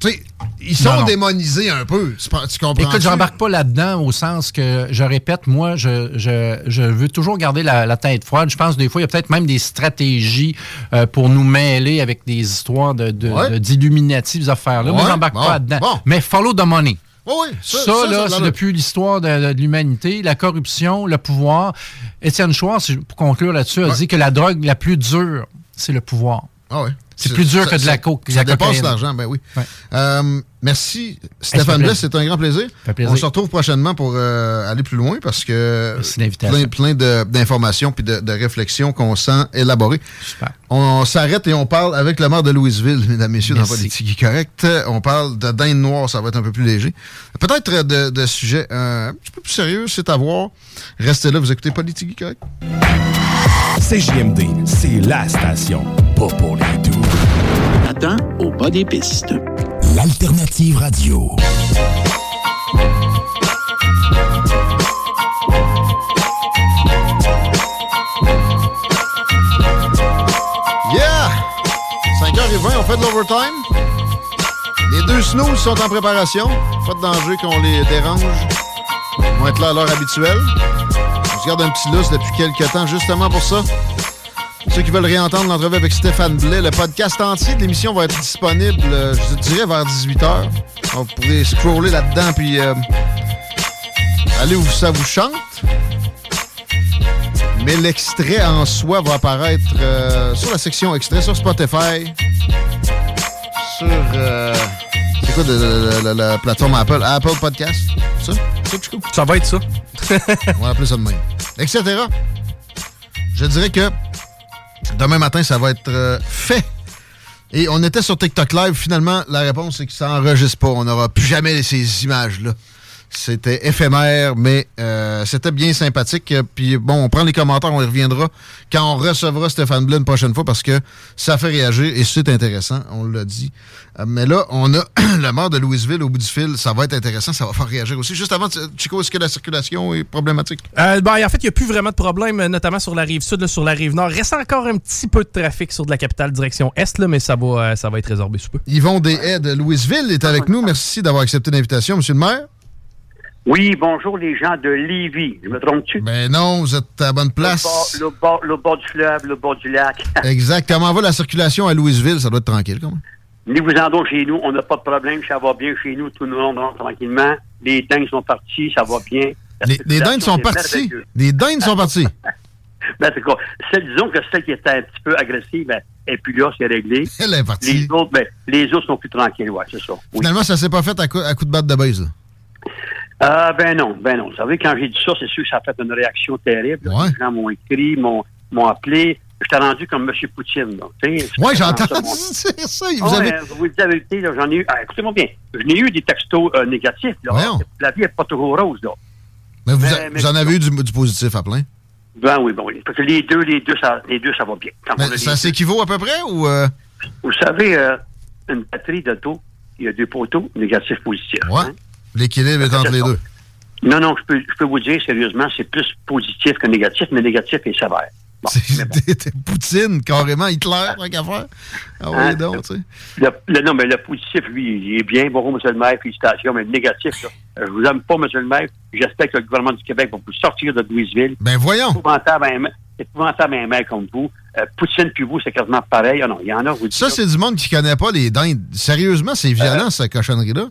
tu sais, ils sont Non, non. démonisés un peu. Tu, tu comprends? Écoute, j'embarque pas là-dedans au sens que, je répète, moi, je, je, je veux toujours garder la, la tête froide. Je pense des fois, il y a peut-être même des stratégies euh, pour nous mêler avec des histoires de, de, Ouais. de- d'illuminati, ces affaires-là. Moi, Ouais, j'embarque bon, pas là-dedans. bon. Mais follow the money. Oui. Ça, Ça, ça, là, c'est depuis l'histoire de, de l'humanité, la corruption, le pouvoir. Étienne Schwartz, pour conclure là-dessus, a Ouais. dit que la drogue la plus dure, c'est le pouvoir. Ah ouais. C'est plus dur ça- que de la coke. Ça la dépasse l'argent, ben oui. Ouais. Euh, merci, Stéphane. Bless. C'est un grand plaisir. plaisir. On se retrouve prochainement pour euh, aller plus loin parce que plein, plein d'informations puis de, de réflexions qu'on sent élaborées. Super. On s'arrête et on parle avec le maire de Louisville, mesdames, messieurs, dans. Politique Correct. On parle de dinde noire, ça va être un peu plus léger. Peut-être de, de sujets euh, un petit peu plus sérieux, c'est à voir. Restez là, vous écoutez Politique Correct. CJMD, c'est la station, pas pour les doux. Attends au bas des pistes. L'alternative radio. Yeah! 5h20, on fait de l'overtime. Les deux snooze sont en préparation. Pas de danger qu'on les dérange. Ils vont être là à l'heure habituelle. Un petit lousse depuis quelques temps, justement pour ça. Ceux qui veulent réentendre l'entrevue avec Stéphane Blais, le podcast entier de l'émission va être disponible, euh, je dirais, vers 18h. Vous pourrez scroller là-dedans, puis euh, aller où ça vous chante. Mais l'extrait en soi va apparaître euh, sur la section extrait, sur Spotify, sur... quoi de, de- de- de- la plateforme Apple? Apple Podcast? Ça? Ça, Chico? Ça va être ça. On va appeler ça de même. Etc. Je dirais que demain matin, ça va être euh, fait. Et on était sur TikTok Live. Finalement, la réponse, c'est que ça n'enregistre pas. On n'aura plus jamais ces images-là. C'était éphémère, mais euh, c'était bien sympathique. Puis bon, on prend les commentaires, on y reviendra quand on recevra Stéphane Blais une prochaine fois parce que ça fait réagir et c'est intéressant, on l'a dit. Euh, mais là, on a le maire de Louisville au bout du fil. Ça va être intéressant, ça va faire réagir aussi. Juste avant, Chico, est-ce que la circulation est problématique? Euh, ben, en fait, il n'y a plus vraiment de problème, notamment sur la rive sud, là, sur la rive nord. Reste encore un petit peu de trafic sur de la capitale direction est, là, mais ça va, ça va être résorbé sous peu. Yvon Deshaies de Louisville est avec nous. Merci d'avoir accepté l'invitation, Monsieur le maire. Oui, bonjour les gens de Lévis. Je me trompe-tu? Ben non, vous êtes à la bonne place. Le bord, le bord du fleuve, le bord du lac. Exact. Comment va la circulation à Louisville? Ça doit être tranquille, même. Ni vous en chez nous, on n'a pas de problème, ça va bien chez nous, tout le monde rentre tranquillement. Les dingues sont partis, ça va bien. Les, les dindes sont merveilleux. Les dindes sont partis. Ben, c'est quoi? Celle- disons que celle qui était un petit peu agressive, ben, et puis là, c'est réglé. Elle est partie. Les autres, ben, les autres sont plus tranquilles, ouais, c'est ça. Oui. Finalement, ça s'est pas fait à coup, à coup de batte de base. là. Ah, ben non, ben non. Vous savez, quand j'ai dit ça, c'est sûr que ça a fait une réaction terrible. Les gens m'ont écrit, m'ont, m'ont appelé. J'étais rendu comme M. Poutine, entendu vraiment ça, ça. Vous Ah avez... vous dites la vérité, là, j'en ai eu. ah, écoutez-moi bien. Je n'ai eu des textos euh, négatifs, là. La vie n'est pas toujours rose, là. Mais vous, Mais- a- mais- vous en avez eu du, du positif à plein? Ben oui, bon, oui. Parce que les deux, les deux, ça, les deux, ça va bien. Quand Mais ça s'équivaut à peu près ou... euh, Vous savez, euh, une batterie d'auto, il y a deux poteaux, négatif, positif. Ouais. hein? L'équilibre est entre les deux. Non, non, je peux, je peux vous dire, sérieusement, c'est plus positif que négatif, mais négatif est sévère. Bon, mais bon. T'es Poutine, carrément, Hitler, tant qu'à faire. Ah oui, Hein? donc, tu sais. Le, le- non, mais le positif, lui, il est bien. Bonjour, monsieur le maire, félicitations. Mais le négatif, là, euh, je vous aime pas, monsieur le maire. J'espère que le gouvernement du Québec va vous sortir de Louisville. Ben voyons. C'est épouvantable, un, c'est maire comme vous. Euh, Poutine puis vous, c'est quasiment pareil. Ah non, il y en a, vous. Ça, c'est du monde qui connaît pas les dindes. Sérieusement, c'est Euh, violent, cette cochonnerie-là.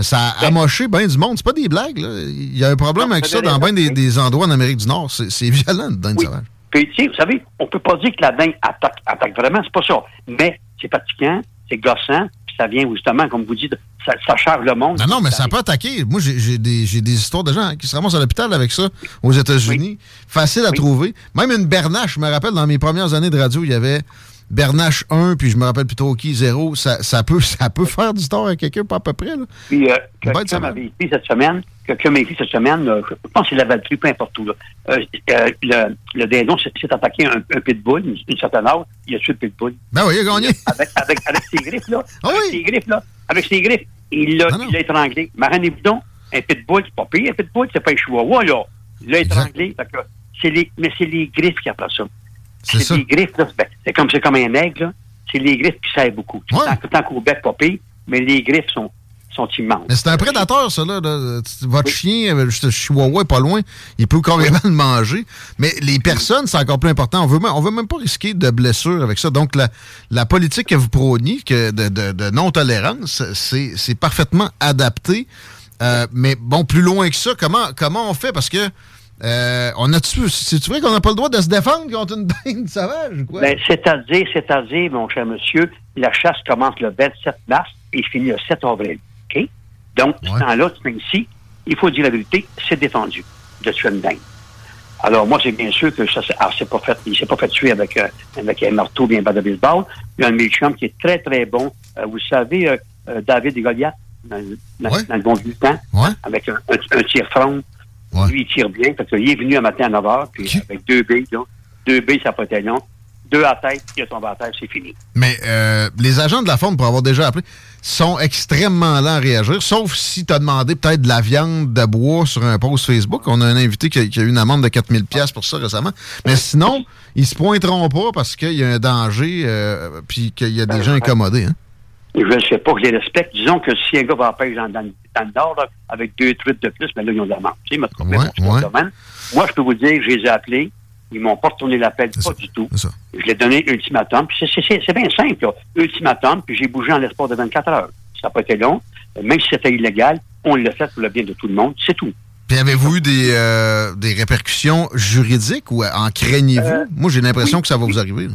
Ça a amoché bien du monde. C'est pas des blagues, là. Il y a un problème Ben- Non, avec ça dans bien des, endroits en Amérique du Nord. C'est violent, une dinde Oui. sauvage. Puis, tu sais, vous savez, on peut pas dire que la dingue attaque, attaque vraiment, c'est pas ça. Mais c'est fatigant, c'est gossant, puis ça vient justement, comme vous dites, ça, ça charge le monde. Non, non, mais ça peut attaquer. Moi, j'ai des, histoires de gens hein, qui se ramassent à l'hôpital avec ça aux États-Unis. Facile à trouver. Même une bernache, je me rappelle, dans mes premières années de radio, il y avait bernache 1, puis je me rappelle plutôt qui 0. Ça, ça, peut, ça peut faire du tort à quelqu'un, pas à peu près. Là. Puis, euh, quelqu'un va. m'avait écrit cette semaine, quelqu'un m'a écrit cette semaine, euh, je pense que c'est la Valtrie, peu importe où, là. Euh, euh, le, le s'est attaqué à un, un pitbull, une, une certaine heure, il a tué le pitbull. Ben oui, il a gagné. Avec, avec, avec ses griffes, là. Ah avec ses griffes, là. Avec ses griffes. Il l'a il l'a étranglé. Marraine donc, un pitbull, c'est pas pire, un pitbull, c'est pas un chihuahua, là. Il l'a étranglé. Fait que les, mais c'est les griffes qui après ça. C'est les griffes, là. ben, c'est comme, c'est comme un aigle, là. C'est les griffes qui servent beaucoup. Tant, tant qu'au bec, pas pire, mais les griffes sont, sont immenses. Mais c'est un prédateur, ça. Là, Votre chien, euh, juste chihuahua, est pas loin. Il peut carrément le manger. Mais les personnes, c'est encore plus important. On veut, on veut même pas risquer de blessures avec ça. Donc, la, la politique que vous prôniez que de, de- de non-tolérance, c'est c'est parfaitement adapté. Euh, mais bon, plus loin que ça, comment, comment on fait? Parce que euh, on a-tu. C'est-tu vrai qu'on n'a pas le droit de se défendre contre une dinde sauvage ou quoi? Ben, c'est-à-dire, c'est-à-dire, mon cher monsieur, la chasse commence le 27 mars et finit le 7 avril. OK? Donc, ce temps-là, ce temps-ci, il faut dire la vérité, c'est défendu de tuer une dingue. Alors, moi, c'est bien sûr que ça, c'est, ah, c'est pas fait, il s'est pas fait tuer avec, euh, avec un marteau bien bas de baseball. Il y a un chums qui est très, très bon. Euh, vous savez, David et Goliath, dans, dans- dans le bon vieux temps, avec un, un, un Lui, il tire bien. Fait que, il est venu un matin à 9 h, puis avec deux billes. Deux billes, ça pas été long. deux à tête, il a tombé à terre, c'est fini. Mais euh, les agents de la faune, pour avoir déjà appelé, sont extrêmement lents à réagir, sauf si tu as demandé peut-être de la viande de bois sur un post Facebook. On a un invité qui a, qui a eu une amende de 4000 pièces pour ça récemment. Mais sinon, ils se pointeront pas parce qu'il y a un danger euh, puis qu'il y a des gens incommodés. Hein? Je ne sais pas, je les respecte. Disons que si un gars va la pêche dans, dans- dans le nord, là, avec deux truites de plus, mais là, ils ont de la. Tu sais, mais Ouais, ouais. Moi, je peux vous dire, je les ai appelés. Ils m'ont pas retourné l'appel, pas du tout. Je l'ai donné ultimatum. Puis c'est- bien simple, là. Ultimatum, puis j'ai bougé en l'espace de 24 heures. Ça n'a pas été long. Même si c'était illégal, on l'a fait pour le bien de tout le monde. C'est tout. Puis avez-vous eu des, euh, des répercussions juridiques ou en craignez-vous? Euh, Moi, j'ai l'impression que ça va vous arriver. là.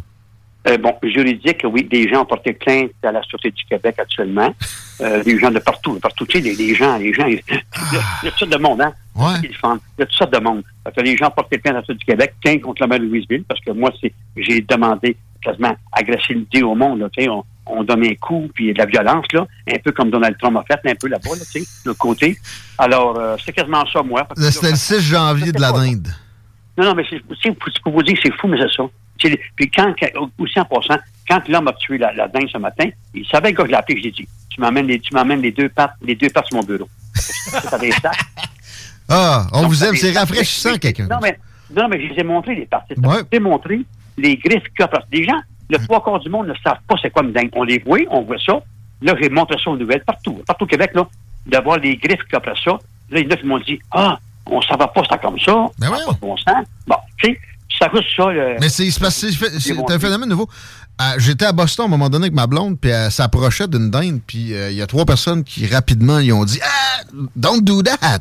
Euh, bon, juridique, oui, des gens ont porté plainte à la Sûreté du Québec actuellement. Euh, des gens de partout, de partout. Tu sais, les, les gens, les gens, il y a- toutes sortes de monde, hein? Ouais. Il y a toutes sortes de monde. Fait que les gens ont porté plainte à la Sûreté du Québec, plainte contre la maire de Louisville, parce que moi, c'est, j'ai demandé quasiment agressivité au monde, là, tu sais, on, on donne un coup, puis il y a de la violence, là, un peu comme Donald Trump a fait, un peu là-bas, là, tu sais, de l'autre côté. Alors, euh, c'est quasiment ça, moi. C'était le 6 janvier de la dinde. non, non, mais c'est, pour vous dire que c'est fou, mais c'est ça. Puis quand, aussi en passant, quand l'homme a tué la, la dinde ce matin, il savait que je l'ai appelé, je l'ai dit, tu m'amènes les, tu m'amènes les deux pattes, les deux pattes sur mon bureau. Des. Ah, on Donc, vous aime, c'est rafraîchissant, quelqu'un. Non, mais, non, mais je les ai montrés, les parties. Je les ai montrés, les griffes qu'il y a. Parce que les gens, le trois quarts du monde ne savent pas c'est quoi une dinde. On les voit, on voit ça. Là, j'ai montré ça aux nouvelles, partout. Partout au Québec, là, d'avoir les griffes qu'il y a après ça. Là, il y en a qui m'ont dit, ah, on ne savait pas ça comme ça. Ben ça n'a pas de bon sens. Bon, tu sais, ça Mais c'est un phénomène nouveau. Euh, J'étais à Boston à un moment donné avec ma blonde, puis elle s'approchait d'une dinde, puis euh, il y a trois personnes qui rapidement ils ont dit Ah, don't do that.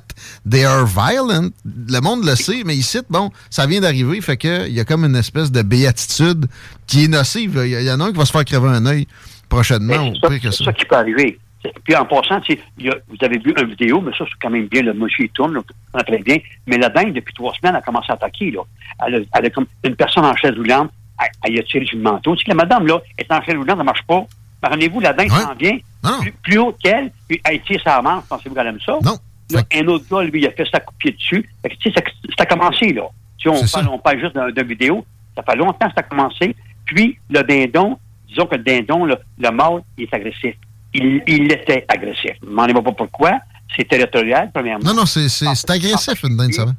They are violent. Le monde le sait, mais ici, bon, ça vient d'arriver, fait que il y a comme une espèce de béatitude qui est nocive. Il y, en a un qui va se faire crever un œil prochainement, c'est ça qui peut arriver. Puis en passant, y a- vous avez vu une vidéo, mais ça, c'est quand même bien, le monsieur il tourne, là, très bien. Mais la dinde, depuis trois semaines, a commencé à attaquer. Là. Elle, a, elle a comme une personne en chaise roulante, elle, elle a tiré sur le manteau. Tu sais, la madame, là, est en chaise roulante, ça ne marche pas. Mais Rendez-vous, la dinde s'en vient, plus, plus haut qu'elle, puis elle tire sa manche, pensez-vous qu'elle aime ça? Non. Là, un autre gars, lui, il a fait sa coup de pied dessus. Fait que, tu sais, ça, ça a commencé, là. On, parle, on parle juste d'un- d'une vidéo. Ça fait longtemps que ça a commencé. Puis, le dindon, disons que le dindon, le, le mâle, il est agressif. Il, il était agressif. Je ne m'en pas pourquoi. C'est territorial, premièrement. Non, non, c'est c'est- c'est agressif, une dinde, ça va.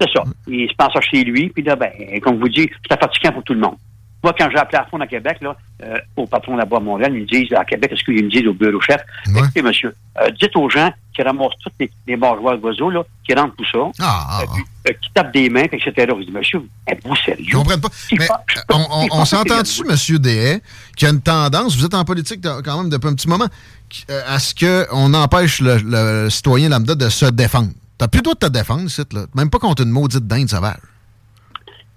C'est ça. Il se passe chez lui, puis là, ben, comme vous dites, c'est fatigant pour tout le monde. Moi, quand j'ai appelé à fond à Québec, là, euh, au patron là-bas à Montréal, ils me disent, à Québec, est-ce qu'ils me disent au bureau chef, écoutez, monsieur, euh, dites aux gens qui ramassent tous les, les bourgeois d'oiseaux, là, qui rentrent tout ça, euh, puis, euh, qui tapent des mains, etc. Je dis, monsieur, êtes-vous sérieux? Ils comprennent pas. Mais euh, on, on- on s'entend-tu, M. Dehaye, qu'il y a une tendance, vous êtes en politique de- quand même depuis un petit moment, à ce qu'on empêche le, le citoyen lambda de se défendre? T'as plus le droit de te défendre, là. Même pas contre une maudite dinde sauvage.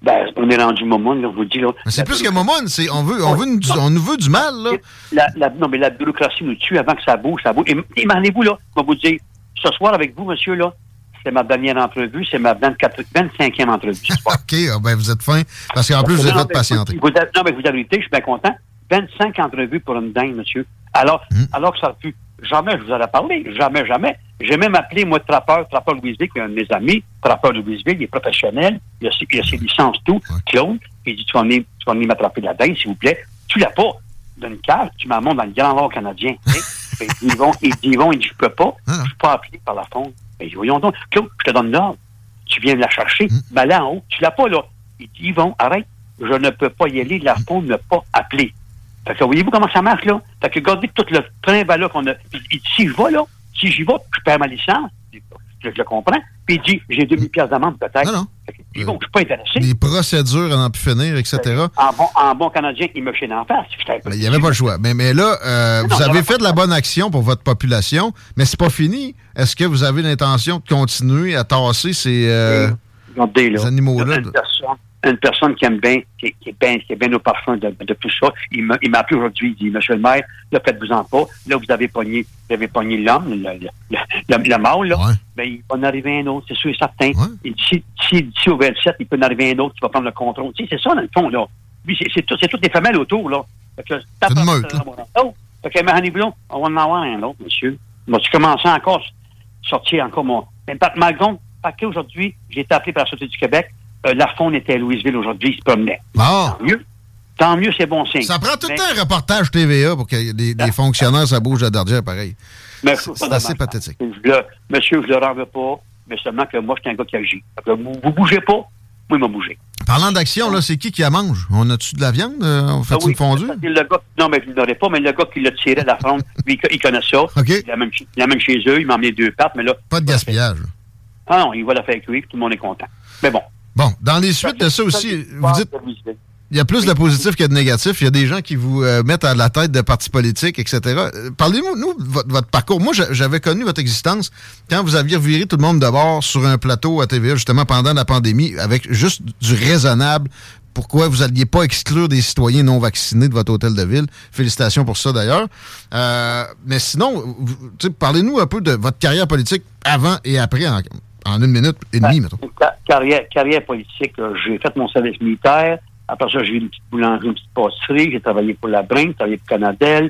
Ben, on est rendu moment, là, je vous dis, là. Mais c'est plus que momone, c'est on veut, on veut, nous- on nous veut du mal, là. la, la- non, mais la bureaucratie nous tue avant que ça bouge, ça bouge. Et, imaginez-vous, là, je vais vous dire, ce soir avec vous, monsieur, là, c'est ma dernière entrevue, c'est ma 24, 25e entrevue ce soir. OK, ah, ben vous êtes fin, parce qu'en plus, vous Non, êtes fait patienter. Vous, non, mais vous avez été, je suis bien content. 25 entrevues pour une dingue, monsieur. Alors, Hmm. alors que ça a pu. Jamais je vous en ai parlé. Jamais, jamais. J'ai même appelé, moi, Trappeur, Trappeur Louisville, qui est un de mes amis. Trappeur Louisville, il est professionnel. Il a, ses- il a ses licences, tout. Claude. Il dit, tu vas venir, tu vas venir m'attraper de la dingue, s'il vous plaît. Tu l'as pas. D'une cave, tu m'as dans le Grand Nord canadien. ils vont, ils disent, ils vont, il dit, je peux pas. Je suis pas appelé par la fonte. Ben, voyons donc. Claude, je te donne l'ordre. Tu viens de la chercher. Mais là, en haut, tu l'as pas, là. Il dit, Yvon, arrête. Je ne peux pas y aller. La fonte n'a pas appelé. Fait que voyez-vous comment ça marche, là? Fait que regardez tout le train là qu'on a. Il, il dit, si je vais, là, si j'y vais, je perds ma licence. Je, je le comprends. Puis il dit, j'ai 2000 pièces d'amende, peut-être. Non, non. Fait que, je suis pas intéressé. Les procédures à n'en plus finir, etc. En bon, en bon Canadien, il me chine en face. Il n'y avait pas le choix. Mais, mais là, euh, Non, vous avez fait de la bonne action pour votre population, mais c'est pas fini. Est-ce que vous avez l'intention de continuer à tasser ces, euh, Regardez, là. ces animaux-là? Une personne, une personne qui aime bien, qui, qui est bien, qui est bien au parfum de, de tout ça. Il m'a, il m'a appelé aujourd'hui, il dit, Monsieur le maire, là, faites-vous-en pas. Là, vous avez pogné, vous avez pogné l'homme, le, le, le, le, le mâle, là. Ben, il va en arriver un autre, c'est sûr et certain. Et d'ici, d'ici, d'ici au 27, il peut en arriver un autre qui va prendre le contrôle. Tu sais, c'est ça, dans le fond, là. Lui, c'est, c'est, tout- c'est toutes les femelles autour, là. Fait que, tape- une meute, là. Oh! Fait que, Mahani Blon, on va en avoir un autre, monsieur. Vas-tu commencer encore, sortir encore mon. Mais par, malgré, parce qu'aujourd'hui, j'ai été appelé par la Société du Québec, euh, la faune était à Louisville aujourd'hui, il se promenait. Ah! Tant mieux. Tant mieux, c'est bon signe. Ça prend tout le temps un reportage TVA pour que des, des fonctionnaires, ça bouge à Dardière pareil. C'est assez pathétique. Le- monsieur, je le renvoie pas, mais seulement que moi, je suis un gars qui agit. Vous, vous bougez pas, moi, il m'a bougé. Parlant d'action, là, c'est qui qui la mange? On a-tu de la viande? Euh, On fait Ah oui, une fondue? le gars, non, mais je ne l'aurais pas, mais le gars qui l'a tiré de la fronde, lui, il, connaît ça. Il l'amène chez- il l'amène chez eux, il m'a emmené deux pattes, mais là. Pas de gaspillage. Ah non, il va la faire cuire, tout le monde est content. Mais bon. Bon, dans les suites de ça aussi, vous dites, il y a plus de positifs que de négatifs. Il y a des gens qui vous euh, mettent à la tête de partis politiques, etc. Euh, Parlez-nous, nous, de votre, votre parcours. Moi, j'a- j'avais connu votre existence quand vous aviez reviré tout le monde de bord sur un plateau à TVA, justement, pendant la pandémie, avec juste du raisonnable. Pourquoi vous n'alliez pas exclure des citoyens non vaccinés de votre hôtel de ville? Félicitations pour ça, d'ailleurs. Euh, mais sinon, parlez-nous un peu de votre carrière politique avant et après, en, en une minute et demie, mettons. Ca- Carrière, carrière politique, j'ai fait mon service militaire. Après ça, j'ai eu une petite boulangerie, une petite pâtisserie. J'ai travaillé pour la j'ai travaillé pour Canadel.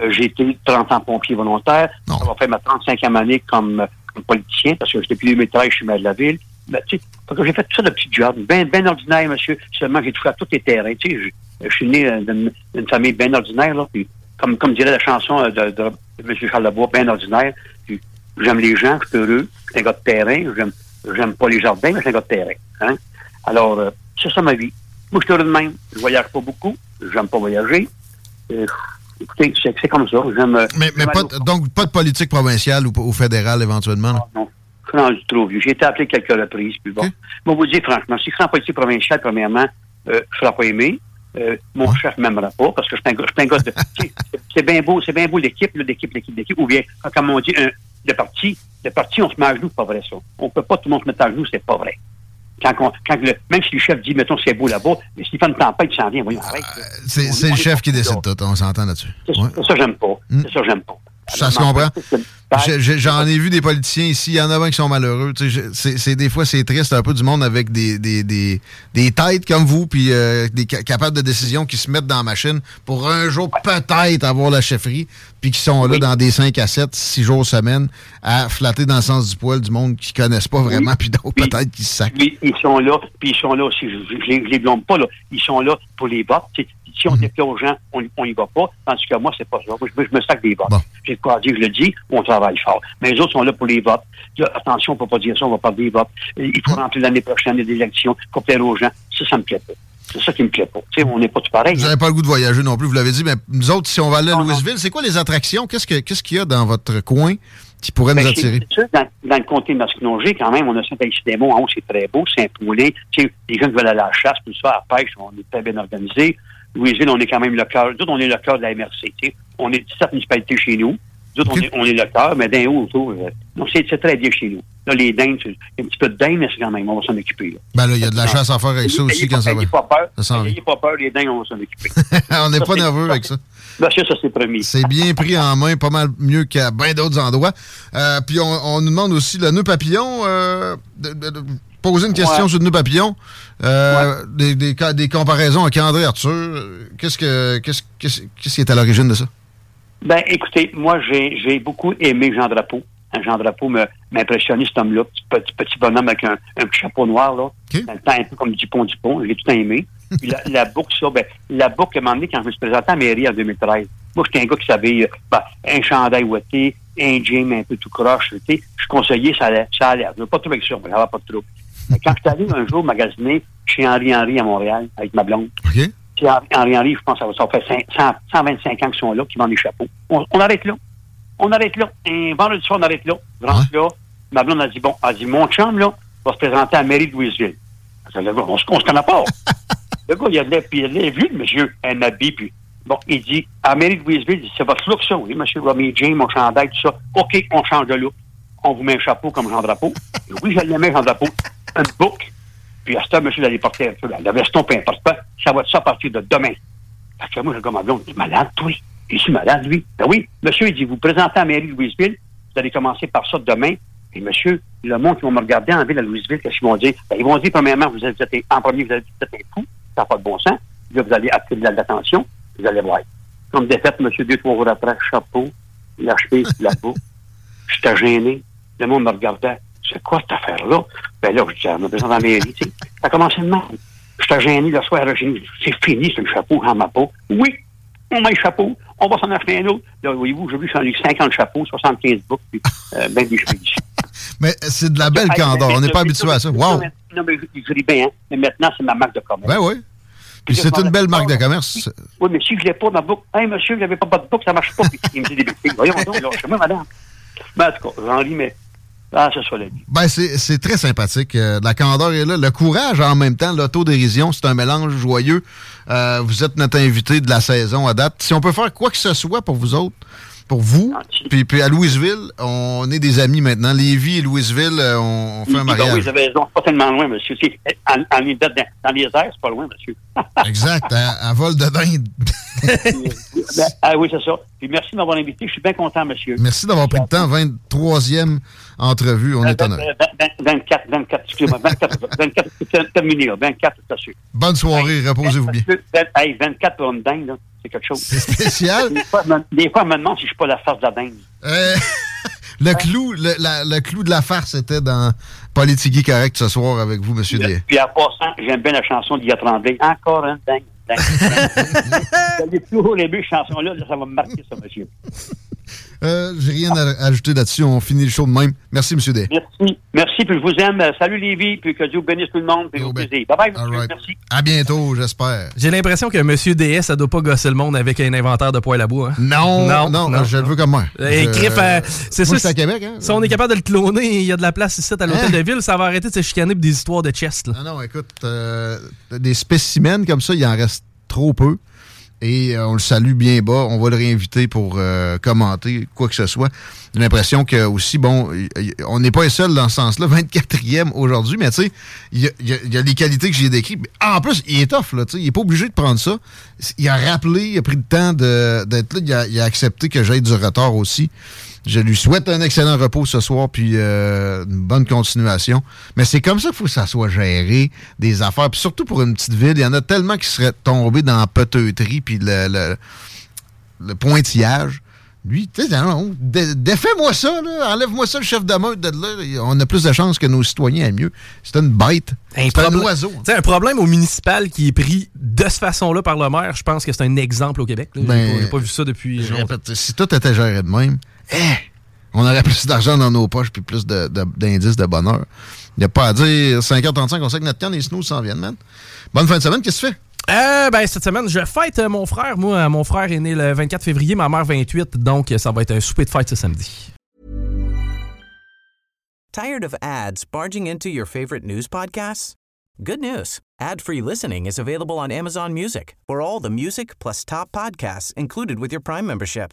Euh, j'ai été 30 ans pompier volontaire. Ça va faire ma 35e année comme, euh, comme politicien parce que depuis 2013, je suis maire de la ville. Ben, tu sais, j'ai fait tout ça de petits jobs, bien ben ordinaire, monsieur. Seulement, j'ai touché à tous les terrains. Tu sais, je, je suis né euh, d'une famille bien ordinaire, là. Puis, comme, comme dirait la chanson de, de, de M. Charles Lebois, bien ordinaire. J'aime les gens, je suis heureux. Je suis un gars de terrain. J'aime, j'aime pas les jardins, mais je suis un gars de terrain. Hein? Alors, euh, c'est ça ma vie. Moi, je suis heureux de même. Je voyage pas beaucoup. J'aime pas voyager. Euh, écoutez, c'est, c'est comme ça. J'aime. euh, Mais, mais pas, de- donc, pas de politique provinciale ou, ou fédérale, éventuellement? là? non. Je suis rendu trop vieux. J'ai été appelé quelques reprises, puis bon. Moi, vous dire franchement, si je suis en politique provinciale, premièrement, euh, je ne serai pas aimé. Euh, mon chef ne m'aimera pas parce que je suis un gars, de. c'est- bien beau, c'est bien beau l'équipe, l'équipe, l'équipe, l'équipe. Ou bien, comme on dit, un, le parti, le parti, on se met à genoux, c'est pas vrai ça. On peut pas tout le monde se mettre à genoux, c'est pas vrai. Quand, on- quand le, même si le chef dit, mettons, c'est beau là-bas, mais s'il fait une tempête, il s'en vient, voyons, arrête. là. C'est le chef qui décide tout, on s'entend là-dessus. C'est Ouais. c'est ça, j'aime pas. C'est ça, j'aime pas. Ça se comprend. J'en ai vu des politiciens ici, il y en a bien qui sont malheureux. C'est des fois, c'est triste un peu du monde avec des, des, des, des têtes comme vous, puis euh, des ca- capables de décision qui se mettent dans la machine pour un jour peut-être avoir la chefferie, puis qui sont là dans des 5 à 7, 6 jours semaine à flatter dans le sens du poil du monde qui connaissent pas vraiment, puis d'autres peut-être qui se sacrent. Puis ils sont là, puis ils sont là je, je les blâme pas, là. Ils sont là pour les votes. Si on Mhm. déplaît aux gens, on on y va pas. Tandis que moi, c'est pas ça. Moi, je, me- je me sac des votes. J'ai quoi dire, je le dis, on travaille fort. Mais les autres sont là pour les votes. Attention, on peut pas dire ça, on va parler des votes. Il faut rentrer l'année prochaine des élections, il faut plaire aux gens. Ça, ça me plaît pas. C'est ça qui me plaît pas. On n'est pas tout pareil. Vous hein. n'avez pas le goût de voyager non plus, vous l'avez dit, mais nous autres, si on va aller à Louisville, c'est quoi les attractions? Qu'est-ce que- qu'est-ce qu'il y a dans votre coin qui pourrait nous Ben, attirer? c'est sûr, dans, dans le comté de Masquinongé, quand même, on a Saint-Alexis-des-Monts, en haut, c'est très beau, sais, les gens qui veulent aller à la chasse, tout ça, à la pêche, on est très bien organisé. Louisville, on est quand même le cœur. Nous autres, on est le cœur de la MRC. tu sais. On est 17 municipalités chez nous. Nous autres, on, est, on est le cœur, mais d'un haut autour. euh, non, c'est très bien chez nous. Là, les dindes, c'est- il y a un petit peu de dindes, mais c'est quand même, on va s'en occuper. Là. Ben là, il y a de la chasse à faire avec ça aussi quand ça va. ayez pas peur. Pas peur, les dindes, on va s'en occuper. on n'est pas nerveux avec ça. Ben, ça, ça, c'est promis. C'est bien pris en main, pas mal mieux qu'à bien d'autres endroits. Euh, puis on, on nous demande aussi le nœud papillon. euh, de, de- de poser une question Ouais. sur le nœud papillon. Euh, des, des, ca- des comparaisons avec André Arthur. Qu'est-ce que qu'est-ce qu'est-ce qu'est-ce qui est à l'origine de ça? Ben, écoutez, moi, j'ai j'ai beaucoup aimé Jean Drapeau. Hein, Jean Drapeau m'a impressionné, cet homme-là. Petit, petit, petit bonhomme avec un, un petit chapeau noir, là. Dans le temps, un peu comme Dupont Dupont. Je l'ai tout aimé. Puis la, la boucle, ça, ben, la boucle, moment donné, quand je me suis présenté à mairie en 2013, moi, j'étais un gars qui savait, euh, ben, un chandail ouaté, un jean un peu tout croche. Je conseillais, ça allait, ça allait. Je veux pas trop avec ça, mais j'avais pas de trouble. Mais quand je suis allé un jour magasiner chez Henri Henry à Montréal, avec ma blonde, puis Henri Henry, Henry, je pense que ça fait cinq- 100 125 ans qu'ils sont là, qui vendent des chapeaux. On, on arrête là. On arrête là. Un vendredi soir, on arrête là. Je rentre là. Ma blonde a dit, bon, elle a dit, mon chum, là, va se présenter à la mairie de Louisville. Le on, se- on se connaît pas. le gars, il a de l'air, puis il a de l'air vu, le monsieur, un habit, puis bon, il dit, à mairie de Louisville, il dit, c'est votre look, ça, oui, monsieur Romy James, mon chandail, tout ça. OK, on change de look. On vous met un chapeau comme Jean Drapeau. Et oui, je l'aimais, Jean Drapeau. Un book. Puis à ce temps, monsieur, d'aller porter un peu, le veston, peu importe pas. Ça va être ça à partir de demain? Fait que moi, je ma blonde, tu es malade, toi? Je suis malade, lui. Ben oui, monsieur, il dit, vous présentez à la mairie de Louisville, vous allez commencer par ça demain. Et monsieur, le monde qui va me regarder en ville à Louisville, qu'est-ce qu'ils vont dire? Ben, ils vont dire, premièrement, vous êtes, en premier, vous êtes, un fou, ça n'a pas de bon sens. Là, vous allez attirer de l'attention, vous allez voir. Comme défaite, monsieur, deux, trois jours après, chapeau, la cheville, la boucle. J'étais gêné. Le monde me regardait. C'est quoi cette affaire-là? Ben là, je présente à la mairie, tu sais. Ça a commencé de. Je J'étais gêné le soir, j'ai dit, c'est fini, ce chapeau en ma peau. Oui, on met le chapeau, on va s'en acheter un autre. Là, voyez-vous, j'ai vu, j'en ai eu 50 chapeaux, 75 boucles, puis euh, ben des cheveux. Mais c'est de la belle candeur. On n'est pas habitué à ça. Wow! Non, mais je, dis bien, hein, mais maintenant, c'est ma marque de commerce. Ben oui. Puis c'est une belle marque de commerce. Oui, mais si je l'ai pas dans le boucle, hey, monsieur, vous n'avez pas votre boucle, ça marche pas. Puis il me dit des bêtises. Voyons donc, là, sais moi, madame. Ben, en tout cas, j'en ris, mais. Ah, c'est ça la vie. Ben, c'est c'est très sympathique. Euh, la candeur est là. Le courage, en même temps, l'autodérision, c'est un mélange joyeux. Euh, vous êtes notre invité de la saison à date. Si on peut faire quoi que ce soit pour vous autres, pour vous, puis, puis à Louisville, on est des amis maintenant. Lévis et Louisville, euh, on, on fait un Ben mariage. oui, vous avez raison, c'est pas tellement loin, monsieur. C'est- En, en, dans, dans les airs, c'est pas loin, monsieur. exact, à, à vol de dinde. Ben, ah oui, c'est ça. Puis merci de m'avoir invité. Je suis bien content, monsieur. Merci d'avoir pris le temps. 23e entrevue, on est vingt- vingt- 24, 24, excusez-moi, 24, 24, c'est terminé, là. 24, c'est sûr. Bonne soirée, reposez-vous bien. Vingt- Hey, 24 pour une dingue, là, c'est quelque chose. C'est spécial. Des fois, des fois, on me demande si je suis pas la farce de la dingue. Euh, le, clou, le, la- le clou de la farce était dans Politigui Correct ce soir avec vous, monsieur Des. Puis en passant, j'aime bien la chanson d'Ia Tremblay. Encore un dingue, dingue. J'allais toujours les deux chansons-là, là, ça va me marquer, ça, monsieur. Euh, J'ai rien à ajouter là-dessus. On finit le show de même. Merci, monsieur Day. Merci. Merci, puis je vous aime. Euh, Salut Lévi, puis que Dieu bénisse tout le monde, puis au plaisir. Bye bye, monsieur. Merci. À bientôt, j'espère. J'ai l'impression que Monsieur DS, ça doit pas gosser le monde avec un inventaire de poêle à bois. hein? Non, non, je le veux comme moi. Euh, c'est Moi, ça. je suis à Québec, hein? Si on est capable de le cloner, il y a de la place ici à l'hôtel Hein? de ville, ça va arrêter de se chicaner pour des histoires de chest. Là. Non, non, écoute, euh, des spécimens comme ça, il en reste trop peu. Et euh, on le salue bien bas. On va le réinviter pour euh, commenter quoi que ce soit. J'ai l'impression que aussi, bon, on n'est pas les seuls dans ce sens-là. 24e aujourd'hui, mais tu sais, il y a, les qualités que j'ai décrites. En plus, il est tough, là. Il n'est pas obligé de prendre ça. Il a rappelé, il a pris le temps d'être là. Il a, il a accepté que j'aille du retard aussi. Je lui souhaite un excellent repos ce soir, puis euh, une bonne continuation. Mais c'est comme ça qu'il faut que ça soit géré, des affaires. Puis surtout pour une petite ville, il y en a tellement qui seraient tombés dans la peteuterie, puis le, le, le pointillage. Lui, tu sais, dé- défais-moi ça, enlève-moi ça, le chef de meute de là. On a plus de chances que nos citoyens aient mieux. C'est une bête. C'est un problème- oiseau. Tu sais, un problème au municipal qui est pris de cette façon-là par le maire, je pense que c'est un exemple au Québec. J'ai Ben, pas- J'ai pas vu ça depuis. Répète, si tout était géré de même, eh, on aurait plus d'argent dans nos poches puis plus de- de- d'indices de, bonheur. Il n'y a pas à dire 5h35, on sait que notre canne, les snooze s'en viennent, man. Bonne fin de semaine, qu'est-ce que tu fais? Euh, ben, cette semaine, je fête euh, mon frère. Moi, euh, mon frère est né le 24 février, ma mère 28, donc euh, ça va être un souper de fête ce samedi. Tired of ads barging into your favorite news podcasts? Good news. Ad-free listening is available on Amazon Music for all the music plus top podcasts included with your Prime membership.